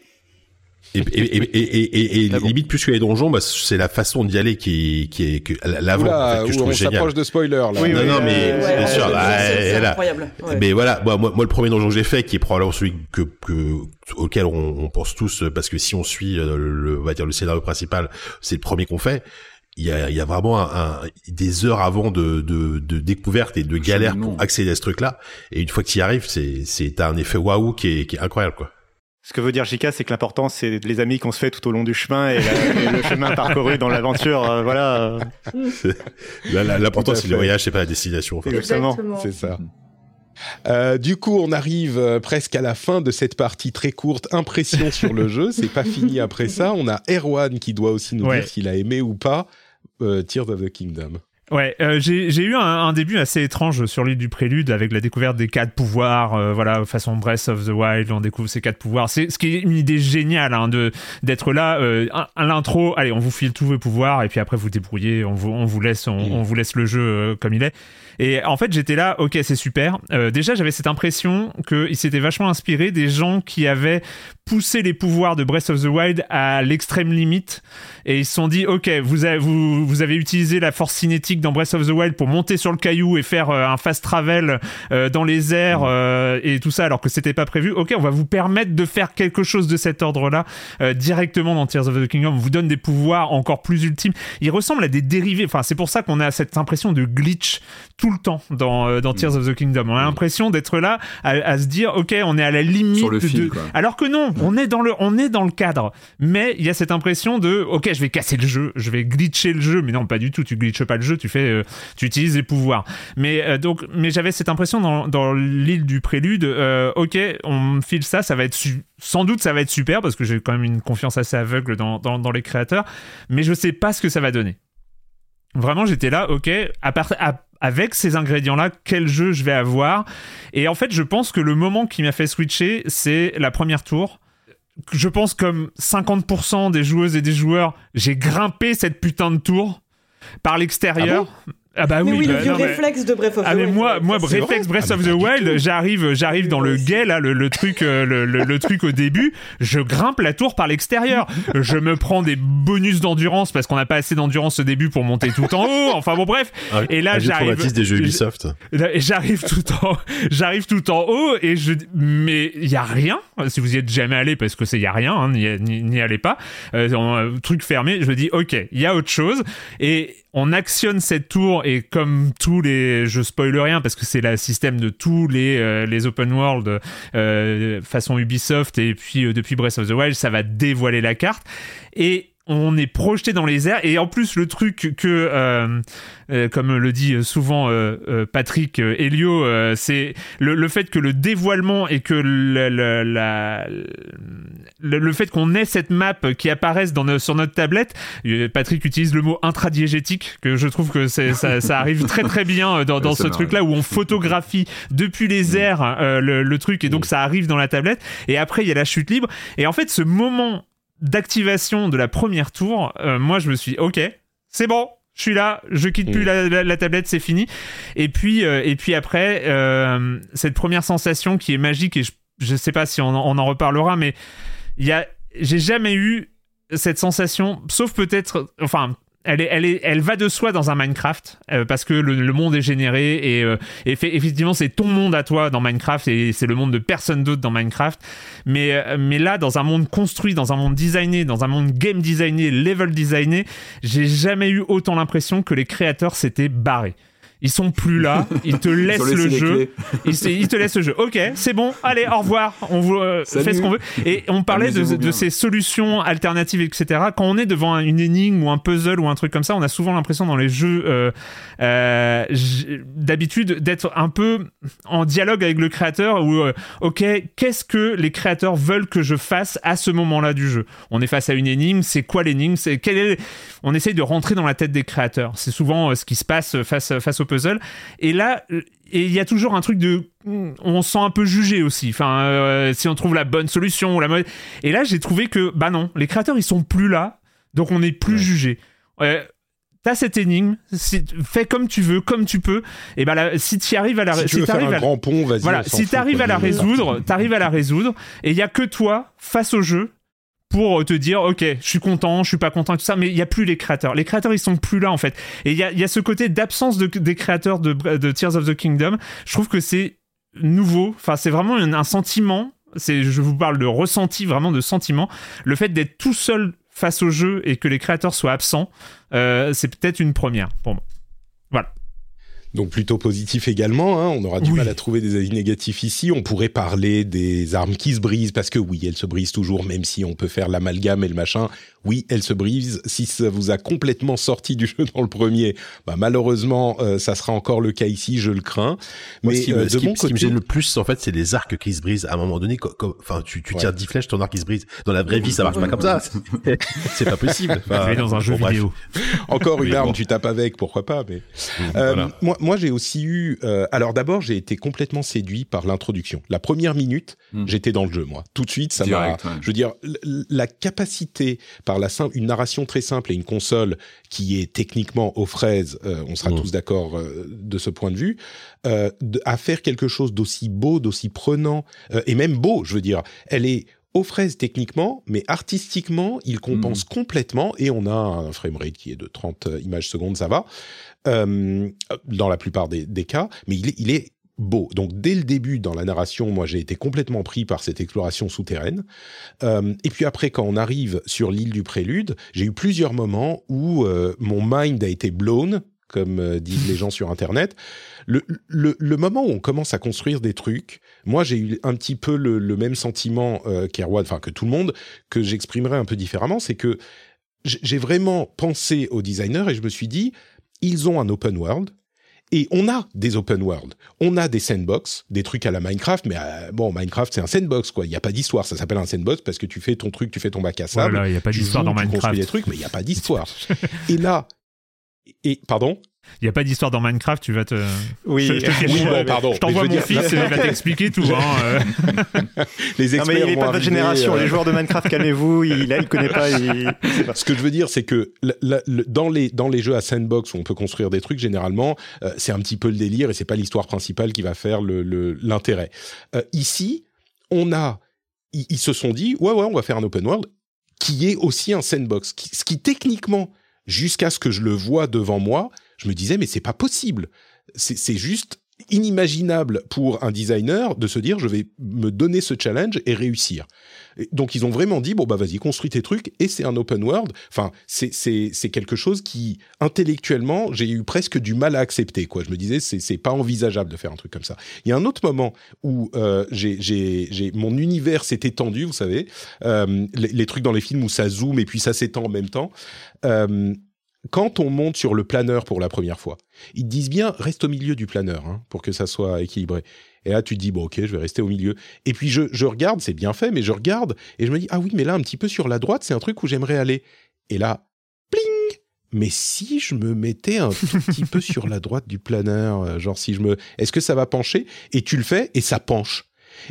Et, et, limite plus que les donjons, bah, c'est la façon d'y aller qui, qui est que l'avant en fait, que je trouve on s'approche de spoiler là. Oui, non, non, mais bien sûr, c'est incroyable. Mais voilà, moi, moi, le premier donjon que j'ai fait, qui est probablement celui que, que auquel on, on, pense tous, parce que si on suit euh, le, on va dire le scénario principal, c'est le premier qu'on fait il y a, y a, vraiment un, des heures avant de, de, de, découverte et de galère pour accéder à ce truc-là. Et une fois que tu y arrives, c'est, c'est un effet waouh qui est, qui est incroyable, quoi. Ce que veut dire Jika, c'est que l'important, c'est les amis qu'on se fait tout au long du chemin et, le chemin parcouru dans l'aventure. Euh, voilà. L'important, c'est le voyage, c'est pas la destination. Exactement. C'est ça. Euh, du coup, on arrive euh, presque à la fin de cette partie très courte. Impression sur le jeu, c'est pas fini après ça. On a Erwan qui doit aussi nous dire s'il a aimé ou pas euh, Tears of the Kingdom. Ouais, euh, j'ai eu un, début assez étrange sur l'île du Prélude avec la découverte des quatre pouvoirs, euh, voilà, façon Breath of the Wild, on découvre ces quatre pouvoirs. C'est ce qui est une idée géniale hein, de d'être là euh, à, l'intro. Allez, on vous file tous vos pouvoirs et puis après vous débrouillez, on vous on vous laisse on, on vous laisse le jeu euh, comme il est. Et en fait, j'étais là, ok, c'est super. Euh, déjà, j'avais cette impression qu'il s'était vachement inspiré des gens qui avaient poussé les pouvoirs de Breath of the Wild à l'extrême limite. Et ils se sont dit, ok, vous avez, vous, vous avez utilisé la force cinétique dans Breath of the Wild pour monter sur le caillou et faire euh, un fast travel euh, dans les airs euh, et tout ça, alors que c'était pas prévu. Ok, on va vous permettre de faire quelque chose de cet ordre-là directement dans Tears of the Kingdom. On vous donne des pouvoirs encore plus ultimes. Il ressemble à des dérivés. Enfin, c'est pour ça qu'on a cette impression de glitch tout le temps dans, dans Tears of the Kingdom. On a l'impression d'être là à, se dire, ok, on est à la limite de... Alors que non, on est dans le, on est dans le cadre. Mais il y a cette impression de, ok, je vais casser le jeu, je vais glitcher le jeu. Mais non, pas du tout. Tu glitches pas le jeu, tu fais, euh, tu utilises les pouvoirs. Mais euh, donc, mais j'avais cette impression dans, dans l'île du prélude. Euh, ok, on me file ça, ça va être sans doute ça va être super parce que j'ai quand même une confiance assez aveugle dans, dans, les créateurs. Mais je sais pas ce que ça va donner. Vraiment, j'étais là, ok, avec ces ingrédients-là, quel jeu je vais avoir? Et en fait, je pense que le moment qui m'a fait switcher, c'est la première tour. Je pense comme 50% des joueuses et des joueurs, j'ai grimpé cette putain de tour par l'extérieur. Ah Ah bah oui, mais oui, bah, le vieux non, mais- réflexe de Breath of the Ah mais Wild. moi, moi, réflexe Breath Ah, of the Wild, j'arrive, j'arrive dans le guet là, le, le truc, euh, le, le- le truc au début, je grimpe la tour par l'extérieur, je me prends des bonus d'endurance parce qu'on n'a pas assez d'endurance au début pour monter tout en haut. Enfin bon bref, Ah, et là j'arrive, des jeux Ubisoft. j'arrive tout en, j'arrive tout en haut et je, mais il y a rien. Si vous y êtes jamais allé parce que c'est y a rien, hein, n'y n'y- n'y allez pas. Euh, en- truc fermé, je me dis ok, il y a autre chose et on actionne cette tour et comme tous les, je spoil rien parce que c'est le système de tous les euh, les open world euh, façon Ubisoft et puis euh, depuis Breath of the Wild, ça va dévoiler la carte. Et on est projeté dans les airs. Et en plus le truc que euh, euh, comme le dit souvent euh, euh, Patrick euh, Helio euh, c'est le, le fait que le dévoilement et que le, le- la- le, fait qu'on ait cette map qui apparaisse dans nos- sur notre tablette euh, Patrick utilise le mot intradiégétique que je trouve que c'est- ça, ça arrive très très bien euh, dans, dans ce truc là où on photographie depuis les airs euh, le, le truc et donc ça arrive dans la tablette. Et après il y a la chute libre. Et en fait ce moment d'activation de la première tour, euh, moi je me suis dit, ok, c'est bon, je suis là, je quitte plus Mm. la, la- la tablette, c'est fini. Et puis, euh, et puis après, euh, cette première sensation qui est magique, et je, je sais pas si on, en- on en reparlera, mais il y a, j'ai jamais eu cette sensation, sauf peut-être, enfin. Elle, est, elle, est, elle va de soi dans un Minecraft euh, parce que le, le monde est généré et, euh, et fait- effectivement c'est ton monde à toi dans Minecraft et c'est le monde de personne d'autre dans Minecraft mais, euh, mais là, dans un monde construit, dans un monde designé, dans un monde game designé, level designé, j'ai jamais eu autant l'impression que les créateurs s'étaient barrés. Ils sont plus là, ils te laissent Ils le jeu, ils, te laissent le jeu. Ok, c'est bon, allez, au revoir, on vous, euh, fait ce qu'on veut. Et on parlait de, ces solutions alternatives, etc. Quand on est devant un- une énigme ou un puzzle ou un truc comme ça, on a souvent l'impression dans les jeux euh, euh, d'habitude d'être un peu en dialogue avec le créateur ou euh, ok qu'est-ce que les créateurs veulent que je fasse à ce moment-là du jeu? On est face à une énigme c'est quoi l'énigme? C'est quel est on essaye de rentrer dans la tête des créateurs. C'est souvent ce qui se passe face face au puzzle. Et là et il y a toujours un truc de on se sent un peu jugé aussi. Enfin euh, si on trouve la bonne solution ou la mauvaise. Et là j'ai trouvé que bah non les créateurs ils sont plus là. Donc on n'est plus jugé. Euh, T'as cette énigme, fais comme tu veux, comme tu peux. Et ben là, si tu arrives à la, Si tu veux faire un à- grand pont, vas-y. voilà, si t'arrives à la résoudre, t'arrives à la résoudre, et il y a que toi face au jeu pour te dire ok je suis content je suis pas content tout ça mais il y a plus les créateurs. Les créateurs ils sont plus là en fait. Et il y a, y a ce côté d'absence de, des créateurs de, de Tears of the Kingdom. Je trouve que c'est nouveau. Enfin c'est vraiment un, un sentiment. C'est je vous parle de ressenti vraiment de sentiment. Le fait d'être tout seul face au jeu et que les créateurs soient absents euh, c'est peut-être une première pour moi. Voilà Donc plutôt positif également, hein. on aura du Oui. mal à trouver des avis négatifs ici. On pourrait parler des armes qui se brisent, parce que oui, elles se brisent toujours, même si on peut faire l'amalgame et le machin. Oui, elles se brisent. Si ça vous a complètement sorti du jeu dans le premier, bah, malheureusement, euh, ça sera encore le cas ici, je le crains. Moi, Mais ce qui, me, euh, ce de qui- mon ce qui me gêne le plus, en fait, c'est les arcs qui se brisent. À un moment donné, enfin, tu, tu Ouais. tires 10 flèches, ton arc il se brise. Dans la vraie vie, ça marche pas comme ça. C'est pas possible. Enfin, dans un jeu bon, vidéo encore une arme, bon. tu tapes avec, pourquoi pas. Mais Euh, Voilà. moi, moi j'ai aussi eu. euh, alors d'abord, j'ai été complètement séduit par l'introduction. La première minute, Hmm. j'étais dans le jeu, moi. Tout de suite, ça m'a. Ouais. Je veux dire, la capacité par la simple, une narration très simple et une console qui est techniquement aux fraises, euh, on sera Hmm. tous d'accord euh, de ce point de vue, euh, de- à faire quelque chose d'aussi beau, d'aussi prenant et même beau. Je veux dire, elle est aux fraises techniquement, mais artistiquement, il compense complètement et on a un framerate qui est de 30 images secondes, ça va, dans la plupart des, des cas, mais il est, il est beau. Donc dès le début dans la narration, moi j'ai été complètement pris par cette exploration souterraine. Euh, et puis après, quand on arrive sur l'île du Prélude, j'ai eu plusieurs moments où euh, mon mind a été blown, comme euh, disent les gens sur Internet. Le, moment où on commence à construire des trucs, moi j'ai eu un petit peu le, le même sentiment qu'Erwan, enfin que tout le monde, que j'exprimerai un peu différemment, c'est que j'ai vraiment pensé aux designers et je me suis dit, ils ont un open world. Et on a des open world, on a des sandbox, des trucs à la Minecraft, mais euh, bon, Minecraft c'est un sandbox quoi. Il n'y a pas d'histoire, ça s'appelle un sandbox parce que tu fais ton truc, tu fais ton bac à sable. Voilà, il y a pas d'histoire dans tu construis Minecraft des trucs, mais il n'y a pas d'histoire. et là, et pardon, Il n'y a pas d'histoire dans Minecraft, tu vas te. Oui, je, pardon. Je t'envoie mon fils et il va t'expliquer tout. Hein, euh. Les experts. Non, mais il n'est pas de votre génération. Les joueurs de Minecraft, calmez-vous, il ne connaît pas, Ce que je veux dire, c'est que dans, les, dans les jeux à sandbox où on peut construire des trucs, généralement, c'est un petit peu le délire et c'est pas l'histoire principale qui va faire l'intérêt. Le, ici, on a. Ils, se sont dit, ouais, ouais, on va faire un open world qui est aussi un sandbox. ce qui techniquement jusqu'à ce que je le vois devant moi, je me disais mais c'est pas possible. C'est juste inimaginable pour un designer de se dire je vais me donner ce challenge et réussir. donc ils ont vraiment dit bon bah vas-y construis tes trucs et c'est un open world. Enfin c'est c'est quelque chose qui intellectuellement j'ai eu presque du mal à accepter quoi. Je me disais c'est c'est pas envisageable de faire un truc comme ça. Il y a un autre moment où euh, j'ai j'ai j'ai mon univers s'est étendu vous savez euh, les, les, trucs dans les films où ça zoome et puis ça s'étend en même temps. Euh, quand on monte sur le planeur pour la première fois, ils disent bien reste au milieu du planeur hein, pour que ça soit équilibré. Et là, tu te dis bon, ok, je vais rester au milieu. Et puis je, regarde, c'est bien fait, mais je regarde et je me dis ah oui, mais là un petit peu sur la droite, c'est un truc où j'aimerais aller. Et là, pling. Mais si je me mettais un tout petit peu sur la droite du planeur, euh, genre si je me, est-ce que ça va pencher? Et tu le fais et ça penche.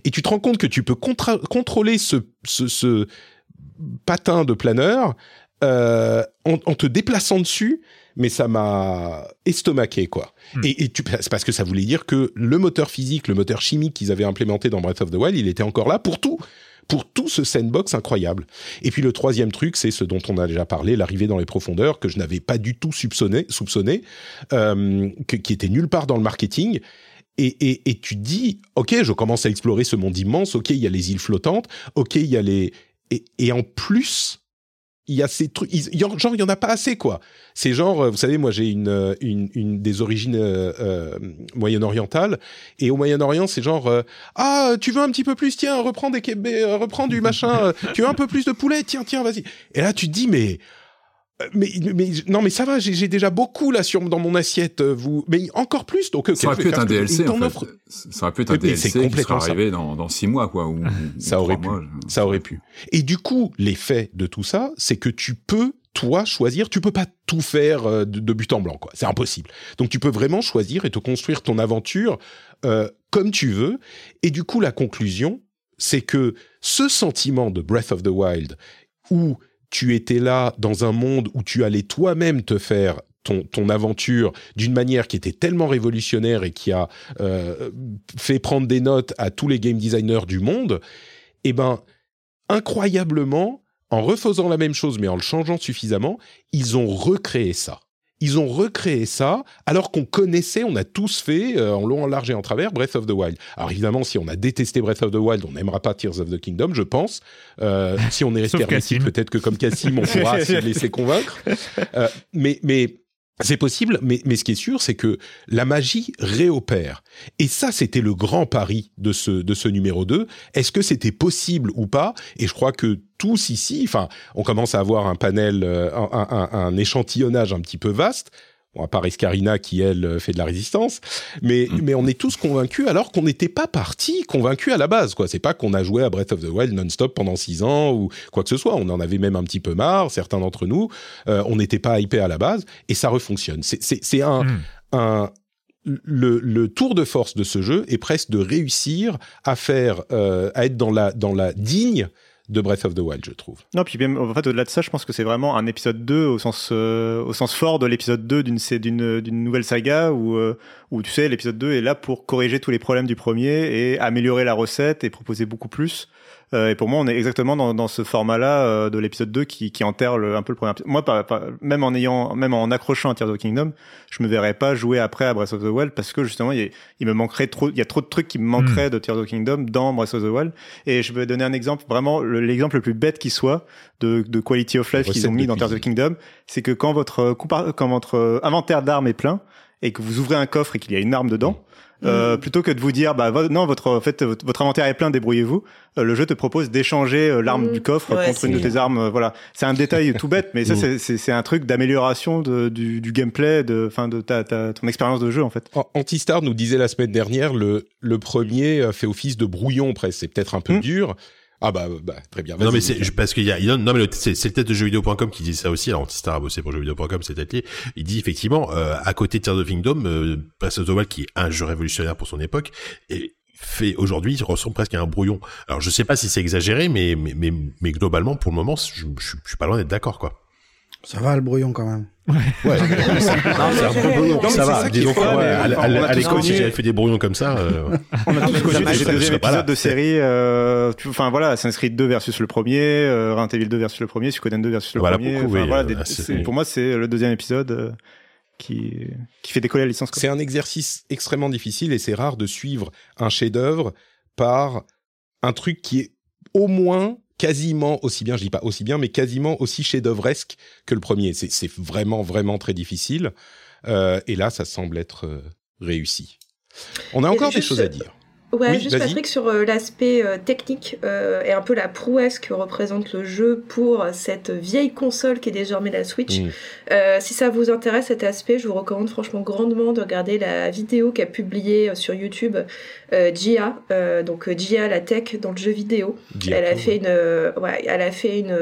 Et tu te rends compte que tu peux contrôler ce patin de planeur euh, en, te déplaçant dessus, mais ça m'a estomaqué quoi. Hmm. Et, et c'est parce que ça voulait dire que le moteur physique, le moteur chimique qu'ils avaient implémenté dans Breath of the Wild, il était encore là pour tout pour tout ce sandbox incroyable. Et puis le troisième truc, c'est ce dont on a déjà parlé, l'arrivée dans les profondeurs, que je n'avais pas du tout soupçonné, soupçonné euh, qui était nulle part dans le marketing. Et, et, et tu dis, ok, je commence à explorer ce monde immense, ok, il y a les îles flottantes, ok, il y a les... Et, et en plus, il y a ces trucs, genre il y en a pas assez quoi. C'est genre, euh, vous savez, moi j'ai une, euh, une, une des origines euh, euh moyen-orientales et au Moyen-Orient c'est genre ah tu veux un petit peu plus tiens reprends des reprends du machin, tu veux un peu plus de poulet tiens tiens vas-y. Et là tu te dis mais euh, mais, mais non mais ça va j'ai déjà beaucoup là sur dans mon assiette euh, vous. Mais encore plus donc euh, ça aurait pu être un DLC en fait. ça aurait pu être un DLC qui serait arrivé dans, dans six mois quoi ou, ça aurait pu. ça aurait pu. Et du coup l'effet de tout ça c'est que tu peux toi choisir. Tu peux pas tout faire de, but en blanc quoi. C'est impossible. Donc tu peux vraiment choisir et te construire ton aventure euh, comme tu veux. Et du coup la conclusion c'est que ce sentiment de Breath of the Wild où tu étais là dans un monde où tu allais toi-même te faire ton, aventure d'une manière qui était tellement révolutionnaire et qui a euh, fait prendre des notes à tous les game designers du monde, eh ben, incroyablement, en refaisant la même chose mais en le changeant suffisamment, ils ont recréé ça ils ont recréé ça alors qu'on connaissait, on a tous fait euh, en long, en large et en travers Breath of the Wild. Alors évidemment, si on a détesté Breath of the Wild, on n'aimera pas Tears of the Kingdom, je pense. Euh, si on est resté peut-être que comme Cassim, on pourra se laisser convaincre. Euh, mais mais c'est possible, mais, mais ce qui est sûr, c'est que la magie réopère. Et ça, c'était le grand pari de ce, de ce numéro 2. Est-ce que c'était possible ou pas? Et je crois que tous ici, enfin, on commence à avoir un panel, euh, un, un, un échantillonnage un petit peu vaste Bon, à part Escarina qui, elle, euh, fait de la résistance. Mais, mm. mais on est tous convaincus alors qu'on n'était pas parti convaincus à la base. quoi. C'est pas qu'on a joué à Breath of the Wild non-stop pendant six ans ou quoi que ce soit. On en avait même un petit peu marre, certains d'entre nous. Euh, on n'était pas hypé à la base et ça refonctionne. C'est un, mm. un le, le, tour de force de ce jeu est presque de réussir à faire, euh, à être dans la, dans la digne de Breath of the Wild, je trouve. Non, puis en fait, au-delà de ça, je pense que c'est vraiment un épisode 2 au sens, euh, au sens fort de l'épisode 2 d'une, d'une, d'une nouvelle saga où, euh, où, tu sais, l'épisode 2 est là pour corriger tous les problèmes du premier et améliorer la recette et proposer beaucoup plus. Euh, et pour moi, on est exactement dans, dans ce format-là euh, de l'épisode 2 qui, qui enterre un peu le premier. Moi, pas, même en ayant, même en accrochant à Tears of the Kingdom, je me verrais pas jouer après à Breath of the Wild parce que justement, il, il me manquerait trop, il y a trop de trucs qui me manqueraient hmm. de Tears of the Kingdom dans Breath of the Wild. Et je vais donner un exemple, vraiment l'exemple le plus bête qui soit de, de quality of life qu'ils ont mis dans Tears of the Kingdom, c'est que quand votre quand votre inventaire d'armes est plein et que vous ouvrez un coffre et qu'il y a une arme dedans, euh, mm. plutôt que de vous dire bah non votre en fait votre inventaire est plein débrouillez-vous euh, le jeu te propose d'échanger euh, l'arme mm. du coffre contre une de tes armes voilà c'est un détail tout bête mais ça mm. c'est c'est un truc d'amélioration du, du gameplay de enfin de ta, ta, ton expérience de jeu en fait Antistar nous disait la semaine dernière le le premier fait office de brouillon presque c'est peut-être un peu dur Ah bah, bah très bien. Non mais c'est parce qu'il y a non mais c'est le tête de jeuxvideo.com qui dit ça aussi. Alors Antistar a bossé pour jeuxvideo.com c'est tête Il dit effectivement euh, à côté de Tears of Kingdom, euh, Breath of the Wild qui est un jeu révolutionnaire pour son époque et fait aujourd'hui il ressemble presque à un brouillon. Alors je sais pas si c'est exagéré mais, mais mais mais globalement pour le moment je, je, je suis pas loin d'être d'accord quoi. Ça va le brouillon quand même. Ouais. ouais. c'est un peu brouillon. Ça va. Disons ouais, à, l'école, si j'avais fait des brouillons comme ça. Euh... On a tous connu des deuxième épisode de série. Euh, enfin voilà, Assassin's Creed 2 versus le premier, euh, Resident Evil 2 versus le premier, Suikoden 2 versus le premier. Pour moi, c'est le deuxième épisode. Qui, qui fait décoller la licence. C'est un exercice extrêmement difficile et c'est rare de suivre un chef-d'œuvre par un truc qui est au moins quasiment aussi bien, je dis pas aussi bien, mais quasiment aussi chef-d'œuvresque que le premier. C'est vraiment, vraiment très difficile. Euh, et là, ça semble être euh, réussi. On a encore des choses à dire. Ouais, juste Patrick sur euh, l'aspect euh, technique euh, et un peu la prouesse que représente le jeu pour cette vieille console qui est désormais la Switch. Mm. si ça vous intéresse cet aspect, je vous recommande franchement grandement de regarder la vidéo qu'a publiée sur YouTube Gia, donc Gia la tech dans le jeu vidéo. elle a fait une, ouais, elle a fait une,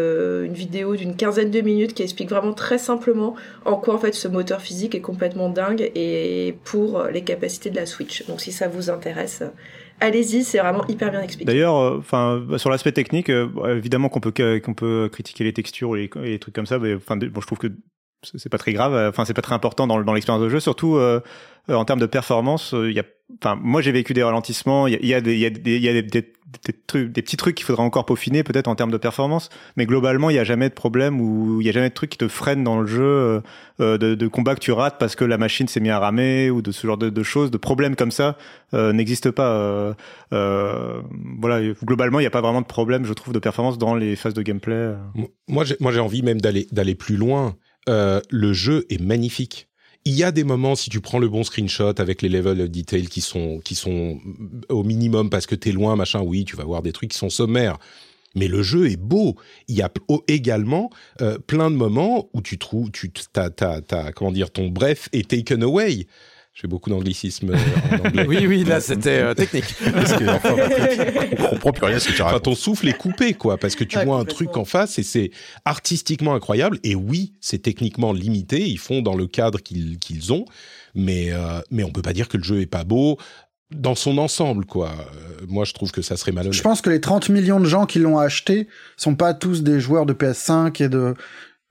une vidéo d'une quinzaine de minutes qui explique vraiment très simplement en quoi en fait ce moteur physique est complètement dingue et pour les capacités de la Switch. Donc si ça vous intéresse allez-y, c'est vraiment hyper bien expliqué. D'ailleurs, euh, enfin, bah, sur l'aspect technique, euh, évidemment qu'on peut qu'on peut critiquer les textures et les, trucs comme ça, enfin, bon, je trouve que c'est pas très grave. Enfin, c'est pas très important dans, dans l'expérience de jeu, surtout euh, en termes de performance. Il y a, enfin, moi j'ai vécu des ralentissements. Il y a, des, il y a des, y a des, des, trucs, des petits trucs qu'il faudra encore peaufiner peut-être en termes de performance, mais globalement il n'y a jamais de problème ou il n'y a jamais de trucs qui te freinent dans le jeu euh, de, de, combat que tu rates parce que la machine s'est mise à ramer ou de ce genre de, de choses, de problèmes comme ça euh, n'existent pas. Euh, euh voilà, globalement il n'y a pas vraiment de problème, je trouve, de performance dans les phases de gameplay. Moi j'ai envie même d'aller d'aller plus loin. Le jeu est magnifique il y a des moments, si tu prends le bon screenshot avec les levels of detail qui sont, qui sont au minimum parce que t'es loin, machin, oui, tu vas voir des trucs qui sont sommaires. Mais le jeu est beau. Il y a également euh, plein de moments où tu trouves, tu, t'as, comment dire, ton bref est taken away. Je fais beaucoup d'anglicisme euh, en anglais. oui, oui, là c'était euh, technique. parce que, enfin, on comprend plus rien ce que tu racontes. Enfin, ton souffle est coupé, quoi, parce que tu vois un truc en face et c'est artistiquement incroyable. Et oui, c'est techniquement limité. Ils font dans le cadre qu'ils qu'ils ont, mais euh, mais on peut pas dire que le jeu est pas beau dans son ensemble, quoi. Euh, moi, je trouve que ça serait malhonnête. Je pense que les 30 millions de gens qui l'ont acheté sont pas tous des joueurs de PS5 et de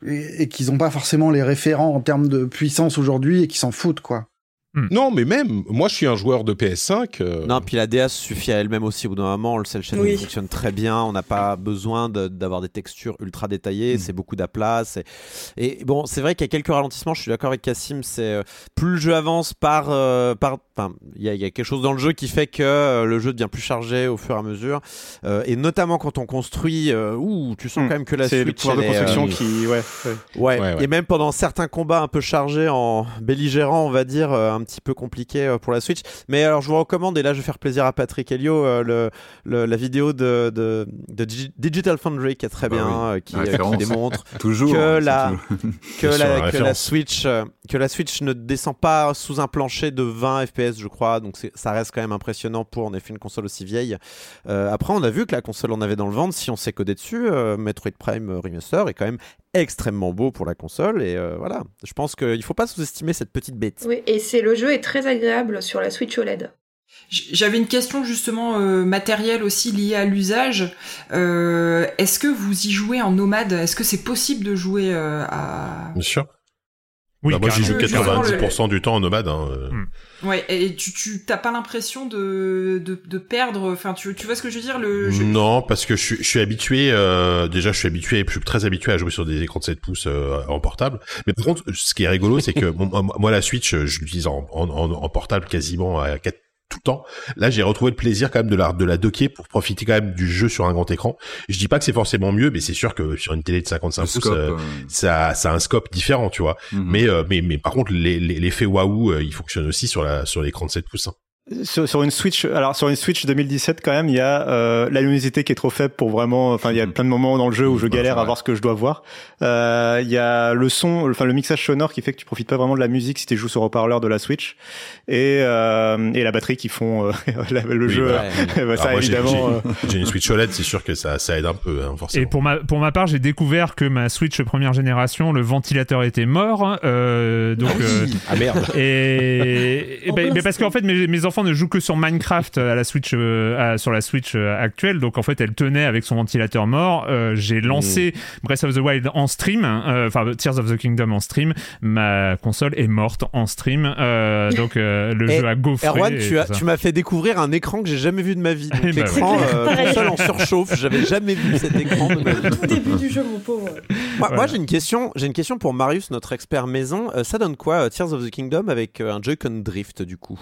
et, et qu'ils ont pas forcément les référents en termes de puissance aujourd'hui et qui s'en foutent, quoi. Hmm. Non, mais même, moi je suis un joueur de PS5. Euh. Non, puis la DS suffit à elle-même aussi au bout d'un moment. Le cel shading fonctionne très bien. On n'a pas besoin d'avoir des textures ultra détaillées. Hmm. C'est beaucoup d'aplat. Et bon, c'est vrai qu'il y a quelques ralentissements. Je suis d'accord avec Cassim. C'est euh, plus le jeu avance par. Euh, par il y, a quelque chose dans le jeu qui fait que le jeu devient plus chargé au fur et à mesure. et notamment quand on construit, ouh, tu sens hmm. quand même que la Switch. C'est le de construction qui. Ouais ouais. ouais, Et même pendant certains combats un peu chargés en belligérant, on va dire, un petit peu compliqué euh, pour la Switch. Mais alors, je vous recommande, et là, je vais faire plaisir à Patrick Elio, euh, le, la vidéo de, de, Digital Foundry qui est très bah bien, euh, qui, démontre toujours, que, la, que, la, que la Switch que la Switch ne descend pas sous un plancher de 20 FPS, je crois. Donc ça reste quand même impressionnant pour en effet une console aussi vieille. après, on a vu que la console en avait dans le ventre. Si on s'est codé dessus, Metroid Prime Remaster est quand même extrêmement beau pour la console et euh, voilà je pense qu'il faut pas sous-estimer cette petite bête oui et c'est le jeu est très agréable sur la Switch OLED j'avais une question justement euh, matérielle aussi liée à l'usage. Euh, est-ce que vous y jouez en nomade? Est-ce que c'est possible de jouer à... Bien sûr. Oui, bah, moi j'y joue 90% du temps en nomade. Hein. Hmm. Ouais, et tu tu t'as pas l'impression de, de, de perdre, enfin tu tu vois ce que je veux dire le Non, parce que je suis je suis habitué euh, déjà je suis habitué je suis très habitué à jouer sur des écrans de 7 pouces euh, en portable. Mais par contre, ce qui est rigolo, c'est que moi la Switch, je l'utilise en, en, en, portable quasiment à 4 tout le temps. Là, j'ai retrouvé le plaisir quand même de la de la docker pour profiter quand même du jeu sur un grand écran. Je dis pas que c'est forcément mieux, mais c'est sûr que sur une télé de 55 pouces, euh, euh. ça ça a un scope différent, tu vois. Mhm. Mais euh, mais mais par contre, l'effet les, waouh, il fonctionne aussi sur la sur l'écran de 7 pouces. Hein. Sur, une Switch, alors sur une Switch 2017 quand même, il y a euh, la luminosité qui est trop faible pour vraiment. Enfin, il y a mm. plein de moments dans le jeu où je galère à voir ce que je dois voir. Euh, il y a le son, enfin le mixage sonore qui fait que tu profites pas vraiment de la musique si tu joues sur haut-parleur de la Switch et euh, et la batterie qui font euh, le jeu. Bah, ça évidemment. J'ai une Switch OLED, c'est sûr que ça ça aide un peu hein, forcément. Et pour ma pour ma part, j'ai découvert que ma Switch première génération, le ventilateur était mort. Hein, donc ah, ah merde. Et, et ben, parce qu'en fait mes mes enfants ne joue que sur Minecraft à la Switch, euh, sur la Switch euh, actuelle. Donc en fait, elle tenait avec son ventilateur mort. Euh, j'ai lancé mm. Breath of the Wild en stream, enfin Tears of the Kingdom en stream. Ma console est morte en stream. donc le jeu a gaufré. Erwan, tu, as, tu m'as fait découvrir un écran que j'ai jamais vu de ma vie. Donc, l'écran console en surchauffe. J'avais jamais vu cet écran. Au début du jeu, mon pauvre. Moi, j'ai une question. J'ai une question pour Marius, notre expert maison. ça donne quoi Tears of the Kingdom avec un Joy-Con drift du coup?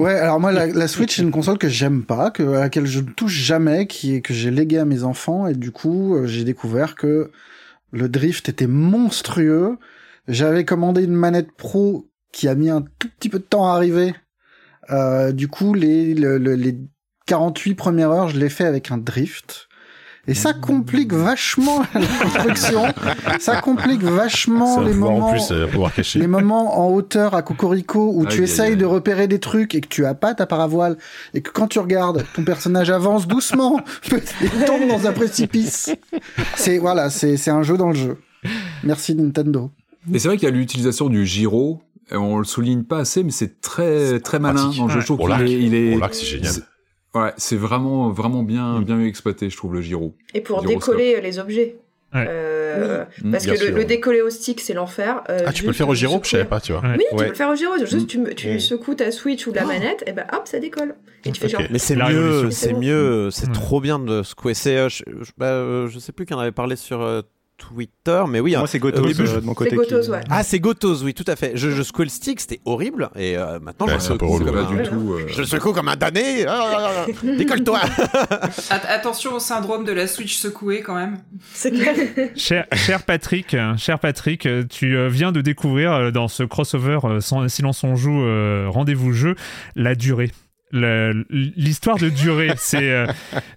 Ouais, alors moi, la, Switch, c'est une console que j'aime pas, que, à laquelle je ne touche jamais, qui est, que j'ai légué à mes enfants, et du coup, euh, j'ai découvert que le drift était monstrueux. J'avais commandé une manette pro qui a mis un tout petit peu de temps à arriver. Euh, du coup, les, les 48 premières heures, je l'ai fait avec un drift. Et ça complique vachement la construction. ça complique vachement les moments, euh, les moments en hauteur à Cocorico où tu essayes de repérer des trucs et que tu as pas ta paravoile et que quand tu regardes, ton personnage avance doucement et tombe dans un précipice. C'est voilà, c'est c'est un jeu dans le jeu. Merci Nintendo. Et c'est vrai qu'il y a l'utilisation du gyro. On le souligne pas assez, mais c'est très très malin dans le jeu. Je trouve il est, c'est génial. Ouais, c'est vraiment vraiment bien mm. bien exploité, je trouve le gyro. Et pour décoller les objets. Euh, mm, parce que le, décoller au stick, c'est l'enfer. Euh, ah, tu peux le faire au gyro Je savais pas, tu vois. Oui, tu peux le faire au gyro. Juste, tu, tu secoues ta Switch ou la oh. manette, et ben hop, ça décolle. Et tu fais genre. Mais c'est mieux, c'est mieux, c'est trop bien de secouer. C'est, euh, je, bah, je sais plus qui en avait parlé sur Twitter, mais oui. Moi, c'est Gotos euh, de mon côté. Gotos, ouais. Ah, c'est Gotos, oui, tout à fait. Je, je secouais le stick, c'était horrible, et euh, maintenant je secoue comme un... du tout. Euh... Je secoue comme un damné. Ah, Décolle-toi. Attention au syndrome de la Switch secouée, quand même. C'est clair. cher, cher Patrick, cher Patrick, tu viens de découvrir dans ce crossover Silence on joue, rendez-vous jeu, la durée l'histoire de durée. C'est, euh,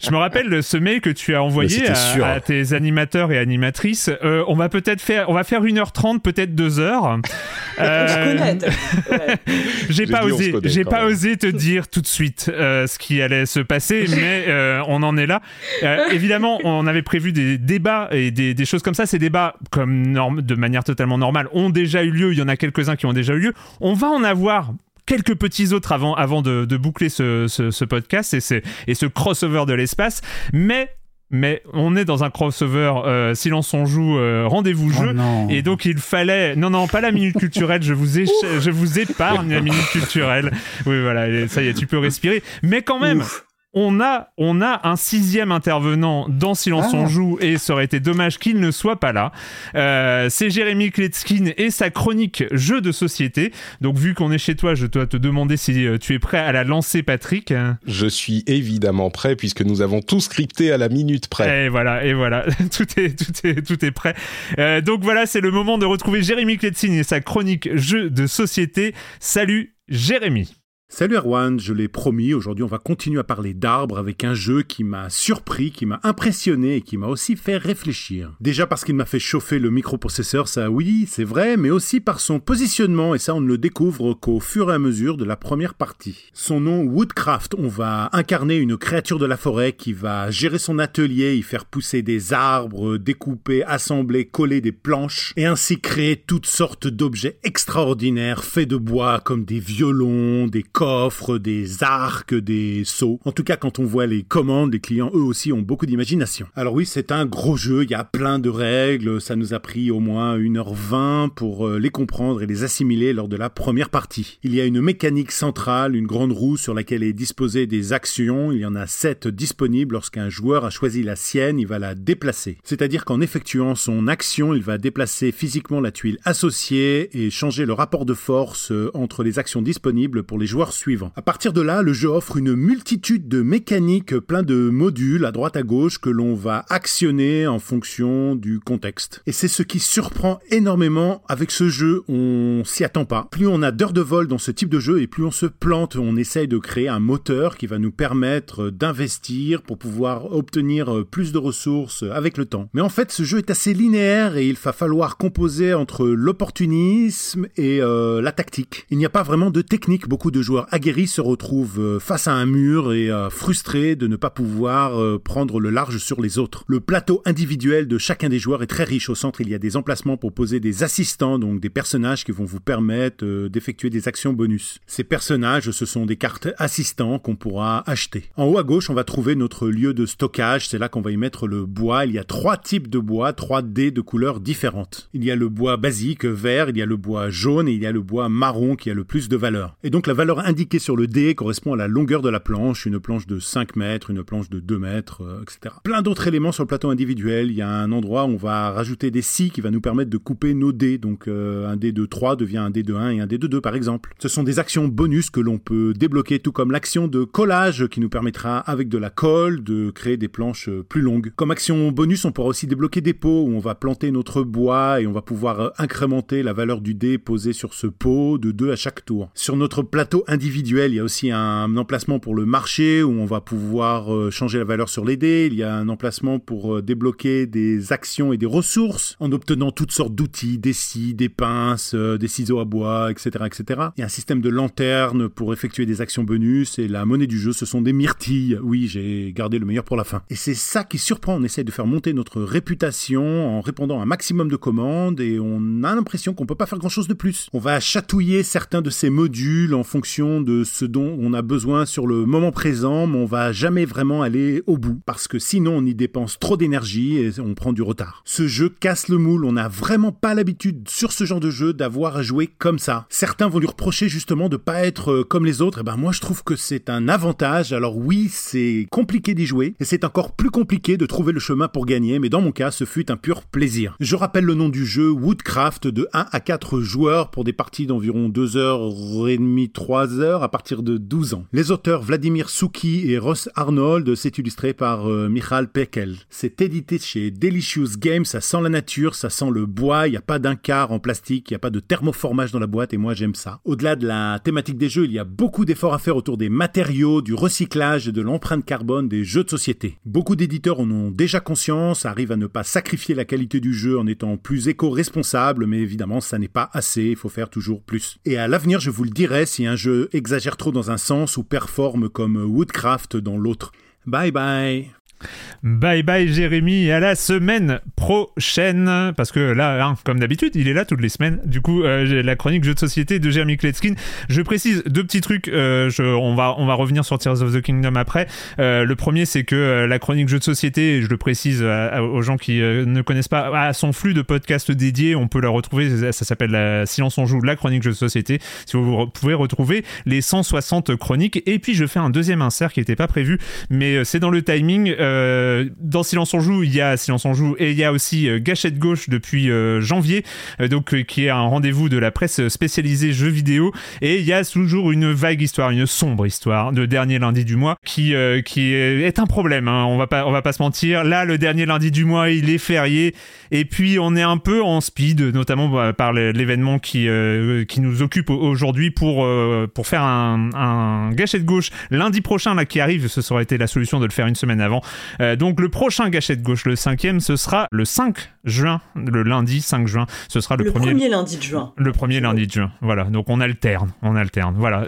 je me rappelle ce mail que tu as envoyé à, tes animateurs et animatrices. Euh, on va peut-être faire, on va faire 1h30, peut-être 2 heures. Euh, j'ai pas osé, j'ai pas osé te dire tout de suite ce qui allait se passer, mais on en est là. évidemment, on avait prévu des débats et des, des choses comme ça. Ces débats, comme norme, de manière totalement normale, ont déjà eu lieu. Il y en a quelques-uns qui ont déjà eu lieu. On va en avoir quelques petits autres avant, avant de, boucler ce, ce, podcast et, et ce crossover de l'espace. Mais mais on est dans un crossover euh, silence on joue euh, rendez-vous oh jeu. et donc il fallait non non pas la minute culturelle je vous je vous épargne la minute culturelle. Oui voilà ça y est tu peux respirer. Mais quand même on a, on a un sixième intervenant dans Silence on ah. joue et ça aurait été dommage qu'il ne soit pas là. Euh, c'est Jérémy Kletskin et sa chronique jeu de société. Donc vu qu'on est chez toi, je dois te demander si euh, tu es prêt à la lancer, Patrick. Je suis évidemment prêt puisque nous avons tout scripté à la minute près. Et voilà, et voilà, tout est, tout est, tout est prêt. Euh, donc voilà, c'est le moment de retrouver Jérémy Kletskin et sa chronique jeu de société. Salut, Jérémy. Salut Erwan, je l'ai promis, aujourd'hui on va continuer à parler d'arbres avec un jeu qui m'a surpris, qui m'a impressionné et qui m'a aussi fait réfléchir. Déjà parce qu'il m'a fait chauffer le microprocesseur, ça oui, c'est vrai, mais aussi par son positionnement et ça on ne le découvre qu'au fur et à mesure de la première partie. Son nom Woodcraft, on va incarner une créature de la forêt qui va gérer son atelier, y faire pousser des arbres, découper, assembler, coller des planches et ainsi créer toutes sortes d'objets extraordinaires faits de bois comme des violons, des offre des arcs, des sauts. En tout cas, quand on voit les commandes, les clients, eux aussi, ont beaucoup d'imagination. Alors oui, c'est un gros jeu, il y a plein de règles, ça nous a pris au moins 1h20 pour euh, les comprendre et les assimiler lors de la première partie. Il y a une mécanique centrale, une grande roue sur laquelle est disposée des actions, il y en a 7 disponibles lorsqu'un joueur a choisi la sienne, il va la déplacer. C'est-à-dire qu'en effectuant son action, il va déplacer physiquement la tuile associée et changer le rapport de force euh, entre les actions disponibles pour les joueurs suivants. À partir de là, le jeu offre une multitude de mécaniques, plein de modules à droite à gauche que l'on va actionner en fonction du contexte. Et c'est ce qui surprend énormément avec ce jeu, on s'y attend pas. Plus on a d'heures de vol dans ce type de jeu et plus on se plante, on essaye de créer un moteur qui va nous permettre d'investir pour pouvoir obtenir plus de ressources avec le temps. Mais en fait, ce jeu est assez linéaire et il va falloir composer entre l'opportunisme et euh, la tactique. Il n'y a pas vraiment de technique. Beaucoup de joueurs aguerris se retrouvent euh, face à un mur et euh, frustrés de ne pas pouvoir prendre le large sur les autres. Le plateau individuel de chacun des joueurs est très riche. Au centre, il y a des emplacements pour poser des assistants, donc des personnages qui vont vous permettre d'effectuer des actions bonus. Ces personnages, ce sont des cartes assistants qu'on pourra acheter. En haut à gauche, on va trouver notre lieu de stockage. C'est là qu'on va y mettre le bois. Il y a trois types de bois, trois dés de couleurs différentes. Il y a le bois basique, vert, il y a le bois jaune et il y a le bois marron qui a le plus de valeur. Et donc la valeur indiquée sur le dé correspond à la longueur de la planche, une planche de 5 mètres, une planche de 2 mètres, euh, etc. Plein d'autres éléments sur le plateau individuel. Il y a un endroit où on va rajouter des scies qui va nous permettre de couper nos dés. Donc euh, un dé de 3 devient un dé de 1 et un dé de 2 par exemple. Ce sont des actions bonus que l'on peut débloquer, tout comme l'action de collage qui nous permettra avec de la colle de créer des planches euh, plus longues. Comme action bonus, on pourra aussi débloquer des pots où on va planter notre bois et on va pouvoir incrémenter la valeur du dé posé sur ce pot de 2 à chaque tour. Sur notre plateau individuel, il y a aussi un emplacement pour le marché où on va pouvoir euh, changer la valeur sur les dés. Il y a un emplacement pour euh, débloquer des actions et des ressources en obtenant toutes sortes d'outils, des scies, des pinces, euh, des ciseaux à bois, etc., etc. Il y a un système de lanterne pour effectuer des actions bonus et la monnaie du jeu, ce sont des myrtilles. Oui, j'ai gardé le meilleur pour la fin. Et c'est ça qui surprend. On essaie de faire monter notre réputation en répondant à un maximum de commandes et on a l'impression qu'on peut pas faire grand chose de plus. On va chatouiller certains de ces modules en fonction de ce dont on a besoin sur le moment présent, mais on va jamais vraiment aller au bout parce que sinon on y dépense trop d'énergie et on prend du retard. Ce jeu casse le moule, on n'a vraiment pas l'habitude sur ce genre de jeu d'avoir à jouer comme ça. Certains vont lui reprocher justement de pas être euh, comme les autres, et ben moi je trouve que c'est un avantage. Alors oui, c'est compliqué d'y jouer et c'est encore plus compliqué de trouver le chemin pour gagner, mais dans mon cas, ce fut un pur plaisir. Je rappelle le nom du jeu Woodcraft de 1 à 4 joueurs pour des parties d'environ 2h30, 3h à partir de 12 ans. Les auteurs Vladimir Souki et Ross Arnold, c'est illustré par euh, Michal Pekel. C'est édité chez Delicious Games, ça sent la nature, ça sent le bois, il n'y a pas d'un quart en plastique, il n'y a pas de thermoformage dans la boîte et moi j'aime ça. Au-delà de la thématique des jeux, il y a beaucoup d'efforts à faire autour des matériaux, du recyclage et de l'empreinte carbone des jeux de société. Beaucoup d'éditeurs en ont déjà conscience, arrivent à ne pas sacrifier la qualité du jeu en étant plus éco-responsable, mais évidemment ça n'est pas assez, il faut faire toujours plus. Et à l'avenir, je vous le dirai si un jeu exagère trop dans un sens ou performe comme Woodcraft dans l'autre. Bye bye Bye bye Jérémy, à la semaine prochaine. Parce que là, hein, comme d'habitude, il est là toutes les semaines. Du coup, euh, la chronique jeu de société de Jérémy Kletskin. Je précise deux petits trucs. Euh, on, va, on va revenir sur Tears of the Kingdom après. Euh, le premier, c'est que la chronique jeu de société, je le précise aux gens qui ne connaissent pas, à son flux de podcasts dédiés, on peut la retrouver. Ça, s'appelle la Silence on joue, la chronique jeu de société. Si vous pouvez retrouver les 160 chroniques. Et puis, je fais un deuxième insert qui n'était pas prévu, mais c'est dans le timing. Euh, dans Silence on joue, il y a Silence on joue et il y a aussi euh, Gâchette gauche depuis euh, janvier, donc qui est un rendez-vous de la presse spécialisée jeux vidéo. Et il y a toujours une vague histoire, une sombre histoire de dernier lundi du mois qui qui est un problème. Hein. on va pas on va pas se mentir. Là, le dernier lundi du mois, il est férié et puis on est un peu en speed, notamment bah, par l'événement qui qui nous occupe aujourd'hui pour pour faire un, un gâchette gauche lundi prochain là qui arrive. Ce serait été la solution de le faire une semaine avant. Euh, donc le prochain gâchette gauche, le cinquième, ce sera le 5 juin, le lundi 5 juin. Ce sera le, premier... premier lundi de juin. Le premier lundi de juin. Voilà. Donc on alterne, on alterne. Voilà.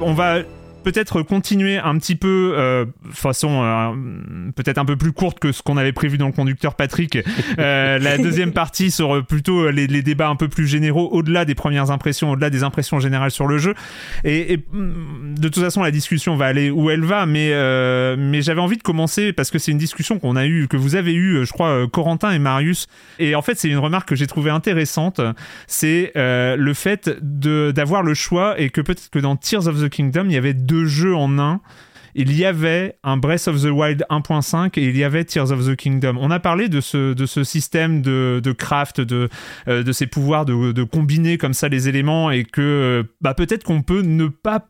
On va peut-être continuer un petit peu euh, façon euh, peut-être un peu plus courte que ce qu'on avait prévu dans le conducteur Patrick. Euh, la deuxième partie sur plutôt les, les, débats un peu plus généraux au-delà des premières impressions, au-delà des impressions générales sur le jeu. Et, et, mm, de toute façon, la discussion va aller où elle va, mais euh, mais j'avais envie de commencer parce que c'est une discussion qu'on a eu, que vous avez eu, je crois, Corentin et Marius. Et en fait, c'est une remarque que j'ai trouvée intéressante. C'est euh, le fait d'avoir le choix et que peut-être que dans Tears of the Kingdom, il y avait deux jeux en un. Il y avait un Breath of the Wild 1.5 et il y avait Tears of the Kingdom. On a parlé de ce, de ce système de, craft, de, euh, de ces pouvoirs de, combiner comme ça les éléments et que bah, peut-être qu'on peut ne pas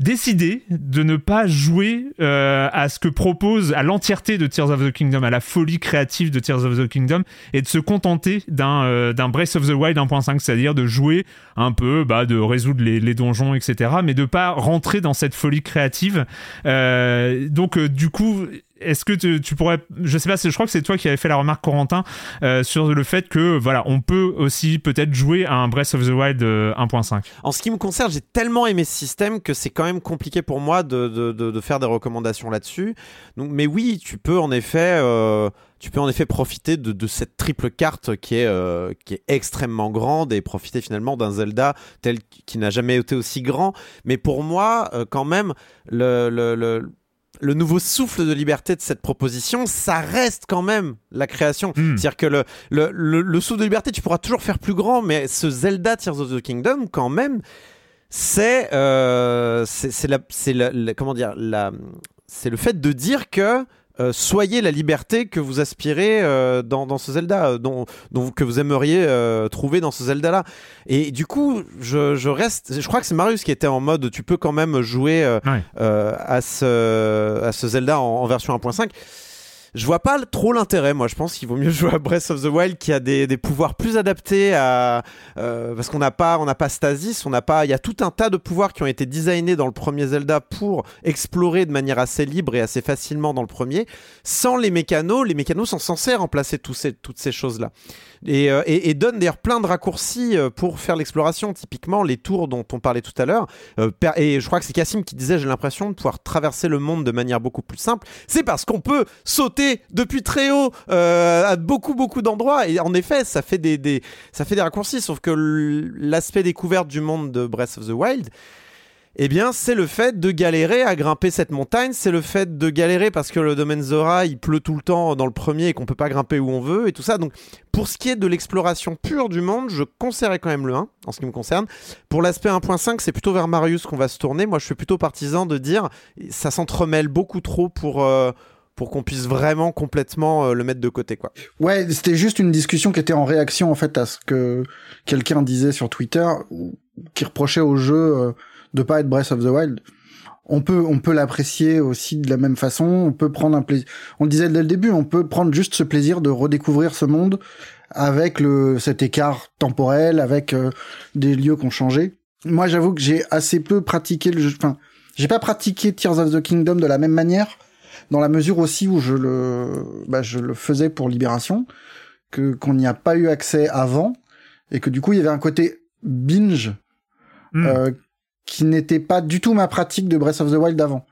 décider de ne pas jouer euh, à ce que propose, à l'entièreté de Tears of the Kingdom, à la folie créative de Tears of the Kingdom, et de se contenter d'un euh, Breath of the Wild 1.5, c'est-à-dire de jouer un peu, bah, de résoudre les, donjons, etc., mais de pas rentrer dans cette folie créative. Euh, donc, du coup, est-ce que tu, pourrais, je sais pas, je crois que c'est toi qui avais fait la remarque Corentin euh, sur le fait que voilà, on peut aussi peut-être jouer à un Breath of the Wild 1.5. Euh, en ce qui me concerne, j'ai tellement aimé ce système que c'est quand même compliqué pour moi de, de, faire des recommandations là-dessus. Donc, mais oui, tu peux en effet. Euh, tu peux en effet profiter de, de cette triple carte qui est, qui est extrêmement grande et profiter finalement d'un Zelda tel qui n'a jamais été aussi grand. Mais pour moi, quand même, le, le le nouveau souffle de liberté de cette proposition, ça reste quand même la création. Hmm. C'est-à-dire que le, le, le, souffle de liberté, tu pourras toujours faire plus grand, mais ce Zelda Tears of the Kingdom, quand même, c'est euh, c'est la, la, comment dire la c'est le fait de dire que euh, soyez la liberté que vous aspirez euh, dans, ce Zelda, euh, dont, que vous aimeriez trouver dans ce Zelda-là. Et du coup, je, reste. Je crois que c'est Marius qui était en mode tu peux quand même jouer à, ce, à ce Zelda en, en version 1.5 je vois pas trop l'intérêt. Moi, je pense qu'il vaut mieux jouer à Breath of the Wild qui a des, pouvoirs plus adaptés à euh, parce qu'on n'a pas on n'a pas Stasis, on n'a pas. Il y a tout un tas de pouvoirs qui ont été designés dans le premier Zelda pour explorer de manière assez libre et assez facilement dans le premier. Sans les mécanos, les mécanos sont censés remplacer toutes ces choses là. Euh, et, et, donne d'ailleurs plein de raccourcis euh, pour faire l'exploration. Typiquement, les tours dont on parlait tout à l'heure. Euh, et je crois que c'est Cassim qui disait j'ai l'impression de pouvoir traverser le monde de manière beaucoup plus simple. C'est parce qu'on peut sauter depuis très haut à beaucoup beaucoup d'endroits. Et en effet, ça fait des, des, ça fait des raccourcis. Sauf que l'aspect découverte du monde de Breath of the Wild eh bien, c'est le fait de galérer à grimper cette montagne, c'est le fait de galérer parce que le domaine Zora, il pleut tout le temps dans le premier et qu'on peut pas grimper où on veut et tout ça. Donc, pour ce qui est de l'exploration pure du monde, je conseillerais quand même le 1 en ce qui me concerne. Pour l'aspect 1.5, c'est plutôt vers Marius qu'on va se tourner. Moi, je suis plutôt partisan de dire ça s'entremêle beaucoup trop pour euh, pour qu'on puisse vraiment complètement euh, le mettre de côté quoi. Ouais, c'était juste une discussion qui était en réaction en fait à ce que quelqu'un disait sur Twitter qui reprochait au jeu euh, de pas être Breath of the Wild. On peut, on peut l'apprécier aussi de la même façon. On peut prendre un plaisir. On le disait dès le début, on peut prendre juste ce plaisir de redécouvrir ce monde avec le cet écart temporel, avec euh, des lieux qui ont changé. Moi, j'avoue que j'ai assez peu pratiqué le jeu. Enfin, j'ai pas pratiqué Tears of the Kingdom de la même manière, dans la mesure aussi où je le, bah, je le faisais pour Libération, que qu'on n'y a pas eu accès avant, et que du coup, il y avait un côté binge hmm. euh, qui n'était pas du tout ma pratique de Breath of the Wild d'avant.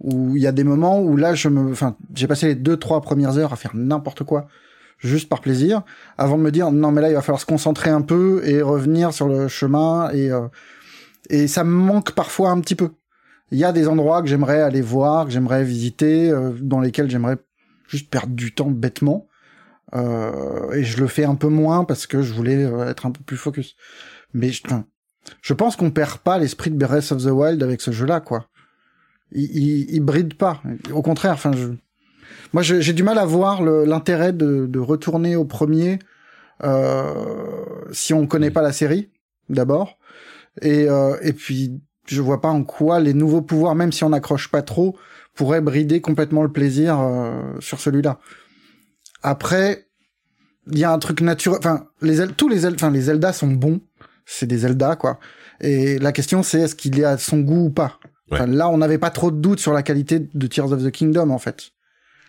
Où il y a des moments où là, je me, enfin, j'ai passé les deux, trois premières heures à faire n'importe quoi, juste par plaisir, avant de me dire, non, mais là, il va falloir se concentrer un peu et revenir sur le chemin et, euh, et ça me manque parfois un petit peu. Il y a des endroits que j'aimerais aller voir, que j'aimerais visiter, euh, dans lesquels j'aimerais juste perdre du temps bêtement. Euh, et je le fais un peu moins parce que je voulais être un peu plus focus. Mais je, je pense qu'on perd pas l'esprit de Breath of the Wild avec ce jeu-là, quoi. Il, il, bride pas. Au contraire, enfin, je... moi, j'ai du mal à voir l'intérêt de, de, retourner au premier euh, si on connaît pas la série, d'abord. Et, euh, et puis, je vois pas en quoi les nouveaux pouvoirs, même si on n'accroche pas trop, pourraient brider complètement le plaisir euh, sur celui-là. Après, il y a un truc naturel. Enfin, les tous les enfin les Zelda sont bons. C'est des Zelda quoi. Et la question c'est est-ce qu'il est à son goût ou pas? là, on n'avait pas trop de doutes sur la qualité de Tears of the Kingdom en fait.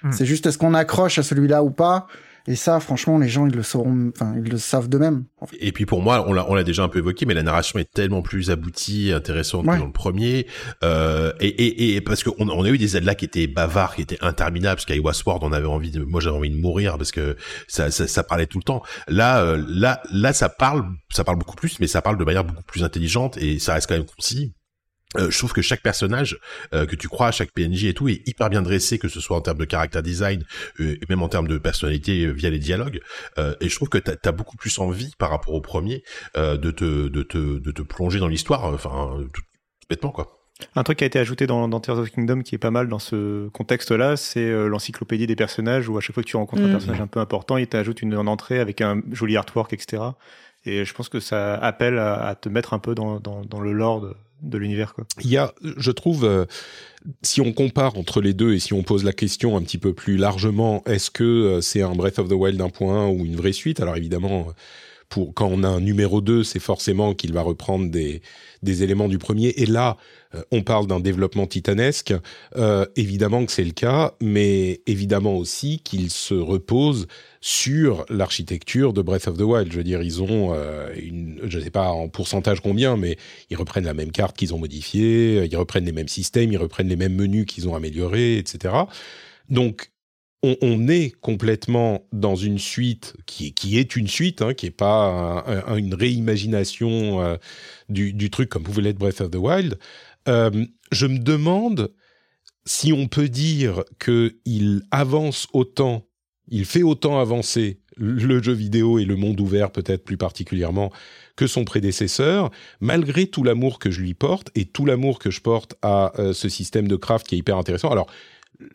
Hmm. C'est juste est-ce qu'on accroche à celui-là ou pas? Et ça, franchement, les gens, ils le sauront, enfin, ils le savent d'eux-mêmes. Et puis pour moi, on l'a, on l'a déjà un peu évoqué, mais la narration est tellement plus aboutie, intéressante que dans le premier. Euh, et, et, et, parce qu'on on a eu des Zelda qui étaient bavards, qui étaient interminables, parce qu'à Sword, on avait envie de, moi j'avais envie de mourir parce que ça, ça, ça parlait tout le temps. Là, euh, là, là, ça parle, ça parle beaucoup plus, mais ça parle de manière beaucoup plus intelligente et ça reste quand même concis. Euh, je trouve que chaque personnage euh, que tu crois, chaque PNJ et tout est hyper bien dressé, que ce soit en termes de caractère design euh, et même en termes de personnalité via les dialogues. et je trouve que t'as as beaucoup plus envie par rapport au premier de te de te de te plonger dans l'histoire, enfin tout, bêtement quoi. Un truc qui a été ajouté dans, dans Tears of Kingdom qui est pas mal dans ce contexte-là, c'est l'encyclopédie des personnages où à chaque fois que tu rencontres un mm. personnage un peu important, il t'ajoute une, une entrée avec un joli artwork, etc. Et je pense que ça appelle à, te mettre un peu dans, dans, dans le lore de l'univers. Quoi. Il y a, je trouve, euh, si on compare entre les deux et si on pose la question un petit peu plus largement, est-ce que euh, c'est un Breath of the Wild 1.1 ou une vraie suite? Alors évidemment, pour quand on a un numéro 2, c'est forcément qu'il va reprendre des, des éléments du premier. Et là, euh, on parle d'un développement titanesque. Euh, évidemment que c'est le cas, mais évidemment aussi qu'il se repose sur l'architecture de Breath of the Wild. Je veux dire, ils ont, euh, je ne sais pas en pourcentage combien, mais ils reprennent la même carte qu'ils ont modifiée, ils reprennent les mêmes systèmes, ils reprennent les mêmes menus qu'ils ont améliorés, etc. Donc, on, est complètement dans une suite qui, qui est une suite, hein, qui n'est pas une réimagination euh, du, truc comme pouvait l'être Breath of the Wild. Euh, je me demande si on peut dire qu'il avance autant, il fait autant avancer le jeu vidéo et le monde ouvert peut-être plus particulièrement que son prédécesseur, malgré tout l'amour que je lui porte et tout l'amour que je porte à euh, ce système de craft qui est hyper intéressant. Alors,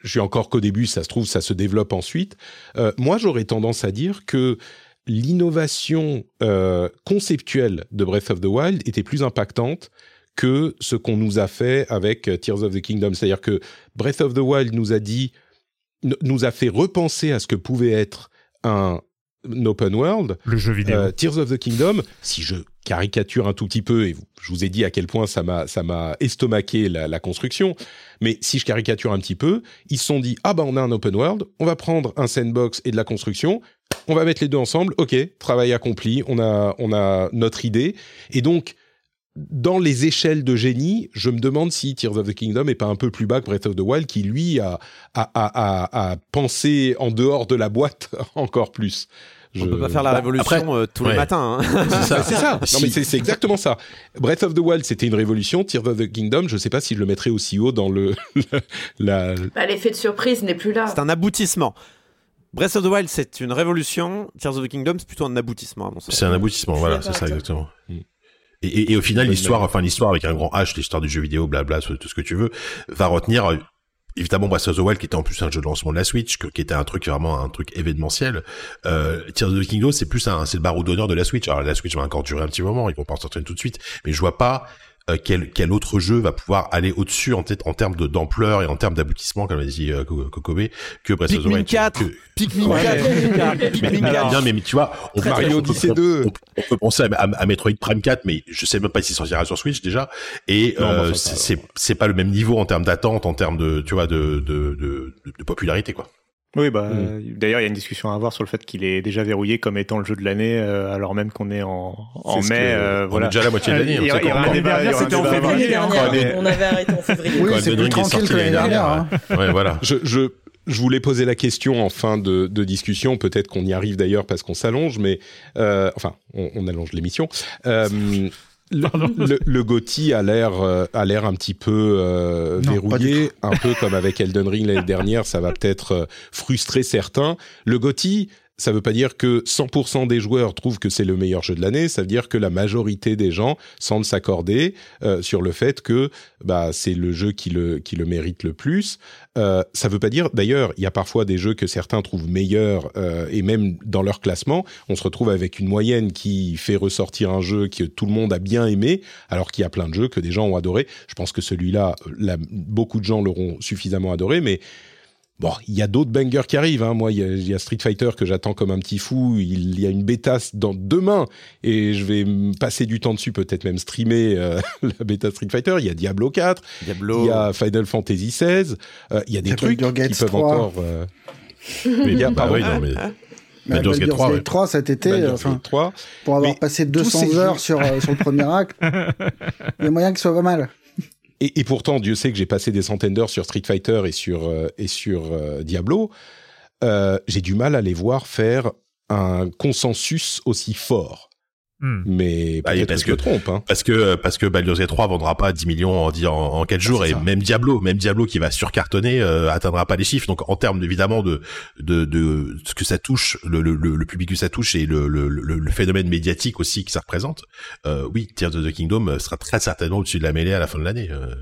je suis encore qu'au début, ça se trouve, ça se développe ensuite. Euh, moi, j'aurais tendance à dire que l'innovation euh, conceptuelle de Breath of the Wild était plus impactante que ce qu'on nous a fait avec Tears of the Kingdom. C'est-à-dire que Breath of the Wild nous a dit, nous a fait repenser à ce que pouvait être un open world. Le jeu vidéo. Tears of the Kingdom, si je caricature un tout petit peu, et je vous ai dit à quel point ça m'a ça m'a estomaqué la, la, construction. Mais si je caricature un petit peu, ils se sont dit ah bah on a un open world, on va prendre un sandbox et de la construction, on va mettre les deux ensemble, ok, travail accompli, on a on a notre idée, et donc dans les échelles de génie, je me demande si Tears of the Kingdom est pas un peu plus bas que Breath of the Wild, qui lui a, a, a, a pensé en dehors de la boîte encore plus. Je... On peut pas faire la bah, révolution euh, tous les matins. Hein. C'est ça. c'est ça. Non, mais c'est exactement ça. Breath of the Wild, c'était une révolution. Tears of the Kingdom, je sais pas si je le mettrais aussi haut dans le. la... Bah, L'effet de surprise n'est plus là. C'est un aboutissement. Breath of the Wild, c'est une révolution. Tears of the Kingdom, c'est plutôt un aboutissement, à mon sens. C'est un aboutissement, voilà, c'est ça exactement. Mm. Et, et, et, au final, l'histoire, enfin l'histoire avec un grand H, l'histoire du jeu vidéo, blabla, tout ce que tu veux, va retenir évidemment Breath of the Wild qui était en plus un jeu de lancement de la Switch qui était un truc vraiment un truc événementiel. Euh, Tears of the Kingdom c'est plus un c'est le barreau d'honneur de la Switch. Alors la Switch va encore durer un petit moment ils vont pas en sortir tout de suite mais je vois pas euh, quel, quel autre jeu va pouvoir aller au-dessus en, en termes d'ampleur et en termes d'aboutissement comme l'a dit euh, Kokobe que Breath of the Wild 4 Pikmin 4 Pikmin 4 mais, mais tu vois on, Mario Odyssey 2 on, peut penser à, à, Metroid Prime 4 mais je sais même pas si sortira sur Switch déjà. Et euh, c'est c'est pas le même niveau en termes d'attente en termes de tu vois de de, de, de popularité quoi oui, bah, mm. d'ailleurs, il y a une discussion à avoir sur le fait qu'il est déjà verrouillé comme étant le jeu de l'année, euh, alors même qu'on est en, en mai. Euh, voilà. On est déjà à la moitié de l'année. C'était en février dernier. On avait arrêté en février. Oui, c'est plus tranquille que l'année dernière. Hein. Ouais, voilà. Je, je, je voulais poser la question en fin de, de discussion. Peut-être qu'on y arrive d'ailleurs parce qu'on s'allonge, mais euh, enfin, on, on allonge l'émission. Euh, le, le, Gotti a l'air euh, a l'air un petit peu euh, verrouillé, un peu comme avec Elden Ring l'année dernière, ça va peut-être euh, frustrer certains. Le Gotti, ça veut pas dire que 100% des joueurs trouvent que c'est le meilleur jeu de l'année. Ça veut dire que la majorité des gens semblent s'accorder euh, sur le fait que bah c'est le jeu qui le qui le mérite le plus. Euh, ça veut pas dire d'ailleurs il y a parfois des jeux que certains trouvent meilleurs euh, et même dans leur classement on se retrouve avec une moyenne qui fait ressortir un jeu que tout le monde a bien aimé alors qu'il y a plein de jeux que des gens ont adoré. Je pense que celui-là, beaucoup de gens l'auront suffisamment adoré, mais Bon, il y a d'autres bangers qui arrivent. Hein. Moi, il y, a Street Fighter que j'attends comme un petit fou. Il y a une bêta dans demain et je vais passer du temps dessus, peut-être même streamer euh, la bêta Street Fighter. Il y a Diablo 4, Diablo. il y a Final Fantasy 16. Euh, il y a des trucs qui peuvent encore. Euh... mais il y a pas oui, non, mais... Baldur's Gate 3, 3 cet été, enfin, 3. pour avoir passé 200 heures sur, euh, sur le premier acte, il y a moyen que ce soit pas mal. Et, pourtant, Dieu sait que j'ai passé des centaines d'heures sur Street Fighter et sur, euh, et sur euh, Diablo. Euh, j'ai du mal à les voir faire un consensus aussi fort. Hmm. Mais bah, parce que, trompe. Hein. Parce que parce que Baldur's Gate 3 vendra pas 10 millions en, en, en 4 jours et même Diablo, même Diablo qui va surcartonner euh, atteindra pas les chiffres. Donc en termes évidemment de de, de ce que ça touche, le, le, le public que ça touche et le, le, le, phénomène médiatique aussi que ça représente, euh, oui, Tears of the Kingdom sera très certainement au-dessus de la mêlée à la fin de l'année. Euh.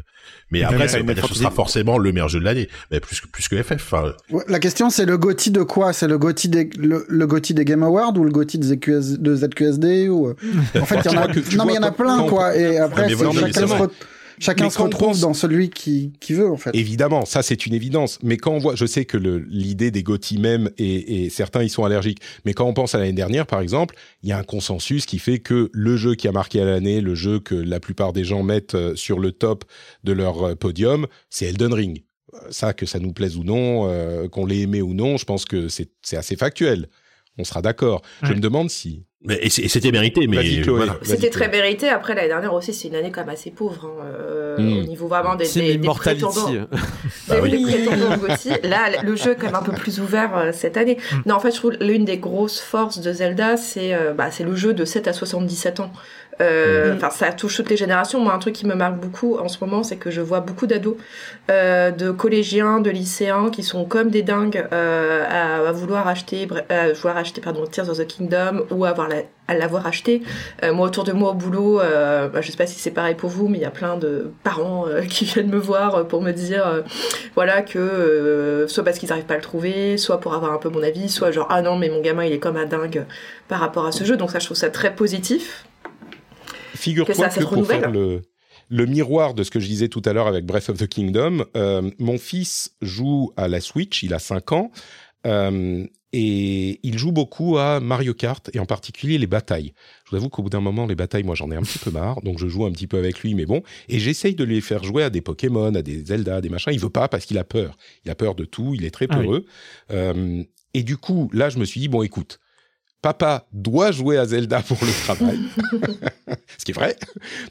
Mais après, ça veut ce sera forcément le meilleur jeu de l'année, mais plus que plus que FF. la question c'est le GOTY de quoi? C'est le GOTY des le, le GOTY des Game Awards ou le GOTY de ZQSD ou en fait, il y en a, non, mais il y en a plein, quoi. Et après, chacun se, chacun se retrouve dans celui qui, qui veut, en fait. Évidemment, ça, c'est une évidence. Mais quand on voit, je sais que l'idée des GOTY même, et, et certains y sont allergiques, mais quand on pense à l'année dernière, par exemple, il y a un consensus qui fait que le jeu qui a marqué à l'année, le jeu que la plupart des gens mettent euh, sur le top de leur euh, podium, c'est Elden Ring. Euh, ça, que ça nous plaise ou non, qu'on l'ait aimé ou non, je pense que c'est assez factuel. On sera d'accord. Je me demande si mais, et c'était mérité, mais c'était très mérité. Après l'année dernière aussi, c'est une année quand même assez pauvre hein, euh, hmm. au niveau vraiment des, des, des prétendants. bah oui. aussi. Là, le jeu est quand même un peu plus ouvert euh, cette année. Hmm. Non, en fait, je trouve l'une des grosses forces de Zelda, c'est euh, bah, c'est le jeu de 7 à 77 ans. Euh, mhm. Enfin, ça touche toutes les générations. Moi, un truc qui me marque beaucoup en ce moment, c'est que je vois beaucoup d'ados, euh, de collégiens, de lycéens qui sont comme des dingues euh, à, vouloir acheter, à vouloir acheter, pardon, Tears of the Kingdom ou à avoir la, à l'avoir acheté. Euh, moi, autour de moi au boulot, euh, bah, je sais pas si c'est pareil pour vous, mais il y a plein de parents euh, qui viennent me voir pour me dire, voilà, que soit parce qu'ils n'arrivent pas à le trouver, soit pour avoir un peu mon avis, soit genre ah non, mais mon gamin il est comme un dingue par rapport à ce jeu. Donc ça, je trouve ça très positif. Figure-toi que, pour faire le, le miroir de ce que je disais tout à l'heure avec Breath of the Kingdom, euh, mon fils joue à la Switch, il a 5 ans, euh, et il joue beaucoup à Mario Kart, et en particulier les batailles. Je vous avoue qu'au bout d'un moment, les batailles, moi j'en ai un petit peu marre, donc je joue un petit peu avec lui, mais bon, et j'essaye de les faire jouer à des Pokémon, à des Zelda, à des machins, il veut pas parce qu'il a peur. Il a peur de tout, il est très ah peureux. euh, et du coup, là, je me suis dit, bon, écoute, papa doit jouer à Zelda pour le travail. Ce qui est vrai.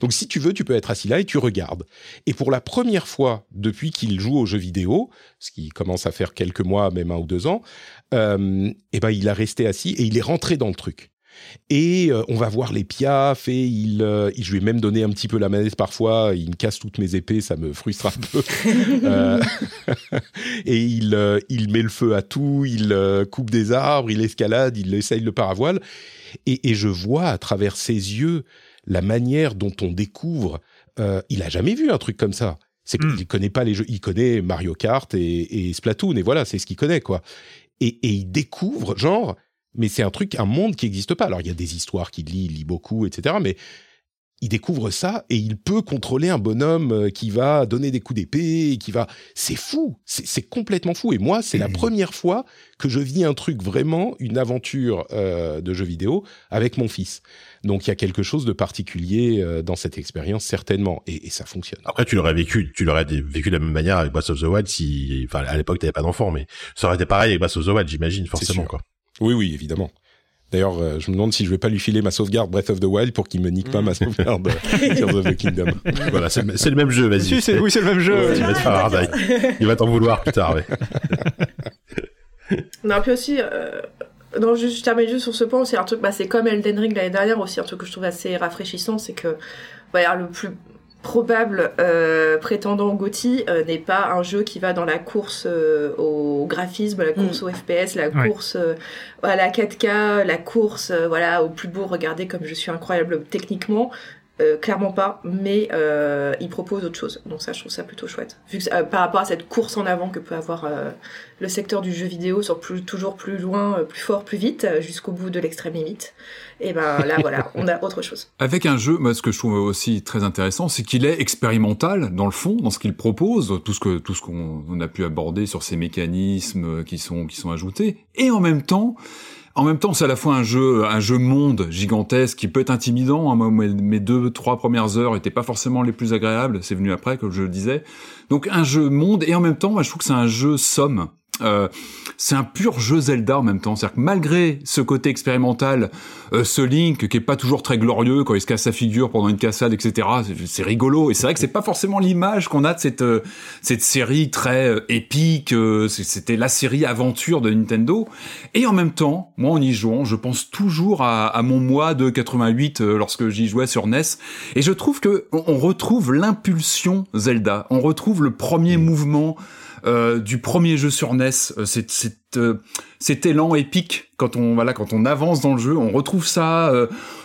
Donc si tu veux, tu peux être assis là et tu regardes. Et pour la première fois depuis qu'il joue aux jeux vidéo, ce qui commence à faire quelques mois, même un ou deux ans, euh, eh ben il a resté assis et il est rentré dans le truc. Et euh, on va voir les piafs et il, euh, je lui ai même donné un petit peu la manette parfois. Il me casse toutes mes épées, ça me frustre un peu. euh, et il, il met le feu à tout, il coupe des arbres, il escalade, il essaye le paravoile. Et, et je vois à travers ses yeux la manière dont on découvre. il a jamais vu un truc comme ça. C'est qu'il hmm. connaît pas les jeux, il connaît Mario Kart et, et Splatoon et voilà, c'est ce qu'il connaît quoi. Et, et il découvre genre mais c'est un truc, un monde qui n'existe pas. Alors il y a des histoires qu'il lit, il lit beaucoup, etc. Mais il découvre ça et il peut contrôler un bonhomme euh, qui va donner des coups d'épée, qui va. C'est fou, c'est complètement fou. Et moi, c'est la mmh. première fois que je vis un truc vraiment, une aventure euh, de jeu vidéo avec mon fils. Donc il y a quelque chose de particulier euh, dans cette expérience certainement, et, ça fonctionne. Après, tu l'aurais vécu, tu l'aurais vécu de la même manière avec Breath of the Wild si, enfin, à l'époque, t'avais pas d'enfant, mais ça aurait été pareil avec Breath of the Wild, j'imagine forcément quoi. Oui, oui, évidemment. D'ailleurs, euh, je me demande si je vais pas lui filer ma sauvegarde Breath of the Wild pour qu'il me nique pas ma sauvegarde euh, Tears of the Kingdom. voilà, c'est le, même jeu, vas-y. oui, c'est le même jeu. il va te faire Il va t'en vouloir plus tard, non, puis aussi, euh, non, juste, je termine juste sur ce point, c'est un truc, bah, c'est comme Elden Ring l'année dernière aussi, un truc que je trouve assez rafraîchissant, c'est que, voilà, le plus probable euh, prétendant Gotti euh, n'est pas un jeu qui va dans la course euh, au graphisme, la course mm. au FPS, la course à la 4K, la course voilà au plus beau. Regardez comme je suis incroyable techniquement. Euh, clairement pas, mais euh, il propose autre chose. Donc ça, je trouve ça plutôt chouette. Vu que, euh, par rapport à cette course en avant que peut avoir euh, le secteur du jeu vidéo sur plus, toujours plus loin, plus fort, plus vite, jusqu'au bout de l'extrême limite. Et ben là, voilà, on a autre chose. Avec un jeu, moi, ce que je trouve aussi très intéressant, c'est qu'il est expérimental dans le fond, dans ce qu'il propose, tout ce que tout ce qu'on a pu aborder sur ces mécanismes qui sont qui sont ajoutés, et en même temps en même temps, c'est à la fois un jeu, un jeu monde gigantesque qui peut être intimidant. Hein. mes deux, trois premières heures étaient pas forcément les plus agréables. C'est venu après, comme je le disais. Donc un jeu monde et en même temps, je trouve que c'est un jeu somme. Euh, c'est un pur jeu Zelda en même temps. C'est-à-dire que malgré ce côté expérimental, euh, ce Link qui est pas toujours très glorieux quand il se casse sa figure pendant une cassade, etc. C'est rigolo. Et c'est vrai que c'est pas forcément l'image qu'on a de cette euh, cette série très euh, épique. C'était la série aventure de Nintendo. Et en même temps, moi en y jouant, je pense toujours à, à mon mois de 88 lorsque j'y jouais sur NES. Et je trouve que on retrouve l'impulsion Zelda. On retrouve le premier mouvement euh, du premier jeu sur NES, euh, c'est euh, cet élan épique quand on voilà quand on avance dans le jeu, on retrouve ça,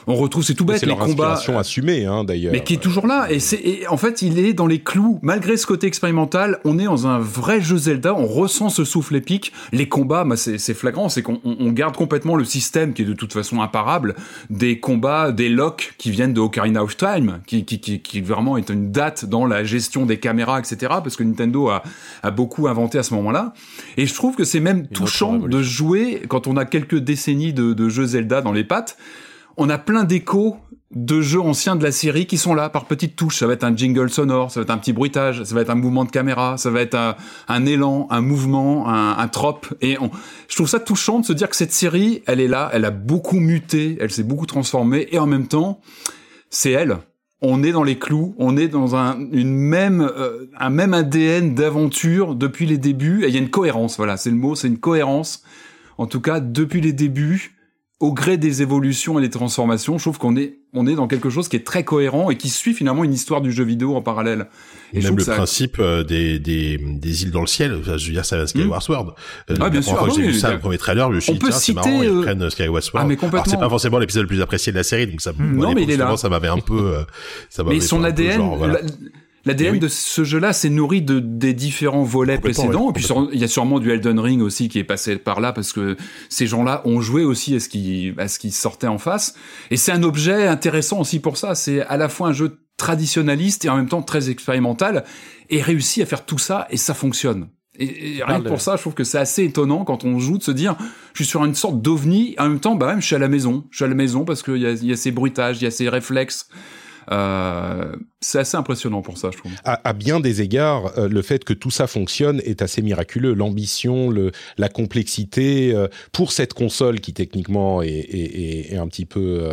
on retrouve c'est tout bête les combats assumée hein, d'ailleurs. Mais qui est toujours là et c'est en fait il est dans les clous malgré ce côté expérimental, on est dans un vrai jeu Zelda, on ressent ce souffle épique, les combats bah, c'est flagrant, c'est qu'on garde complètement le système qui est de toute façon imparable des combats, des locks qui viennent de Ocarina of Time, qui qui, qui, qui vraiment est une date dans la gestion des caméras etc parce que Nintendo a, a beaucoup inventé à ce moment-là et je trouve que c'est même touchant de jouer quand on a quelques décennies de, jeux Zelda dans les pattes. On a plein d'échos de jeux anciens de la série qui sont là par petites touches. Ça va être un jingle sonore, ça va être un petit bruitage, ça va être un mouvement de caméra, ça va être un, élan, un mouvement, un, trope. Et je trouve ça touchant de se dire que cette série, elle est là, elle a beaucoup muté, elle s'est beaucoup transformée, et en même temps, c'est elle on est dans les clous, on est dans un, une même, euh, un même ADN d'aventure depuis les débuts. Et il y a une cohérence, voilà, c'est le mot, c'est une cohérence. En tout cas, depuis les débuts, au gré des évolutions et des transformations, je trouve qu'on est, on est dans quelque chose qui est très cohérent et qui suit finalement une histoire du jeu vidéo en parallèle. Et, même le principe euh, des, des, des îles dans le ciel, je veux dire, ça va Skyward hmm. Sword. Euh, ah, bien sûr. Fois ah, j'ai vu ça, le premier trailer, je me suis dit, tiens, c'est marrant, ils euh, prennent Skyward Sword. Ah, mais complètement. c'est pas forcément l'épisode le plus apprécié de la série, donc ça, hmm, non, mais il est là. ça m'avait un peu, ça Mais son ADN, L'ADN de ce jeu-là s'est nourri de des différents volets précédents. et puis il y a sûrement du Elden Ring aussi qui est passé par là parce que ces gens-là ont joué aussi à ce qui à ce qui sortait en face. Et c'est un objet intéressant aussi pour ça. C'est à la fois un jeu traditionnaliste et en même temps très expérimental et réussi à faire tout ça et ça fonctionne. Et, rien que pour ça, je trouve que c'est assez étonnant quand on joue de se dire, je suis sur une sorte d'ovni, en même temps, bah même, je suis à la maison. Je suis à la maison parce qu'il y a, y a ces bruitages, il y a ces réflexes. Euh, c'est assez impressionnant pour ça, je trouve. À, bien des égards, euh, le fait que tout ça fonctionne est assez miraculeux. L'ambition, la complexité euh, pour cette console qui techniquement est, est, est un petit peu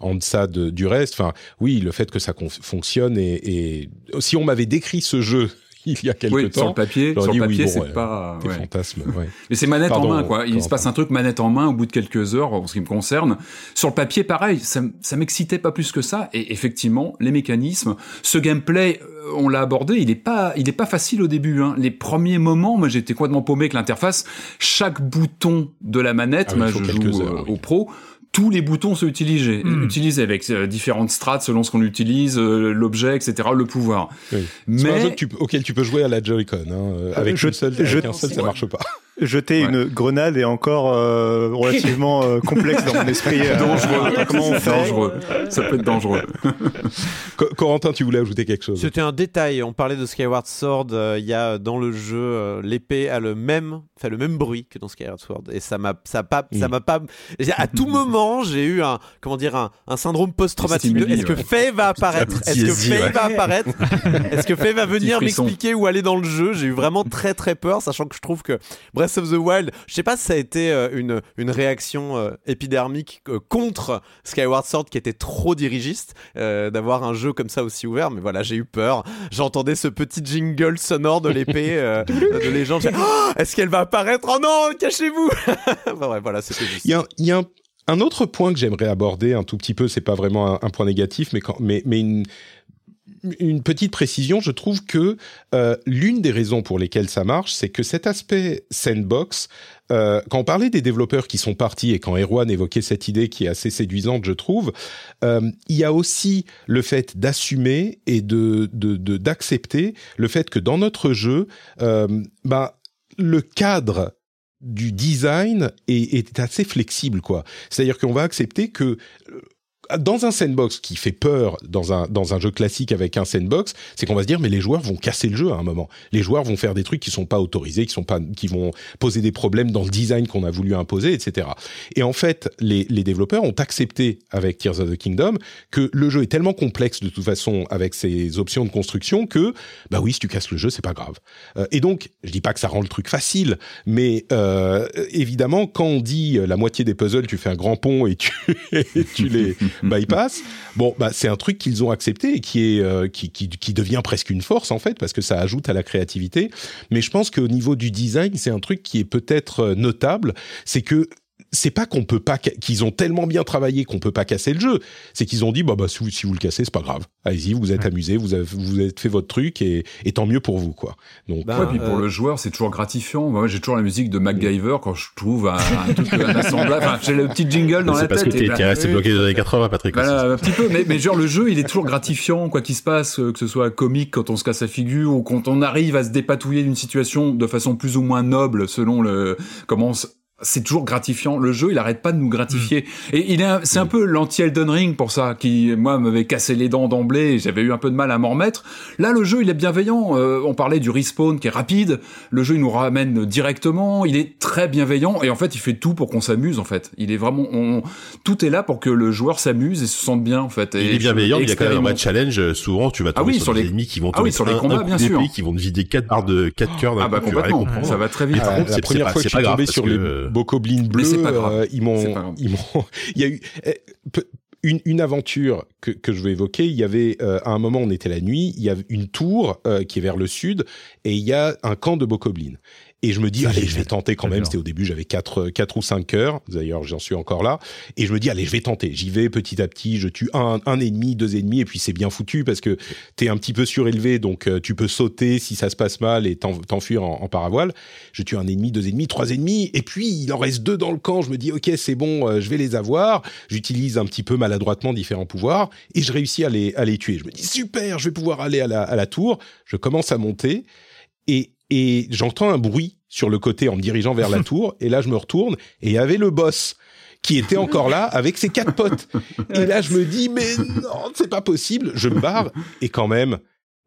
en deçà de, du reste. Enfin, oui, le fait que ça fonctionne et, et si on m'avait décrit ce jeu il y a quelques oui, temps. Sur le papier, sur le papier, c'est pas. Ouais. fantasme. Ouais. Mais c'est manette en main, quoi. Il se passe un truc manette en main au bout de quelques heures, en ce qui me concerne. Sur le papier, pareil, ça, ça m'excitait pas plus que ça. Et effectivement, les mécanismes, ce gameplay, euh, on l'a abordé, il est pas, il est pas facile au début. Hein. Les premiers moments, moi, j'étais complètement paumé avec l'interface. Chaque bouton de la manette, ah, moi, je joue heures, euh, au pro tous les boutons sont utilisés, hmm. utilisés avec euh, différentes strates selon ce qu'on utilise, euh, l'objet, etc., le pouvoir. Mais c'est un jeu auquel tu peux jouer à la Joy-Con. Hein. Euh, avec, je, seul, avec un seul, ça marche pas jeter une grenade est encore euh, relativement euh, complexe dans mon esprit. Euh, dangereux. comment on fait dangereux. Ça peut être dangereux. Corentin, tu voulais ajouter quelque chose? C'était un détail. On parlait de Skyward Sword. Il y a dans le jeu l'épée a le même, fait le même bruit que dans Skyward Sword et ça m'a, ça pas, ça m'a pas. À tout moment, j'ai eu un, comment dire, un, un syndrome post-traumatique. Est-ce que Faye va apparaître? Est-ce que Faye va apparaître? Est-ce que Faye va venir m'expliquer où aller dans le jeu? J'ai eu vraiment très très peur, sachant que je trouve que bref of the Wild, je sais pas si ça a été euh, une, une réaction euh, épidermique euh, contre Skyward Sword qui était trop dirigiste d'avoir un jeu comme ça aussi ouvert, mais voilà, j'ai eu peur. J'entendais ce petit jingle sonore de l'épée de légende. Oh, Est-ce qu'elle va apparaître Oh non, cachez-vous voilà. Il y a, un, autre point que j'aimerais aborder un tout petit peu, c'est pas vraiment un, point négatif, mais, mais, mais une, une petite précision, je trouve que euh, l'une des raisons pour lesquelles ça marche, c'est que cet aspect sandbox, euh, quand on parlait des développeurs qui sont partis et quand Erwan évoquait cette idée qui est assez séduisante, je trouve, euh, il y a aussi le fait d'assumer et de d'accepter le fait que dans notre jeu, bah, le cadre du design est, assez flexible, quoi. C'est-à-dire qu'on va accepter que dans un sandbox qui fait peur dans un dans un jeu classique avec un sandbox, c'est qu'on va se dire mais les joueurs vont casser le jeu à un moment. Les joueurs vont faire des trucs qui sont pas autorisés, qui sont pas qui vont poser des problèmes dans le design qu'on a voulu imposer, etc. Et en fait, les les développeurs ont accepté avec Tears of the Kingdom que le jeu est tellement complexe de toute façon avec ses options de construction que bah oui, si tu casses le jeu, c'est pas grave. Euh, et donc, je dis pas que ça rend le truc facile, mais euh, évidemment quand on dit euh, la moitié des puzzles, tu fais un grand pont et tu et tu les bypass. Bon, bah, c'est un truc qu'ils ont accepté et qui est euh, qui, qui, qui, devient presque une force en fait parce que ça ajoute à la créativité. Mais je pense qu'au niveau du design, c'est un truc qui est peut-être euh, notable, c'est que c'est pas qu'on peut pas qu'ils ont tellement bien travaillé qu'on peut pas casser le jeu. C'est qu'ils ont dit bah bah si vous, si vous le cassez c'est pas grave. Allez-y, vous êtes amusé, vous avez vous avez fait votre truc et, et tant mieux pour vous quoi. Donc bah, puis pour euh, le joueur c'est toujours gratifiant. Moi j'ai toujours la musique de MacGyver quand je trouve un, un truc un assemblage. Enfin j'ai le petit jingle dans la tête. C'est parce que t'es resté bloqué dans les années 80 Patrick. Voilà, un petit peu mais, mais genre le jeu il est toujours gratifiant quoi qu'il se passe que ce soit comique quand on se casse la figure ou quand on arrive à se dépatouiller d'une situation de façon plus ou moins noble selon le comment c'est toujours gratifiant. Le jeu, il arrête pas de nous gratifier. Et il est, c'est un peu l'anti-Elden Ring pour ça, qui, moi, m'avait cassé les dents d'emblée, j'avais eu un peu de mal à m'en remettre. Là, le jeu, il est bienveillant. Euh, on parlait du respawn qui est rapide. Le jeu, il nous ramène directement. Il est très bienveillant. Et en fait, il fait tout pour qu'on s'amuse, en fait. Il est vraiment, on, tout est là pour que le joueur s'amuse et se sente bien, en fait. il est bienveillant, il y a quand même un vrai challenge. Souvent, tu vas ah tomber sur, les ennemis qui vont ah oui, sur les combats, bien sûr. qui vont te vider quatre barres de, quatre cœurs d'un ah bah, complètement. Ça va très vite. la première fois que je suis tombé sur les Bokoblin bleus, euh, ils m'ont, ils m'ont, il y a eu eh, une, une aventure que, que, je veux évoquer. Il y avait euh, à un moment, on était la nuit, il y a une tour euh, qui est vers le sud et il y a un camp de Bokoblin. Et je me dis, allez, je vais tenter quand même. C'était au début, j'avais quatre, quatre ou cinq heures. D'ailleurs, j'en suis encore là. Et je me dis, allez, je vais tenter. J'y vais petit à petit. Je tue un, un ennemi, deux ennemis. Et puis, c'est bien foutu parce que t'es un petit peu surélevé. Donc, euh, tu peux sauter si ça se passe mal et t'enfuir en, en, paravoile. Je tue un ennemi, deux ennemis, trois ennemis. Et puis, il en reste deux dans le camp. Je me dis, OK, c'est bon, euh, je vais les avoir. J'utilise un petit peu maladroitement différents pouvoirs. Et je réussis à les, à les tuer. Je me dis, super, je vais pouvoir aller à la, à la tour. Je commence à monter. Et et j'entends un bruit sur le côté en me dirigeant vers la tour, et là je me retourne, et il y avait le boss qui était encore là avec ses quatre potes. Et là je me dis, mais non, c'est pas possible, je me barre, et quand même,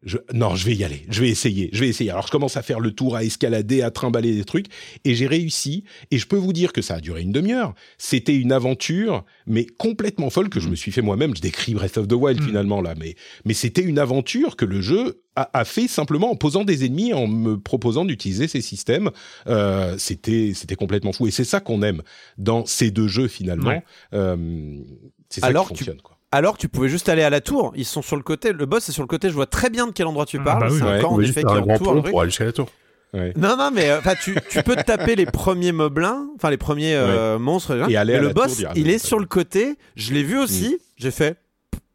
je, non, je vais y aller, je vais essayer, je vais essayer. Alors je commence à faire le tour, à escalader, à trimballer des trucs, et j'ai réussi. Et je peux vous dire que ça a duré une demi-heure. C'était une aventure, mais complètement folle que je me suis fait moi-même. Je décris Breath of the Wild mm. finalement là, mais mais c'était une aventure que le jeu a, a, fait simplement en posant des ennemis, en me proposant d'utiliser ces systèmes. Euh, c'était c'était complètement fou. Et c'est ça qu'on aime dans ces deux jeux finalement. Euh, c'est ça qui fonctionne quoi alors tu pouvais juste aller à la tour. Ils sont sur le côté. Le boss est sur le côté. Je vois très bien de quel endroit tu ah, parles. Bah c'est un camp en effet qui entoure. Pour aller jusqu'à la tour. Non, non, mais euh, tu, tu peux te taper les premiers moblins, enfin les premiers euh, monstres. Et, aller le boss, il est sur le côté. Je l'ai vu aussi. Mm. J'ai fait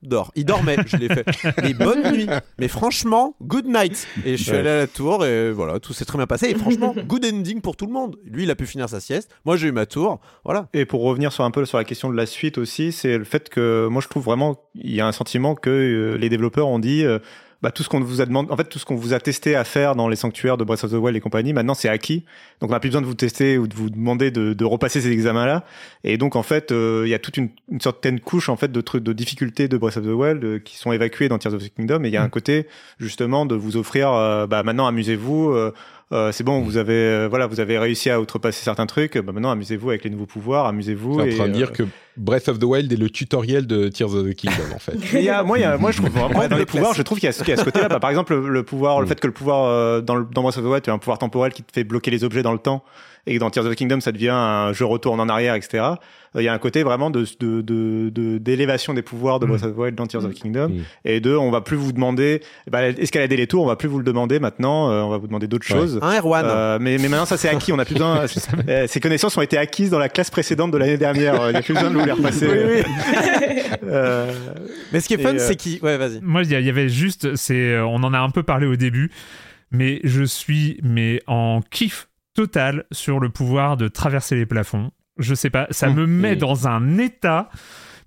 dort. Il dormait, je l'ai fait. Mais bonne nuit. Mais franchement, good night. Et je suis allé à la tour et voilà, tout s'est très bien passé. Et franchement, good ending pour tout le monde. Lui, il a pu finir sa sieste. Moi, j'ai eu ma tour. Voilà. Et pour revenir sur un peu sur la question de la suite aussi, c'est le fait que moi, je trouve vraiment, il y a un sentiment que euh, les développeurs ont dit, euh, bah, tout ce qu'on vous a demandé, en fait, tout ce qu'on vous a testé à faire dans les sanctuaires de Breath of the Wild et compagnie, maintenant c'est acquis. Donc on n'a plus besoin de vous tester ou de vous demander de, de repasser ces examens-là. Et donc en fait, euh, il y a toute une, une, certaine couche en fait de trucs de difficultés de Breath of the Wild euh, qui sont évacuées dans Tears of the Kingdom. Et il y a un mm. côté justement de vous offrir, euh, bah maintenant amusez-vous. Euh, c'est bon, vous avez voilà, vous avez réussi à outrepasser certains trucs. Bah maintenant, amusez-vous avec les nouveaux pouvoirs, amusez-vous. en train de dire que Breath of the Wild est le tutoriel de Tears of the Kingdom en fait. il y a, moi, il y a, moi, je trouve vraiment, dans les pouvoirs, je trouve qu'il y, a, ce côté-là. Bah, par exemple, le, pouvoir, le mm. fait que le pouvoir dans, le, dans Breath of the Wild, tu as un pouvoir temporel qui te fait bloquer les objets dans le temps, et que dans Tears of the Kingdom, ça devient un jeu retourne en arrière, etc. Euh, il y a un côté vraiment de d'élévation de, de, des pouvoirs de mm. Breath of the Wild dans Tears of the Kingdom. Mm. Et de, on va plus vous demander, bah, escalader les tours, on va plus vous le demander maintenant, euh, on va vous demander d'autres choses. Un Erwan. Euh, mais, mais maintenant, ça c'est acquis, on a plus besoin, ces connaissances ont été acquises dans la classe précédente de l'année dernière. Il n'y a plus besoin de les repasser. Oui, euh, Mais ce qui est fun, c'est qui. Ouais, vas-y. Moi, il y, avait juste, c'est, on en a un peu parlé au début, mais je suis mais en kiff total sur le pouvoir de traverser les plafonds. Je sais pas, ça mmh. me met dans un état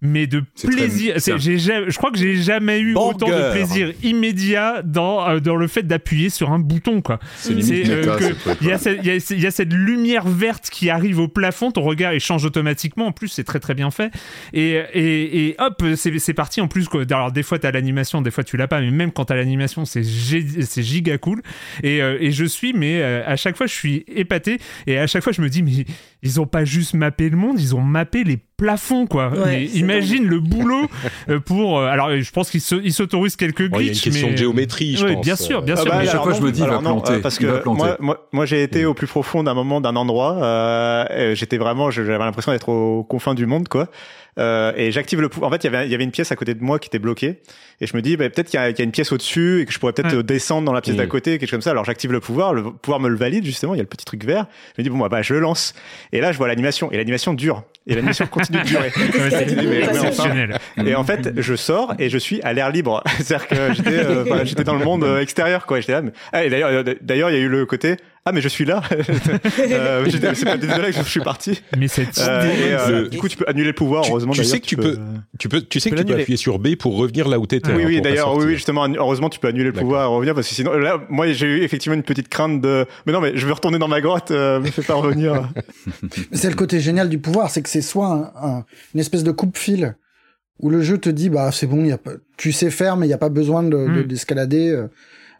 mais de plaisir. je crois que j'ai jamais eu autant de plaisir immédiat dans, euh, dans le fait d'appuyer sur un bouton. Quoi. C'est euh, il, y a cette, il, y a, cette lumière verte qui arrive au plafond, ton regard il change automatiquement. En plus, c'est très très bien fait. Et, et, et hop, c'est parti. En plus, quoi. alors des fois tu as l'animation, des fois tu l'as pas, mais même quand tu as l'animation, c'est giga cool. Et, euh, et je suis, mais à chaque fois, je suis épaté. Et à chaque fois, je me dis, mais ils ont pas juste mappé le monde, ils ont mappé les plafonds, quoi. imagine le boulot euh, pour. Euh, alors, je pense qu'ils s'autorisent quelques glitches. Il y a une question de géométrie, je pense. Bien sûr, bien ah sûr. Bah, à chaque fois, je me dis, il va planter. parce que moi, moi, moi j'ai été au plus profond d'un moment, d'un endroit. Euh, J'étais vraiment, j'avais l'impression d'être aux confins du monde, quoi. Euh, et j'active le pouvoir. En fait, il y avait il y avait une pièce à côté de moi qui était bloquée et je me dis bah, peut-être qu'il y, y, a une pièce au-dessus et que je pourrais peut-être descendre dans la pièce d'à côté quelque chose comme ça. Alors j'active le pouvoir, le pouvoir me le valide justement, il y a le petit truc vert. Je me dis bon bah, bah je le lance et là je vois l'animation et l'animation dure et l'animation continue de durer. et en fait, je sors et je suis à l'air libre. C'est-à-dire que j'étais euh, j'étais dans le monde euh, extérieur quoi, j'étais là. Ah, et d'ailleurs d'ailleurs, il y a eu le côté ah mais je suis là. euh, c'est pas désolé que je suis parti. Mais cette euh, idée. du coup, tu peux annuler le pouvoir. Heureusement, tu, sais que tu, peux, tu peux, tu sais que tu peux appuyer sur B pour revenir là où t'étais. Oui, oui. D'ailleurs, oui, justement. Heureusement, tu peux annuler le pouvoir et revenir parce que sinon, là, moi, j'ai eu effectivement une petite crainte de. Mais non, mais je veux retourner dans ma grotte. Euh, me fais pas revenir. c'est le côté génial du pouvoir, c'est que c'est soit un, une espèce de coupe-fil où le jeu te dit bah c'est bon, y a pas, tu sais faire, mais il y a pas besoin de, d'escalader. Euh,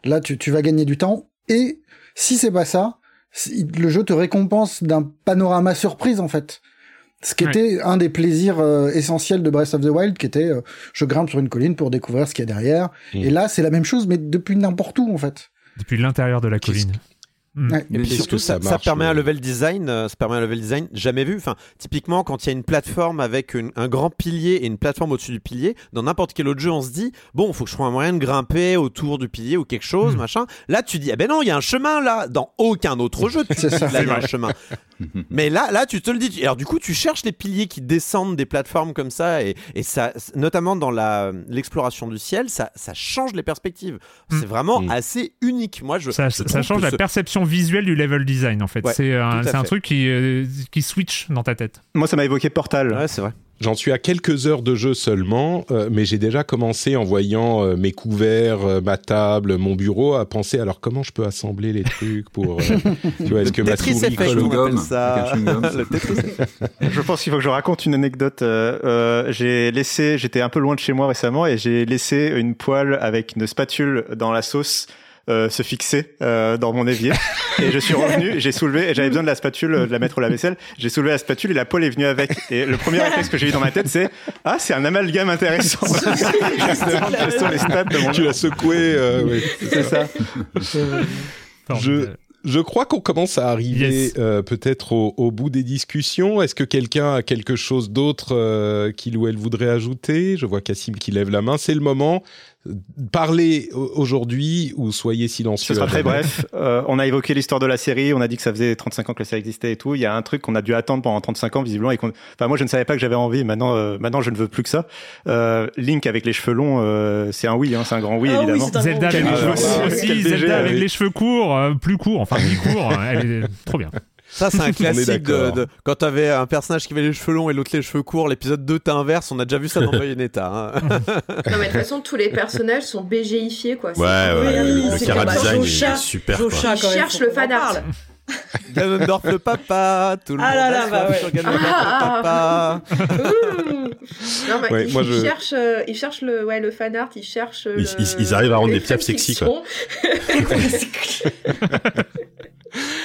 là, tu, tu vas gagner du temps. Et si c'est pas ça, le jeu te récompense d'un panorama surprise en fait. Ce qui était un des plaisirs euh, essentiels de Breath of the Wild, qui était euh, je grimpe sur une colline pour découvrir ce qu'il y a derrière. Et là, c'est la même chose, mais depuis n'importe où en fait. Depuis l'intérieur de la colline. Mm. Et puis surtout, ça, permet un level design, euh, ça permet un level design jamais vu. Enfin, typiquement, quand il y a une plateforme avec un grand pilier et une plateforme au-dessus du pilier, dans n'importe quel autre jeu, on se dit bon, il faut que je trouve un moyen de grimper autour du pilier ou quelque chose, mm. machin. Là, tu dis ah ben non, il y a un chemin là. Dans aucun autre jeu, tu dis là, il y a un chemin. Mais là, là, tu te le dis. Alors du coup, tu cherches les piliers qui descendent des plateformes comme ça et, et ça, notamment dans la l'exploration du ciel, ça, ça change les perspectives. C'est mm. vraiment assez unique. Moi, je ça, ça change la perception visuel du level design en fait. c'est un, un truc qui, euh, qui switch dans ta tête. Moi, ça m'a évoqué Portal. Ouais, c'est vrai. J'en suis à quelques heures de jeu seulement, euh, mais j'ai déjà commencé en voyant euh, mes couverts, ma table, mon bureau, à penser alors comment je peux assembler les trucs pour. tu vois, est-ce que ma souris colle ça Je pense qu'il faut que je raconte une anecdote. j'ai laissé, j'étais un peu loin de chez moi récemment et j'ai laissé une poêle avec une spatule dans la sauce euh, se fixer euh, dans mon évier. Et je suis revenu, j'ai soulevé, et j'avais besoin de la spatule, euh, de la mettre au lave-vaisselle. J'ai soulevé la spatule et la poêle est venue avec. Et le premier réflexe que j'ai eu dans ma tête, c'est ah, c'est un amalgame intéressant. les stats de mon tu l'as secoué, oui. C'est ça. je je crois qu'on commence à arriver peut-être au, au, bout des discussions. Est-ce que quelqu'un a quelque chose d'autre euh, qu'il ou elle voudrait ajouter? Je vois Cassim qui lève la main. C'est le moment parlez aujourd'hui ou soyez silencieux. Ce sera très bref. Euh, on a évoqué l'histoire de la série, on a dit que ça faisait 35 ans que la série existait et tout. Il y a un truc qu'on a dû attendre pendant 35 ans visiblement et qu'on... Enfin moi je ne savais pas que j'avais envie. Maintenant, euh, maintenant je ne veux plus que ça. Euh, Link avec les cheveux longs, euh, c'est un oui, hein, c'est un grand oui ah évidemment. Zelda, avec, les cheveux, aussi, Zelda avec les cheveux courts, plus courts, enfin plus courts. elle est trop bien. Ça, c'est un classique de, de, quand t'avais un personnage qui avait les cheveux longs et l'autre les cheveux courts. L'épisode 2 t'inverse. On a déjà vu ça dans Bayonetta. Hein. non, mais de toute façon, tous les personnages sont BGifiés, quoi. Ouais, ouais, le cara design est super. Ils cherchent le fan art. Ganondorf le papa, tout le ah monde là là, bah ouais. sur Ganondorf ah, le papa. non, bah, ouais, ils, moi je... cherchent, euh, ils cherchent le, ouais, le fan art, ils cherchent. Ils, le... ils, arrivent à rendre des piafs sexy quoi.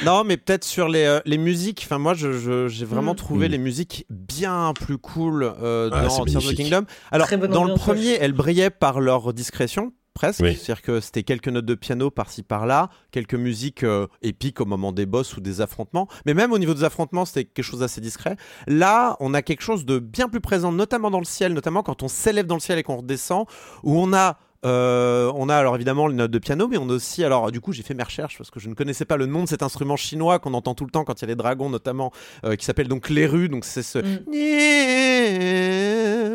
Non, mais peut-être sur les, euh, les musiques. Enfin, moi, j'ai je, vraiment mm. trouvé mm. les musiques bien plus cool euh, ah, dans Tears of the Kingdom. Alors, dans le premier, elles brillaient par leur discrétion presque. C'est-à-dire que c'était quelques notes de piano par-ci par-là, quelques musiques euh, épiques au moment des boss ou des affrontements. Mais même au niveau des affrontements, c'était quelque chose d'assez discret. Là, on a quelque chose de bien plus présent, notamment dans le ciel, notamment quand on s'élève dans le ciel et qu'on redescend, où on a on a alors évidemment les notes de piano, mais on a aussi, alors du coup j'ai fait mes recherches parce que je ne connaissais pas le nom de cet instrument chinois qu'on entend tout le temps quand il y a les dragons notamment, qui s'appelle donc les rues, donc c'est ce... Mm.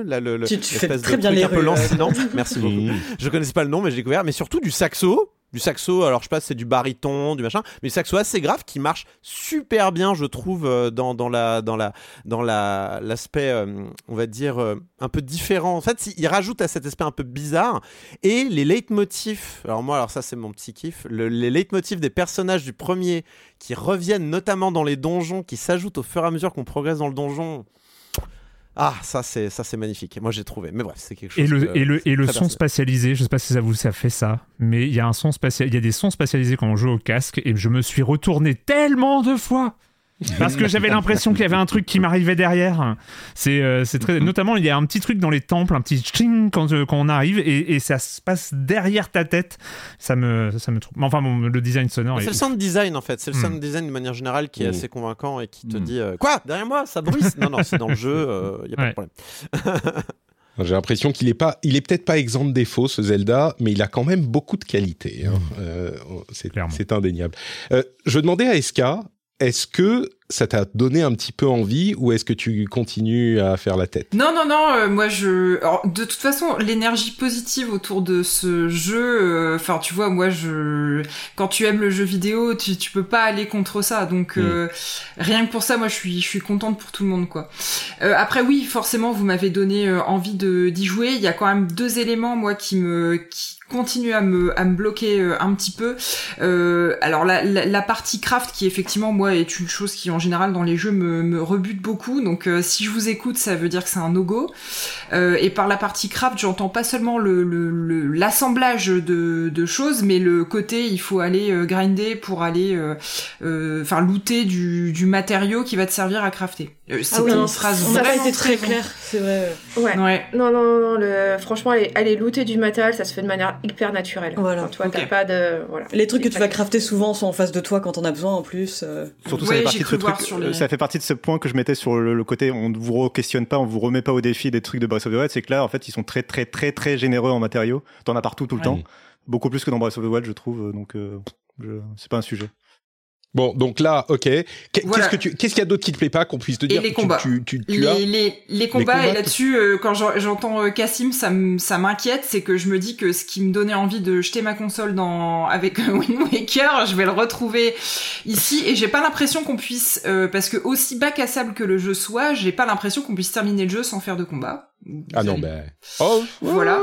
Là, le, tu, fais très bien les un peu lancinant. Merci beaucoup. Je connaissais pas le nom, mais j'ai découvert, mais surtout du saxo du saxo, alors je sais pas c'est du baryton, du machin, mais du saxo assez grave qui marche super bien, je trouve, euh, dans, dans la dans la dans la l'aspect, euh, on va dire euh, un peu différent. En fait, il rajoute à cet aspect un peu bizarre et les leitmotifs. Alors moi, alors ça c'est mon petit kiff, les leitmotifs des personnages du premier qui reviennent notamment dans les donjons, qui s'ajoutent au fur et à mesure qu'on progresse dans le donjon. Ah, ça c'est ça c'est magnifique. Moi j'ai trouvé. Mais bref, c'est quelque chose. Et le et le et le son spatialisé, je sais pas si ça vous ça fait ça, mais il y a un son spatial, il y a des sons spatialisés quand on joue au casque et je me suis retourné tellement de fois parce que j'avais l'impression qu'il y avait un truc qui m'arrivait derrière. C'est euh, c'est très notamment il y a un petit truc dans les temples, un petit ching quand, euh, quand on arrive et, et, ça se passe derrière ta tête. Ça me ça me trouve. Enfin bon, le design sonore. C'est le sound design en fait. C'est le hmm. sound design de manière générale qui est assez convaincant et qui te hmm. dit euh, quoi? Derrière moi ça bruisse? non non c'est dans le jeu, il y a pas de problème. J'ai l'impression qu'il est pas, il est peut-être pas exempt de défauts ce Zelda, mais il a quand même beaucoup de qualités. Hein. Hmm. Euh, c'est indéniable. Euh, je demandais à Eska, est-ce que ça t'a donné un petit peu envie ou est-ce que tu continues à faire la tête? Non, non, non, euh, moi je... Alors, de toute façon, l'énergie positive autour de ce jeu, euh, enfin tu vois, moi je... Quand tu aimes le jeu vidéo, tu, tu peux pas aller contre ça, donc mm. euh, rien que pour ça, moi je suis, je suis contente pour tout le monde, quoi. après oui, forcément, vous m'avez donné envie de d'y jouer, il y a quand même deux éléments, moi, qui me... Qui continue à me, à me bloquer un petit peu. Euh, alors la, la, la, partie craft qui effectivement moi est une chose qui en général dans les jeux me, me rebute beaucoup. Donc euh, si je vous écoute, ça veut dire que c'est un no-go. Euh, et par la partie craft, j'entends pas seulement le l'assemblage de, de, choses, mais le côté il faut aller euh, grinder pour aller, euh, enfin looter du, du matériau qui va te servir à crafter. C'est ah oui, une phrase ça a été très clair, c'est vrai. Ouais. ouais. Non, non, non, le... franchement, aller, aller looter du matériel, ça se fait de manière hyper naturelle. Voilà. toi, t'as pas de, voilà. Les trucs que tu vas crafter souvent sont en face de toi quand on a besoin en plus. Surtout ça fait partie de ce truc, ça fait partie de ce point que je mettais sur le, côté on ne vous questionne pas, on vous remet pas au défi des trucs de Breath of the Wild, c'est que là en fait ils sont très très très très généreux en matériaux. T'en as partout tout le temps, beaucoup plus que dans Breath of the Wild je trouve. Donc euh, c'est pas un sujet. Bon, donc là, ok. Qu'est-ce que tu, qu'est-ce qu'il y a d'autre qui te plaît pas qu'on puisse te dire les combats. Tu, tu, les, les, les, combats, et là-dessus, euh, quand j'entends euh, Cassim, ça m'inquiète, c'est que je me dis que ce qui me donnait envie de jeter ma console dans avec Wind Waker, je vais le retrouver ici, et j'ai pas l'impression qu'on puisse, euh, parce que aussi bac à sable que le jeu soit, j'ai pas l'impression qu'on puisse terminer le jeu sans faire de combat. Ah non, ben. Oh, voilà.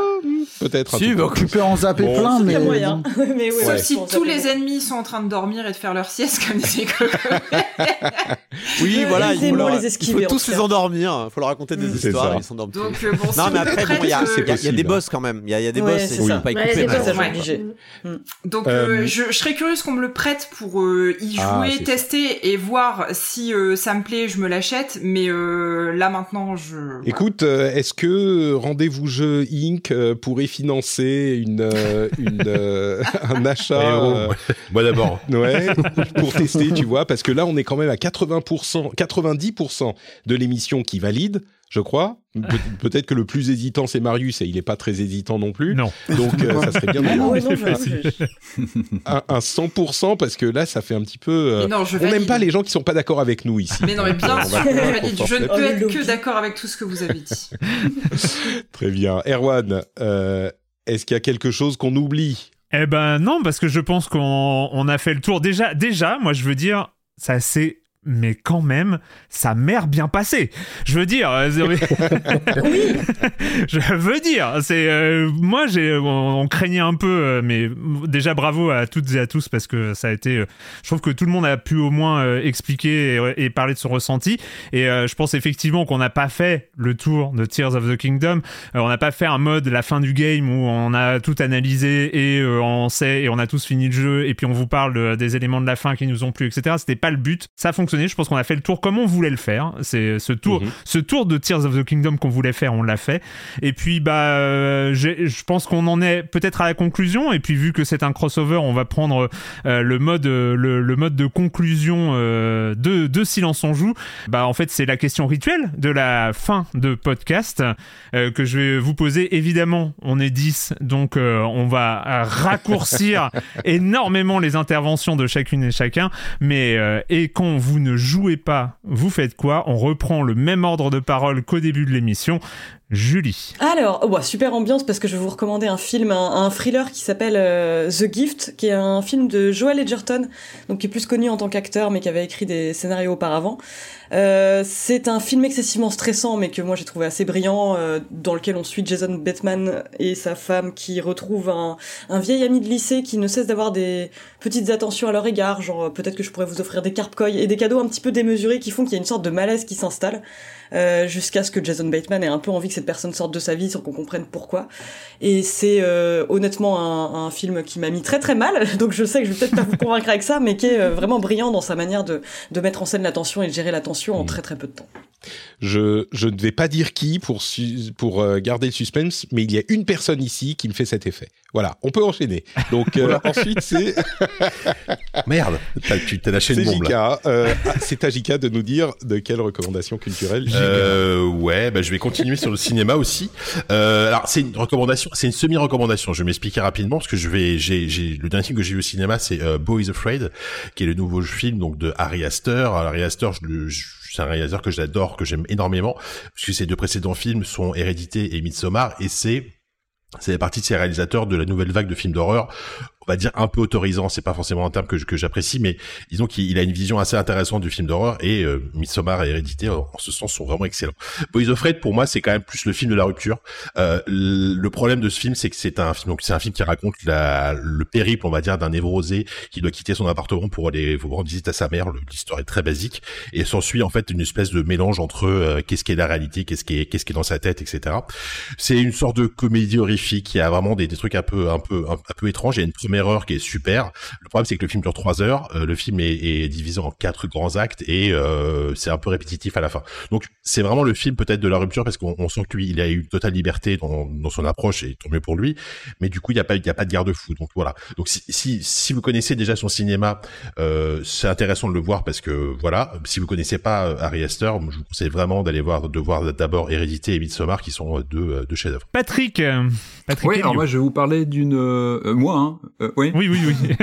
Peut-être. Si, bah, tu peux en zapper plein, mais. moyen. mais Sauf si tous les ennemis sont en train de dormir et de faire leur sieste comme des Oui, voilà. Il faut, les esquiver, il faut tous les endormir. Il faut leur raconter des histoires. Ils s'endorment. Donc, euh, bon, non, mais après, bon, il y, a des boss quand même. Il y a des boss ça pas y couper. Donc, euh, je serais curieuse qu'on me le prête pour euh, y ah, jouer, tester et voir si ça me plaît, je me l'achète. Mais là, maintenant, je. Écoute, est-ce que Rendez-vous Jeu Inc. pourrait financer une, une un achat Moi d'abord. Ouais, pour tester, tu vois, parce que là, on est quand même à 80%, 90% de l'émission qui valide je crois. peut-être que le plus hésitant, c'est Marius, et il n'est pas très hésitant non plus. Non. Donc, euh, ça serait bien de un, un 100%, parce que là, ça fait un petit peu... Euh, on n'aime pas les gens qui sont pas d'accord avec nous ici. Mais non, mais bien sûr, je ne peux être que d'accord avec tout ce que vous avez dit. très bien. Erwan, euh, est-ce qu'il y a quelque chose qu'on oublie? Eh ben non, parce que je pense qu'on a fait le tour. Déjà, déjà, moi, je veux dire, ça c'est mais quand même, sa mère bien passée. Je veux dire, euh, oui. je veux dire, c'est euh, moi j'ai on, craignait un peu, euh, mais déjà bravo à toutes et à tous parce que ça a été, je trouve que tout le monde a pu au moins expliquer et, parler de son ressenti. Et je pense effectivement qu'on n'a pas fait le tour de Tears of the Kingdom. on n'a pas fait un mode la fin du game où on a tout analysé et on sait et on a tous fini le jeu et puis on vous parle des éléments de la fin qui nous ont plu, etc. C'était pas le but. Ça fonctionne Je pense qu'on a fait le tour comme on voulait le faire. C'est ce tour, mhm. ce tour de Tears of the Kingdom qu'on voulait faire, on l'a fait. Et puis bah, euh, je pense qu'on en est peut-être à la conclusion. Et puis vu que c'est un crossover, on va prendre euh, le mode, le, mode de conclusion de, de Silence on joue. Bah en fait c'est la question rituelle de la fin de podcast que je vais vous poser. Évidemment, on est 10, donc on va raccourcir énormément les interventions de chacune et chacun. Mais et quand vous ne jouez pas, vous faites quoi? On reprend le même ordre de parole qu'au début de l'émission. Julie. Alors, ouais, super ambiance parce que je vais vous recommander un film, un, thriller qui s'appelle euh, The Gift, qui est un film de Joel Edgerton, donc qui est plus connu en tant qu'acteur, mais qui avait écrit des scénarios auparavant. Euh, c'est un film excessivement stressant, mais que moi j'ai trouvé assez brillant, euh, dans lequel on suit Jason Bateman et sa femme qui retrouvent un, un vieil ami de lycée qui ne cesse d'avoir des petites attentions à leur égard, genre peut-être que je pourrais vous offrir des koi et des cadeaux un petit peu démesurés qui font qu'il y a une sorte de malaise qui s'installe. Euh, jusqu'à ce que Jason Bateman ait un peu envie que cette personne sorte de sa vie sans qu'on comprenne pourquoi. Et c'est euh, honnêtement un, un, film qui m'a mis très très mal, donc je sais que je vais peut-être pas vous convaincre avec ça, mais qui est euh, vraiment brillant dans sa manière de, de mettre en scène l'attention et de gérer en mmh. très très peu de temps. Je, je ne vais pas dire qui pour, pour euh, garder le suspense, mais il y a une personne ici qui me fait cet effet. Voilà, on peut enchaîner. Donc euh, ensuite, c'est... Merde, tu t'es lâché une bombe euh, ah, c'est à Jika de nous dire de quelle recommandation culturelle euh, Ouais, bah, je vais continuer sur le cinéma aussi. alors c'est une recommandation, c'est une semi-recommandation. Je vais m'expliquer rapidement parce que je vais, j'ai, j'ai le dernier film que j'ai vu au cinéma, c'est Boy is Afraid, qui est le nouveau film donc de Harry Astor. Alors, Harry Astor, je c'est un réalisateur que j'adore, que j'aime énormément, puisque ses deux précédents films sont Hérédité et Midsommar, et c'est c'est partie de ces réalisateurs de la nouvelle vague de films d'horreur on va dire un peu autorisant, c'est pas forcément un terme que, j'apprécie, mais disons qu'il a une vision assez intéressante du film d'horreur et euh, Midsommar et Hérédité en, ce sens sont vraiment excellents. Boys of Fred pour moi c'est quand même plus le film de la rupture. Euh, le problème de ce film c'est que c'est un film donc c'est un film qui raconte la, le périple on va dire d'un névrosé qui doit quitter son appartement pour aller rendre visite à sa mère. L'histoire est très basique et s'ensuit en fait une espèce de mélange entre euh, qu'est-ce qui est la réalité, qu'est-ce qui est qu'est-ce qui est dans sa tête, etc. C'est une sorte de comédie horrifique qui a vraiment des, trucs un peu un peu un, peu étranges. Erreur qui est super. Le problème, c'est que le film dure trois heures. Euh, le film est, divisé en quatre grands actes et euh, c'est un peu répétitif à la fin. Donc, c'est vraiment le film peut-être de la rupture parce qu'on sent que lui, il a eu totale liberté dans, son approche et tant mieux pour lui. Mais du coup, il n'y a pas, il y a pas de garde-fou. Donc voilà. Donc si, si, vous connaissez déjà son cinéma, euh, c'est intéressant de le voir parce que voilà. Si vous connaissez pas Harry Astor, je vous conseille vraiment d'aller voir, de voir d'abord Hérédité et Midsommar qui sont deux, deux chefs-d'œuvre. Patrick, Patrick. Oui, alors moi je vais vous parler d'une, moi, hein, oui. Oui, oui, oui.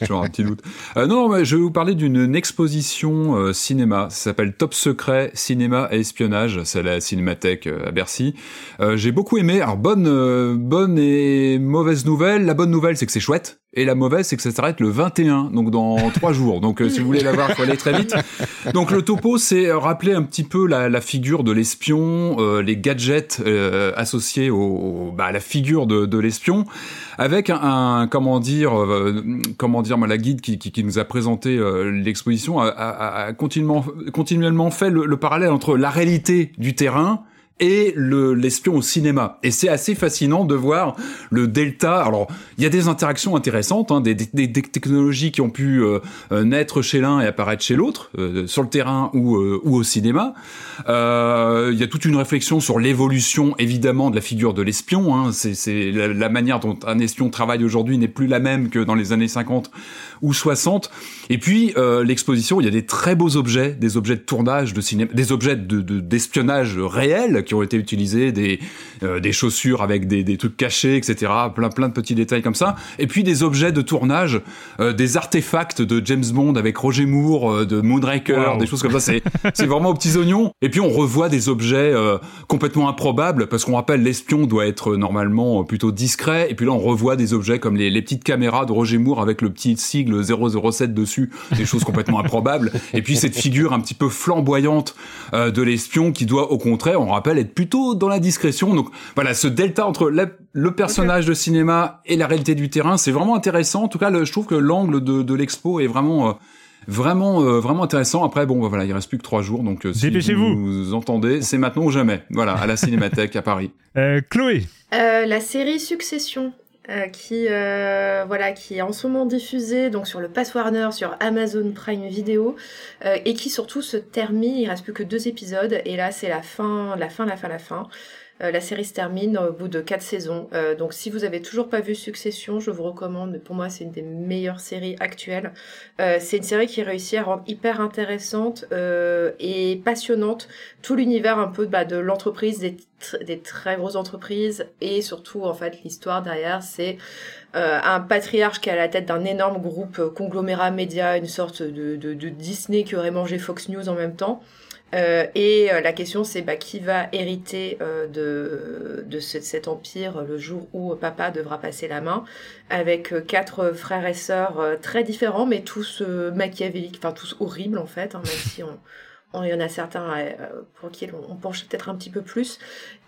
Genre un petit doute. Euh, non, mais je vais vous parler d'une exposition euh, cinéma. Ça s'appelle Top Secret Cinéma et Espionnage. C'est la Cinémathèque euh, à Bercy. Euh, j'ai beaucoup aimé. Alors bonne, bonne et mauvaise nouvelle. La bonne nouvelle, c'est que c'est chouette. Et la mauvaise, c'est que ça s'arrête le 21, donc dans trois jours. Donc si vous voulez la voir, faut aller très vite. Donc le topo, c'est rappeler un petit peu la, la figure de l'espion, les gadgets associés au, bah, à la figure de, de l'espion avec un, comment dire, euh, comment dire, la guide qui, qui, qui nous a présenté euh, l'exposition a, a, a, continuellement, continuellement fait le, le parallèle entre la réalité du terrain et le l'espion au cinéma. Et c'est assez fascinant de voir le delta. Alors, il y a des interactions intéressantes, hein, des, des, des, technologies qui ont pu euh, euh, naître chez l'un et apparaître chez l'autre, euh, sur le terrain ou, ou au cinéma. Il y a toute une réflexion sur l'évolution, évidemment, de la figure de l'espion. Hein. C'est la, la, manière dont un espion travaille aujourd'hui n'est plus la même que dans les années 50 ou 60. Et puis euh, l'exposition, il y a des très beaux objets, des objets de tournage de cinéma, des objets de d'espionnage réels qui ont été utilisés, des euh, des chaussures avec des, des trucs cachés, etc. Plein plein de petits détails comme ça. Et puis des objets de tournage, euh, des artefacts de James Bond avec Roger Moore, de Moonraker, des choses comme ça. C'est vraiment aux petits oignons. Et puis on revoit des objets complètement improbables parce qu'on rappelle l'espion doit être normalement plutôt discret. Et puis là on revoit des objets comme les, les petites caméras de Roger Moore avec le petit sigle le 007 dessus, des choses complètement improbables. Et puis cette figure un petit peu flamboyante euh, de l'espion qui doit au contraire, on rappelle, être plutôt dans la discrétion. Donc voilà, ce delta entre le personnage de cinéma et la réalité du terrain, c'est vraiment intéressant. En tout cas, je trouve que l'angle de, l'expo est vraiment... Euh, vraiment euh, vraiment intéressant. Après bon bah, voilà il reste plus que trois jours donc si vous, vous entendez c'est maintenant ou jamais. Voilà à la cinémathèque à Paris. Chloé. La série Succession qui voilà qui est en ce moment diffusé donc sur le Pass Warner sur Amazon Prime Video et qui surtout se termine il reste plus que deux épisodes et là c'est la fin la fin la fin la fin. euh, la série se termine au bout de quatre saisons. Euh, donc si vous avez toujours pas vu Succession, je vous recommande. Pour moi, c'est une des meilleures séries actuelles. Euh, c'est une série qui réussit à rendre hyper intéressante et passionnante tout l'univers un peu bah, de l'entreprise, des, très grosses entreprises et surtout en fait l'histoire derrière, c'est un patriarche qui est à la tête d'un énorme groupe conglomérat média, une sorte de, de Disney qui aurait mangé Fox News en même temps. Euh, et euh, la question c'est bah, qui va hériter euh, de, de cet empire le jour où papa devra passer la main, avec quatre frères et sœurs très différents, mais tous machiavéliques, enfin tous horribles en fait, hein, même si on, il y en a certains euh, pour qui on, penche peut-être un petit peu plus.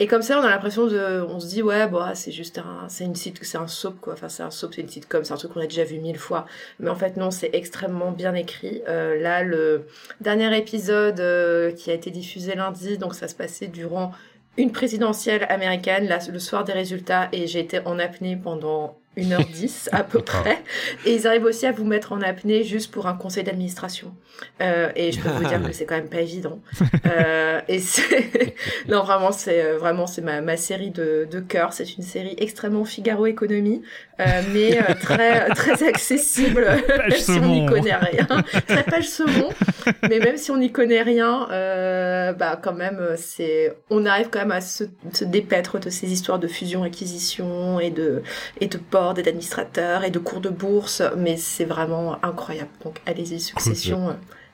Et comme ça, on a l'impression de, on se dit ouais, bah c'est juste un, c'est une site, c'est un soap quoi. Enfin, c'est un soap, c'est une sitcom, c'est un truc qu'on a déjà vu mille fois. Mais en fait, non, c'est extrêmement bien écrit. Euh, là, le dernier épisode euh, qui a été diffusé lundi, donc ça se passait durant une présidentielle américaine, là, le soir des résultats, et j'ai été en apnée pendant 1h10 à peu près. Et ils arrivent aussi à vous mettre en apnée juste pour un conseil d'administration. Euh, et je peux vous dire que c'est quand même pas évident. Euh, et c'est non vraiment c'est euh, vraiment c'est ma, ma série de, de cœur. C'est une série extrêmement Figaro économie, euh, mais euh, très très accessible même si on n'y connaît rien. très page saumon, mais même si on n'y connaît rien, bah quand même c'est on arrive quand même à se, se dépaître de ces histoires de fusion acquisition et de et de et d'administrateurs et de cours de bourse, mais c'est vraiment incroyable. Donc allez-y, Succession, euh,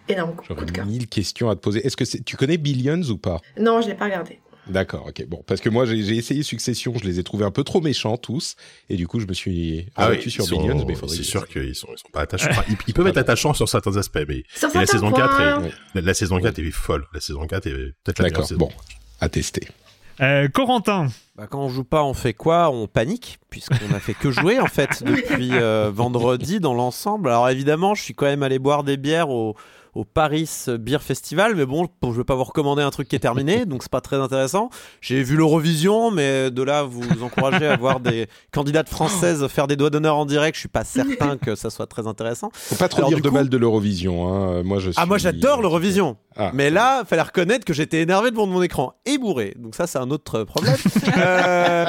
énorme coup, de cœur. mille questions à te poser. Est-ce que tu connais Billions ou pas? Non, je l'ai pas regardé. D'accord, ok. Bon, parce que moi j'ai essayé Succession, je les ai trouvés un peu trop méchants tous, et du coup je me suis ah abattu sur Billions, mais C'est sûr qu'ils sont, ils sont pas attachants. ils, peuvent être attachants sur certains aspects, mais la saison 4 est, la, saison 4 est folle. La saison 4 est peut-être la D'accord, bon, à tester. Euh, Corentin bah, quand on joue pas, on fait quoi? On panique, puisqu'on a fait que jouer en fait depuis euh, vendredi dans l'ensemble. Alors évidemment, je suis quand même allé boire des bières au, au Paris Beer Festival, mais bon, je vais pas vous recommander un truc qui est terminé, donc c'est pas très intéressant. J'ai vu l'Eurovision, mais de là vous encourager à voir des candidates françaises faire des doigts d'honneur en direct, je suis pas certain que ça soit très intéressant. Faut pas trop dire de mal de l'Eurovision, hein. Moi je. Ah moi j'adore l'Eurovision, ah. mais là fallait reconnaître que j'étais énervé devant mon écran et bourré, donc ça c'est un autre problème. euh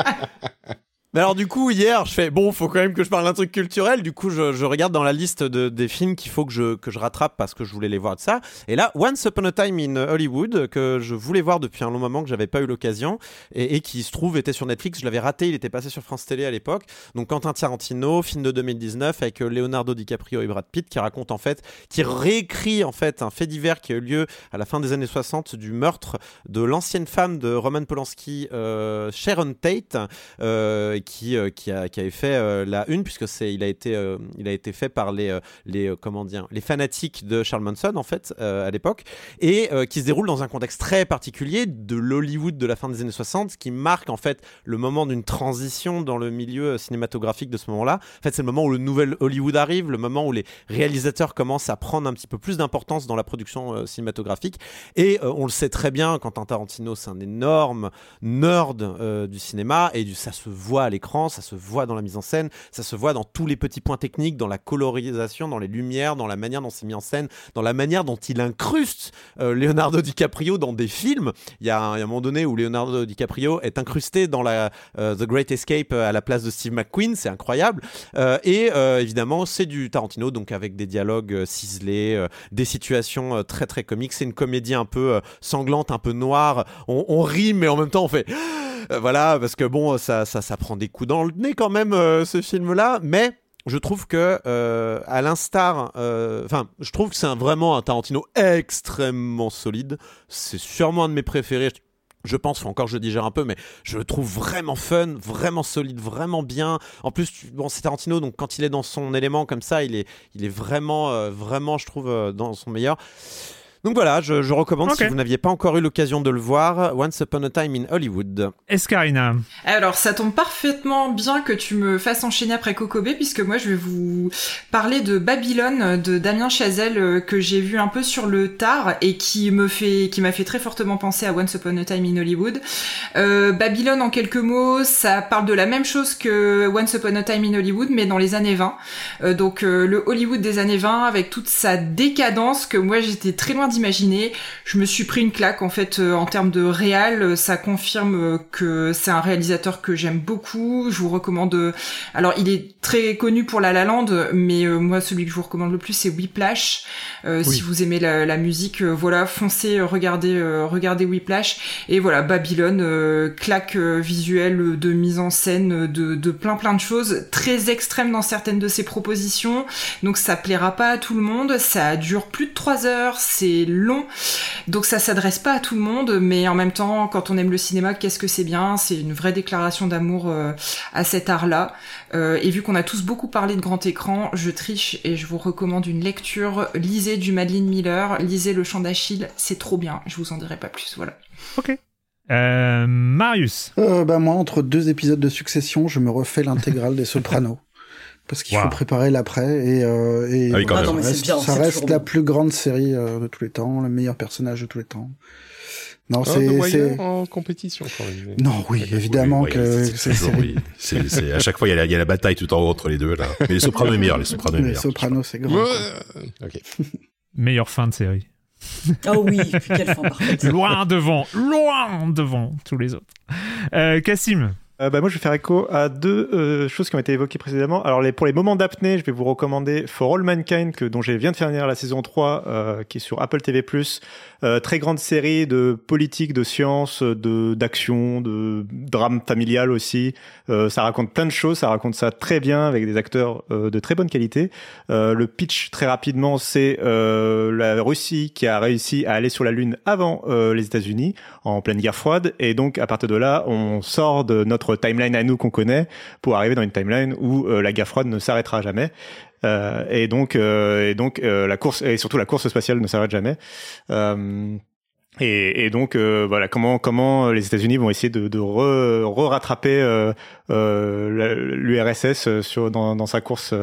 alors du coup hier je fais bon faut quand même que je parle d'un truc culturel. Du coup je, regarde dans la liste de, des films qu'il faut que je, que je rattrape parce que je voulais les voir de ça. Et là Once Upon a Time in Hollywood que je voulais voir depuis un long moment que j'avais pas eu l'occasion et, qui se trouve était sur Netflix. Je l'avais raté il était passé sur France Télé à l'époque. Donc Quentin Tarantino film de 2019 avec euh, Leonardo DiCaprio et Brad Pitt qui raconte en fait qui réécrit en fait un fait divers qui a eu lieu à la fin des années 60 du meurtre de l'ancienne femme de Roman Polanski euh, Sharon Tate euh, qui, euh, qui, a, qui, avait fait euh, la une, puisque c'est, il, a été, euh, il a été fait par les, les, comment dire, les fanatiques de Charles Manson, en fait, à l'époque, et qui se déroule dans un contexte très particulier de l'Hollywood de la fin des années 60, qui marque, en fait, le moment d'une transition dans le milieu cinématographique de ce moment-là. En fait, c'est le moment où le nouvel Hollywood arrive, le moment où les réalisateurs commencent à prendre un petit peu plus d'importance dans la production cinématographique. Et on le sait très bien, Quentin Tarantino, c'est un énorme nerd du cinéma, et ça se voit à l'écran, ça se voit dans la mise en scène, ça se voit dans tous les petits points techniques, dans la colorisation, dans les lumières, dans la manière dont c'est mis en scène, dans la manière dont il incruste euh, Leonardo DiCaprio dans des films. Il y, a un, moment donné où Leonardo DiCaprio est incrusté dans euh, The Great Escape à la place de Steve McQueen, c'est incroyable. Euh, et évidemment, c'est du Tarantino, donc avec des dialogues ciselés, des situations très très comiques. C'est une comédie un peu sanglante, un peu noire. On, on rit, mais en même temps, on fait euh, voilà, parce que bon, ça, ça, ça prend des coups dans le nez quand même, euh, ce film-là, mais je trouve que euh, à l'instar enfin je trouve que c'est vraiment un Tarantino extrêmement solide c'est sûrement un de mes préférés je pense, encore je digère un peu, mais je le trouve vraiment fun, vraiment solide, vraiment bien. En plus, bon, c'est Tarantino, donc quand il est dans son élément comme ça, il est, il est vraiment, vraiment, je trouve, dans son meilleur. Donc voilà, je, recommande si vous n'aviez pas encore eu l'occasion de le voir, Once Upon a Time in Hollywood. Escarina. Alors ça tombe parfaitement bien que tu me fasses enchaîner après Kokobé, puisque moi je vais vous parler de Babylone de Damien Chazelle euh, que j'ai vu un peu sur le tard et qui me fait, qui m'a fait très fortement penser à Once Upon a Time in Hollywood. Euh, Babylone en quelques mots, ça parle de la même chose que Once Upon a Time in Hollywood, mais dans les années 20. Euh, donc le Hollywood des années 20 avec toute sa décadence que moi j'étais très loin d'imaginer. Je me suis pris une claque en fait euh, en termes de réal. Euh, ça confirme euh, que c'est un réalisateur que j'aime beaucoup. Je vous recommande. Alors il est très connu pour La La Land, mais moi celui que je vous recommande le plus c'est Whiplash. Si vous aimez la, musique, voilà, foncez, regardez, regardez Whiplash. Et voilà, Babylone, claque visuelle de mise en scène, de, de plein plein de choses, très extrême dans certaines de ses propositions. Donc ça plaira pas à tout le monde. Ça dure plus de trois heures. C'est long, donc ça s'adresse pas à tout le monde, mais en même temps, quand on aime le cinéma, qu'est-ce que c'est bien? C'est une vraie déclaration d'amour euh, à cet art-là. Euh, et vu qu'on a tous beaucoup parlé de grand écran, je triche et je vous recommande une lecture. Lisez du Madeleine Miller, lisez Le Chant d'Achille, c'est trop bien. Je vous en dirai pas plus, voilà. Ok. Euh, Marius. bah moi, entre deux épisodes de succession, je me refais l'intégrale des Sopranos parce qu'il faut préparer l'après et, euh, et ah ça reste, la plus grande série euh, de tous les temps, le meilleur personnage de tous les temps. Non, ah, c'est en compétition quand même. Non, oui, évidemment que c'est oui. À chaque fois il y, a la, il y a la bataille tout en haut entre les deux là. Mais les Sopranos est meilleur, les Sopranos est meilleur. Les Sopranos c'est grand. ok. Meilleure fin de série. Oh oui, quelle fin parfaite. Loin devant, loin devant tous les autres. Euh, Cassim euh, bah, moi, je vais faire écho à deux euh, choses qui ont été évoquées précédemment. Alors, les, pour les moments d'apnée, je vais vous recommander For All Mankind, que, dont je viens de finir la saison 3, euh, qui est sur Apple TV+. Euh, très grande série de politique, de science, de d'action, de drame familial aussi. Euh, ça raconte plein de choses, ça raconte ça très bien avec des acteurs de très bonne qualité. le pitch, très rapidement, c'est la Russie qui a réussi à aller sur la Lune avant les États-Unis, en pleine guerre froide. Et donc, à partir de là, on sort de notre timeline à nous qu'on connaît pour arriver dans une timeline où euh, la guerre froide ne s'arrêtera jamais. Euh, et donc, euh, et donc la course et surtout la course spatiale ne s'arrête jamais. Et, donc voilà comment comment les États-Unis vont essayer de, de re, rattraper euh, l'URSS sur dans, dans, sa course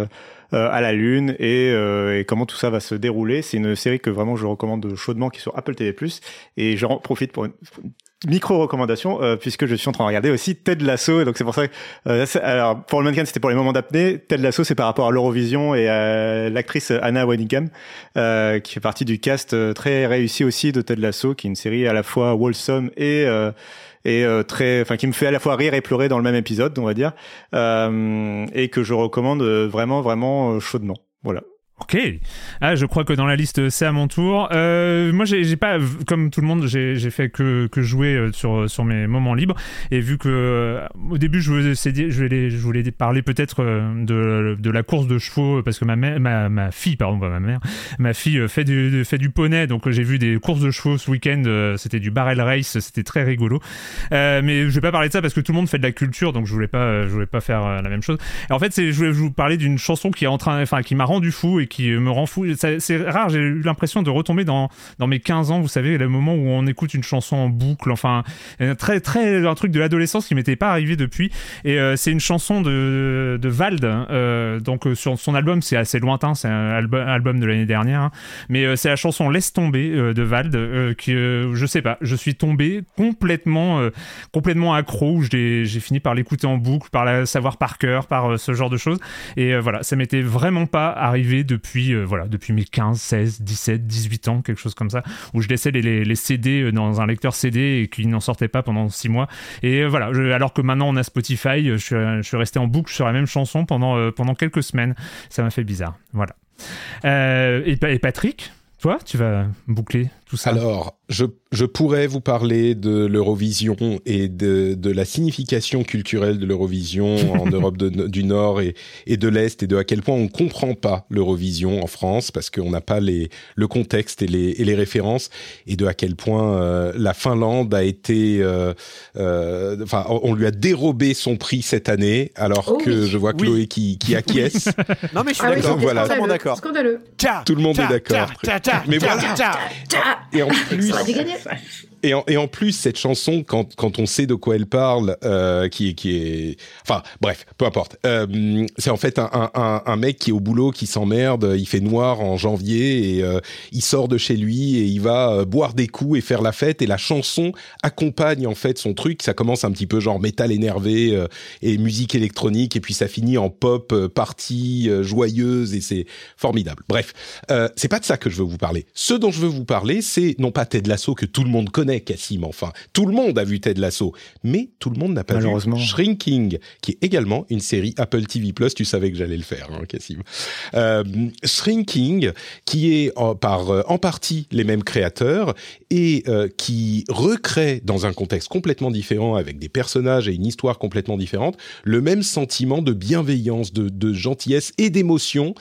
à la Lune et, et, comment tout ça va se dérouler. C'est une série que vraiment je recommande chaudement qui est sur Apple TV+. Et j'en profite pour une, micro recommandation euh, puisque je suis en train de regarder aussi Ted Lasso donc c'est pour ça que euh, alors pour le mannequin c'était pour les moments d'apnée. Ted Lasso c'est par rapport à l'Eurovision et à l'actrice Anna Waddingham euh, qui fait partie du cast très réussi aussi de Ted Lasso qui est une série à la fois wholesome et et très enfin qui me fait à la fois rire et pleurer dans le même épisode on va dire et que je recommande vraiment vraiment chaudement. Voilà Ok. Ah, je crois que dans la liste, c'est à mon tour. Euh, moi, j'ai pas, comme tout le monde, j'ai fait que, que jouer euh, sur, sur mes moments libres. Et vu que euh, au début, je voulais, je voulais, je voulais parler peut-être de, de la course de chevaux parce que ma, mère, ma, ma fille, pardon, pas ma mère, ma fille fait du, fait du poney. Donc, j'ai vu des courses de chevaux ce week-end. C'était du barrel race. C'était très rigolo. mais je vais pas parler de ça parce que tout le monde fait de la culture. Donc, je voulais pas, je voulais pas faire la même chose. Et en fait, je voulais vous parler d'une chanson qui est en train, enfin, qui m'a rendu fou qui me rend fou. C'est rare, j'ai eu l'impression de retomber dans, dans mes 15 ans, vous savez, le moment où on écoute une chanson en boucle, enfin, très, très, un truc de l'adolescence qui m'était pas arrivé depuis. Et euh, c'est une chanson de, de Vald, euh, donc euh, sur son album, c'est assez lointain, c'est un album, de l'année dernière, hein. mais c'est la chanson Laisse tomber de Vald, qui, je sais pas, je suis tombé complètement, complètement accro, j'ai fini par l'écouter en boucle, par la savoir par cœur, par ce genre de choses. Et voilà, ça m'était vraiment pas arrivé depuis, euh, voilà, depuis mes 15, 16, 17, 18 ans, quelque chose comme ça, où je laissais les, les, CD euh, dans un lecteur CD et qui n'en sortait pas pendant 6 mois. Et euh, voilà, alors que maintenant on a Spotify, je je suis, resté en boucle sur la même chanson pendant, pendant quelques semaines. Ça m'a fait bizarre. Voilà. et Patrick, toi, tu vas boucler tout ça Alors, je, je pourrais vous parler de l'Eurovision et de, de la signification culturelle de l'Eurovision en Europe du Nord et, et de l'Est et de à quel point on comprend pas l'Eurovision en France parce qu'on n'a pas les, le contexte et les, et les références et de à quel point euh, la Finlande a été, euh, euh, enfin, on lui a dérobé son prix cette année alors Oh que oui. je vois Chloé qui, qui acquiesce. Non, mais je suis Ah oui, d'accord. c'était voilà. Scandaleux. Tout le monde est d'accord. Mais voilà. Et en plus, Et en, et en plus, cette chanson, quand, quand on sait de quoi elle parle, euh, qui, qui est... Enfin, bref, peu importe. Euh, c'est en fait un, un, un, mec qui est au boulot, qui s'emmerde, il fait noir en janvier, et euh, il sort de chez lui, et il va euh, boire des coups et faire la fête, et la chanson accompagne en fait son truc. Ça commence un petit peu genre métal énervé euh, et musique électronique, et puis ça finit en pop euh, party euh, joyeuse, et c'est formidable. Bref, c'est pas de ça que je veux vous parler. Ce dont je veux vous parler, c'est non pas Ted Lasso que tout le monde connaît, Cassim, enfin, tout le monde a vu Ted Lasso, mais tout le monde n'a pas vu. Shrinking, qui est également une série Apple TV Plus. Tu savais que j'allais le faire, hein, Cassim. Euh, Shrinking, qui est en, par euh, en partie les mêmes créateurs et euh, qui recrée dans un contexte complètement différent, avec des personnages et une histoire complètement différente, le même sentiment de bienveillance, de, de gentillesse et d'émotion,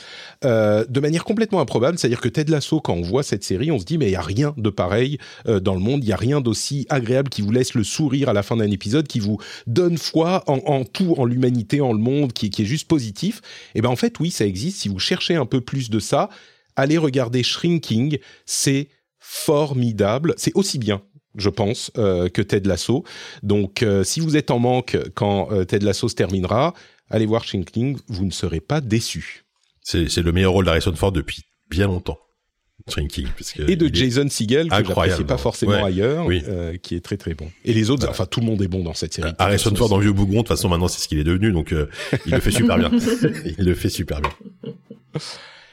euh, de manière complètement improbable. C'est-à-dire que Ted Lasso, quand on voit cette série, on se dit mais il y a rien de pareil euh, dans le monde, il y a rien d'aussi agréable qui vous laisse le sourire à la fin d'un épisode, qui vous donne foi en, tout, en l'humanité, en le monde, qui, est juste positif. Et ben en fait, oui, ça existe. Si vous cherchez un peu plus de ça, allez regarder Shrinking. C'est formidable. C'est aussi bien. Je pense euh, que Ted Lasso. Donc, euh, si vous êtes en manque quand euh, Ted Lasso se terminera, allez voir Shrinking. Vous ne serez pas déçus. C'est c'est le meilleur rôle d'Harrison Ford depuis bien longtemps. Shrinking. Parce que Et de Jason Segel que j'apprécie pas forcément Ouais, ailleurs, oui. euh, qui est très très bon. Et les autres, enfin tout le monde est bon dans cette série. Harrison Ford dans Vieux Bougon, de toute façon maintenant c'est ce qu'il est devenu, donc euh, il le fait super bien. il le fait super bien.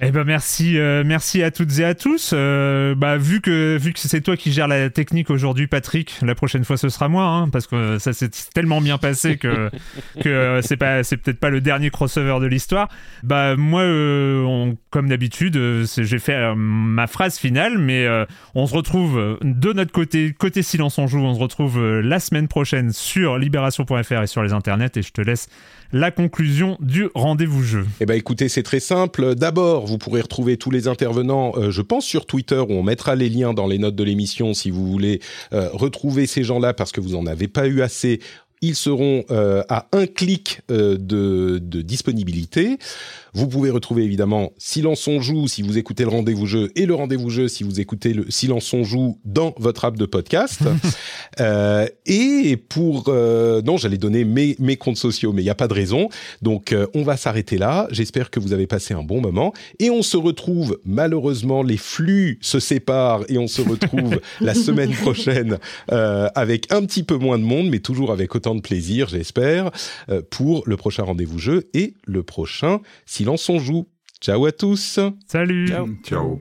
Eh ben merci, euh, merci à toutes et à tous. Euh, bah vu que vu que c'est toi qui gères la technique aujourd'hui, Patrick, la prochaine fois ce sera moi, hein, parce que ça s'est tellement bien passé que que euh, c'est pas c'est peut-être pas le dernier crossover de l'histoire. Bah moi, euh, on- comme d'habitude, euh, j'ai fait ma phrase finale, mais euh, on se retrouve de notre côté côté silence on joue. On se retrouve la semaine prochaine sur libération.fr et sur les internets, et je te laisse la conclusion du rendez-vous jeu. Eh ben écoutez, c'est très simple. D'abord, vous pourrez retrouver tous les intervenants, euh, je pense sur Twitter, où on mettra les liens dans les notes de l'émission si vous voulez euh, retrouver ces gens-là parce que vous en avez pas eu assez. Ils seront euh, à un clic de disponibilité. Vous pouvez retrouver évidemment Silence on joue si vous écoutez le rendez-vous jeu et le rendez-vous jeu si vous écoutez le Silence on joue dans votre app de podcast. Euh, et pour euh, non, j'allais donner mes, mes comptes sociaux, mais il n'y a pas de raison. Donc euh, on va s'arrêter là. J'espère que vous avez passé un bon moment et on se retrouve. Malheureusement, les flux se séparent et on se retrouve la semaine prochaine euh, avec un petit peu moins de monde, mais toujours avec autant de plaisir, j'espère, euh, pour le prochain rendez-vous jeu et le prochain Silence on joue. Ciao à tous. Salut. Ciao.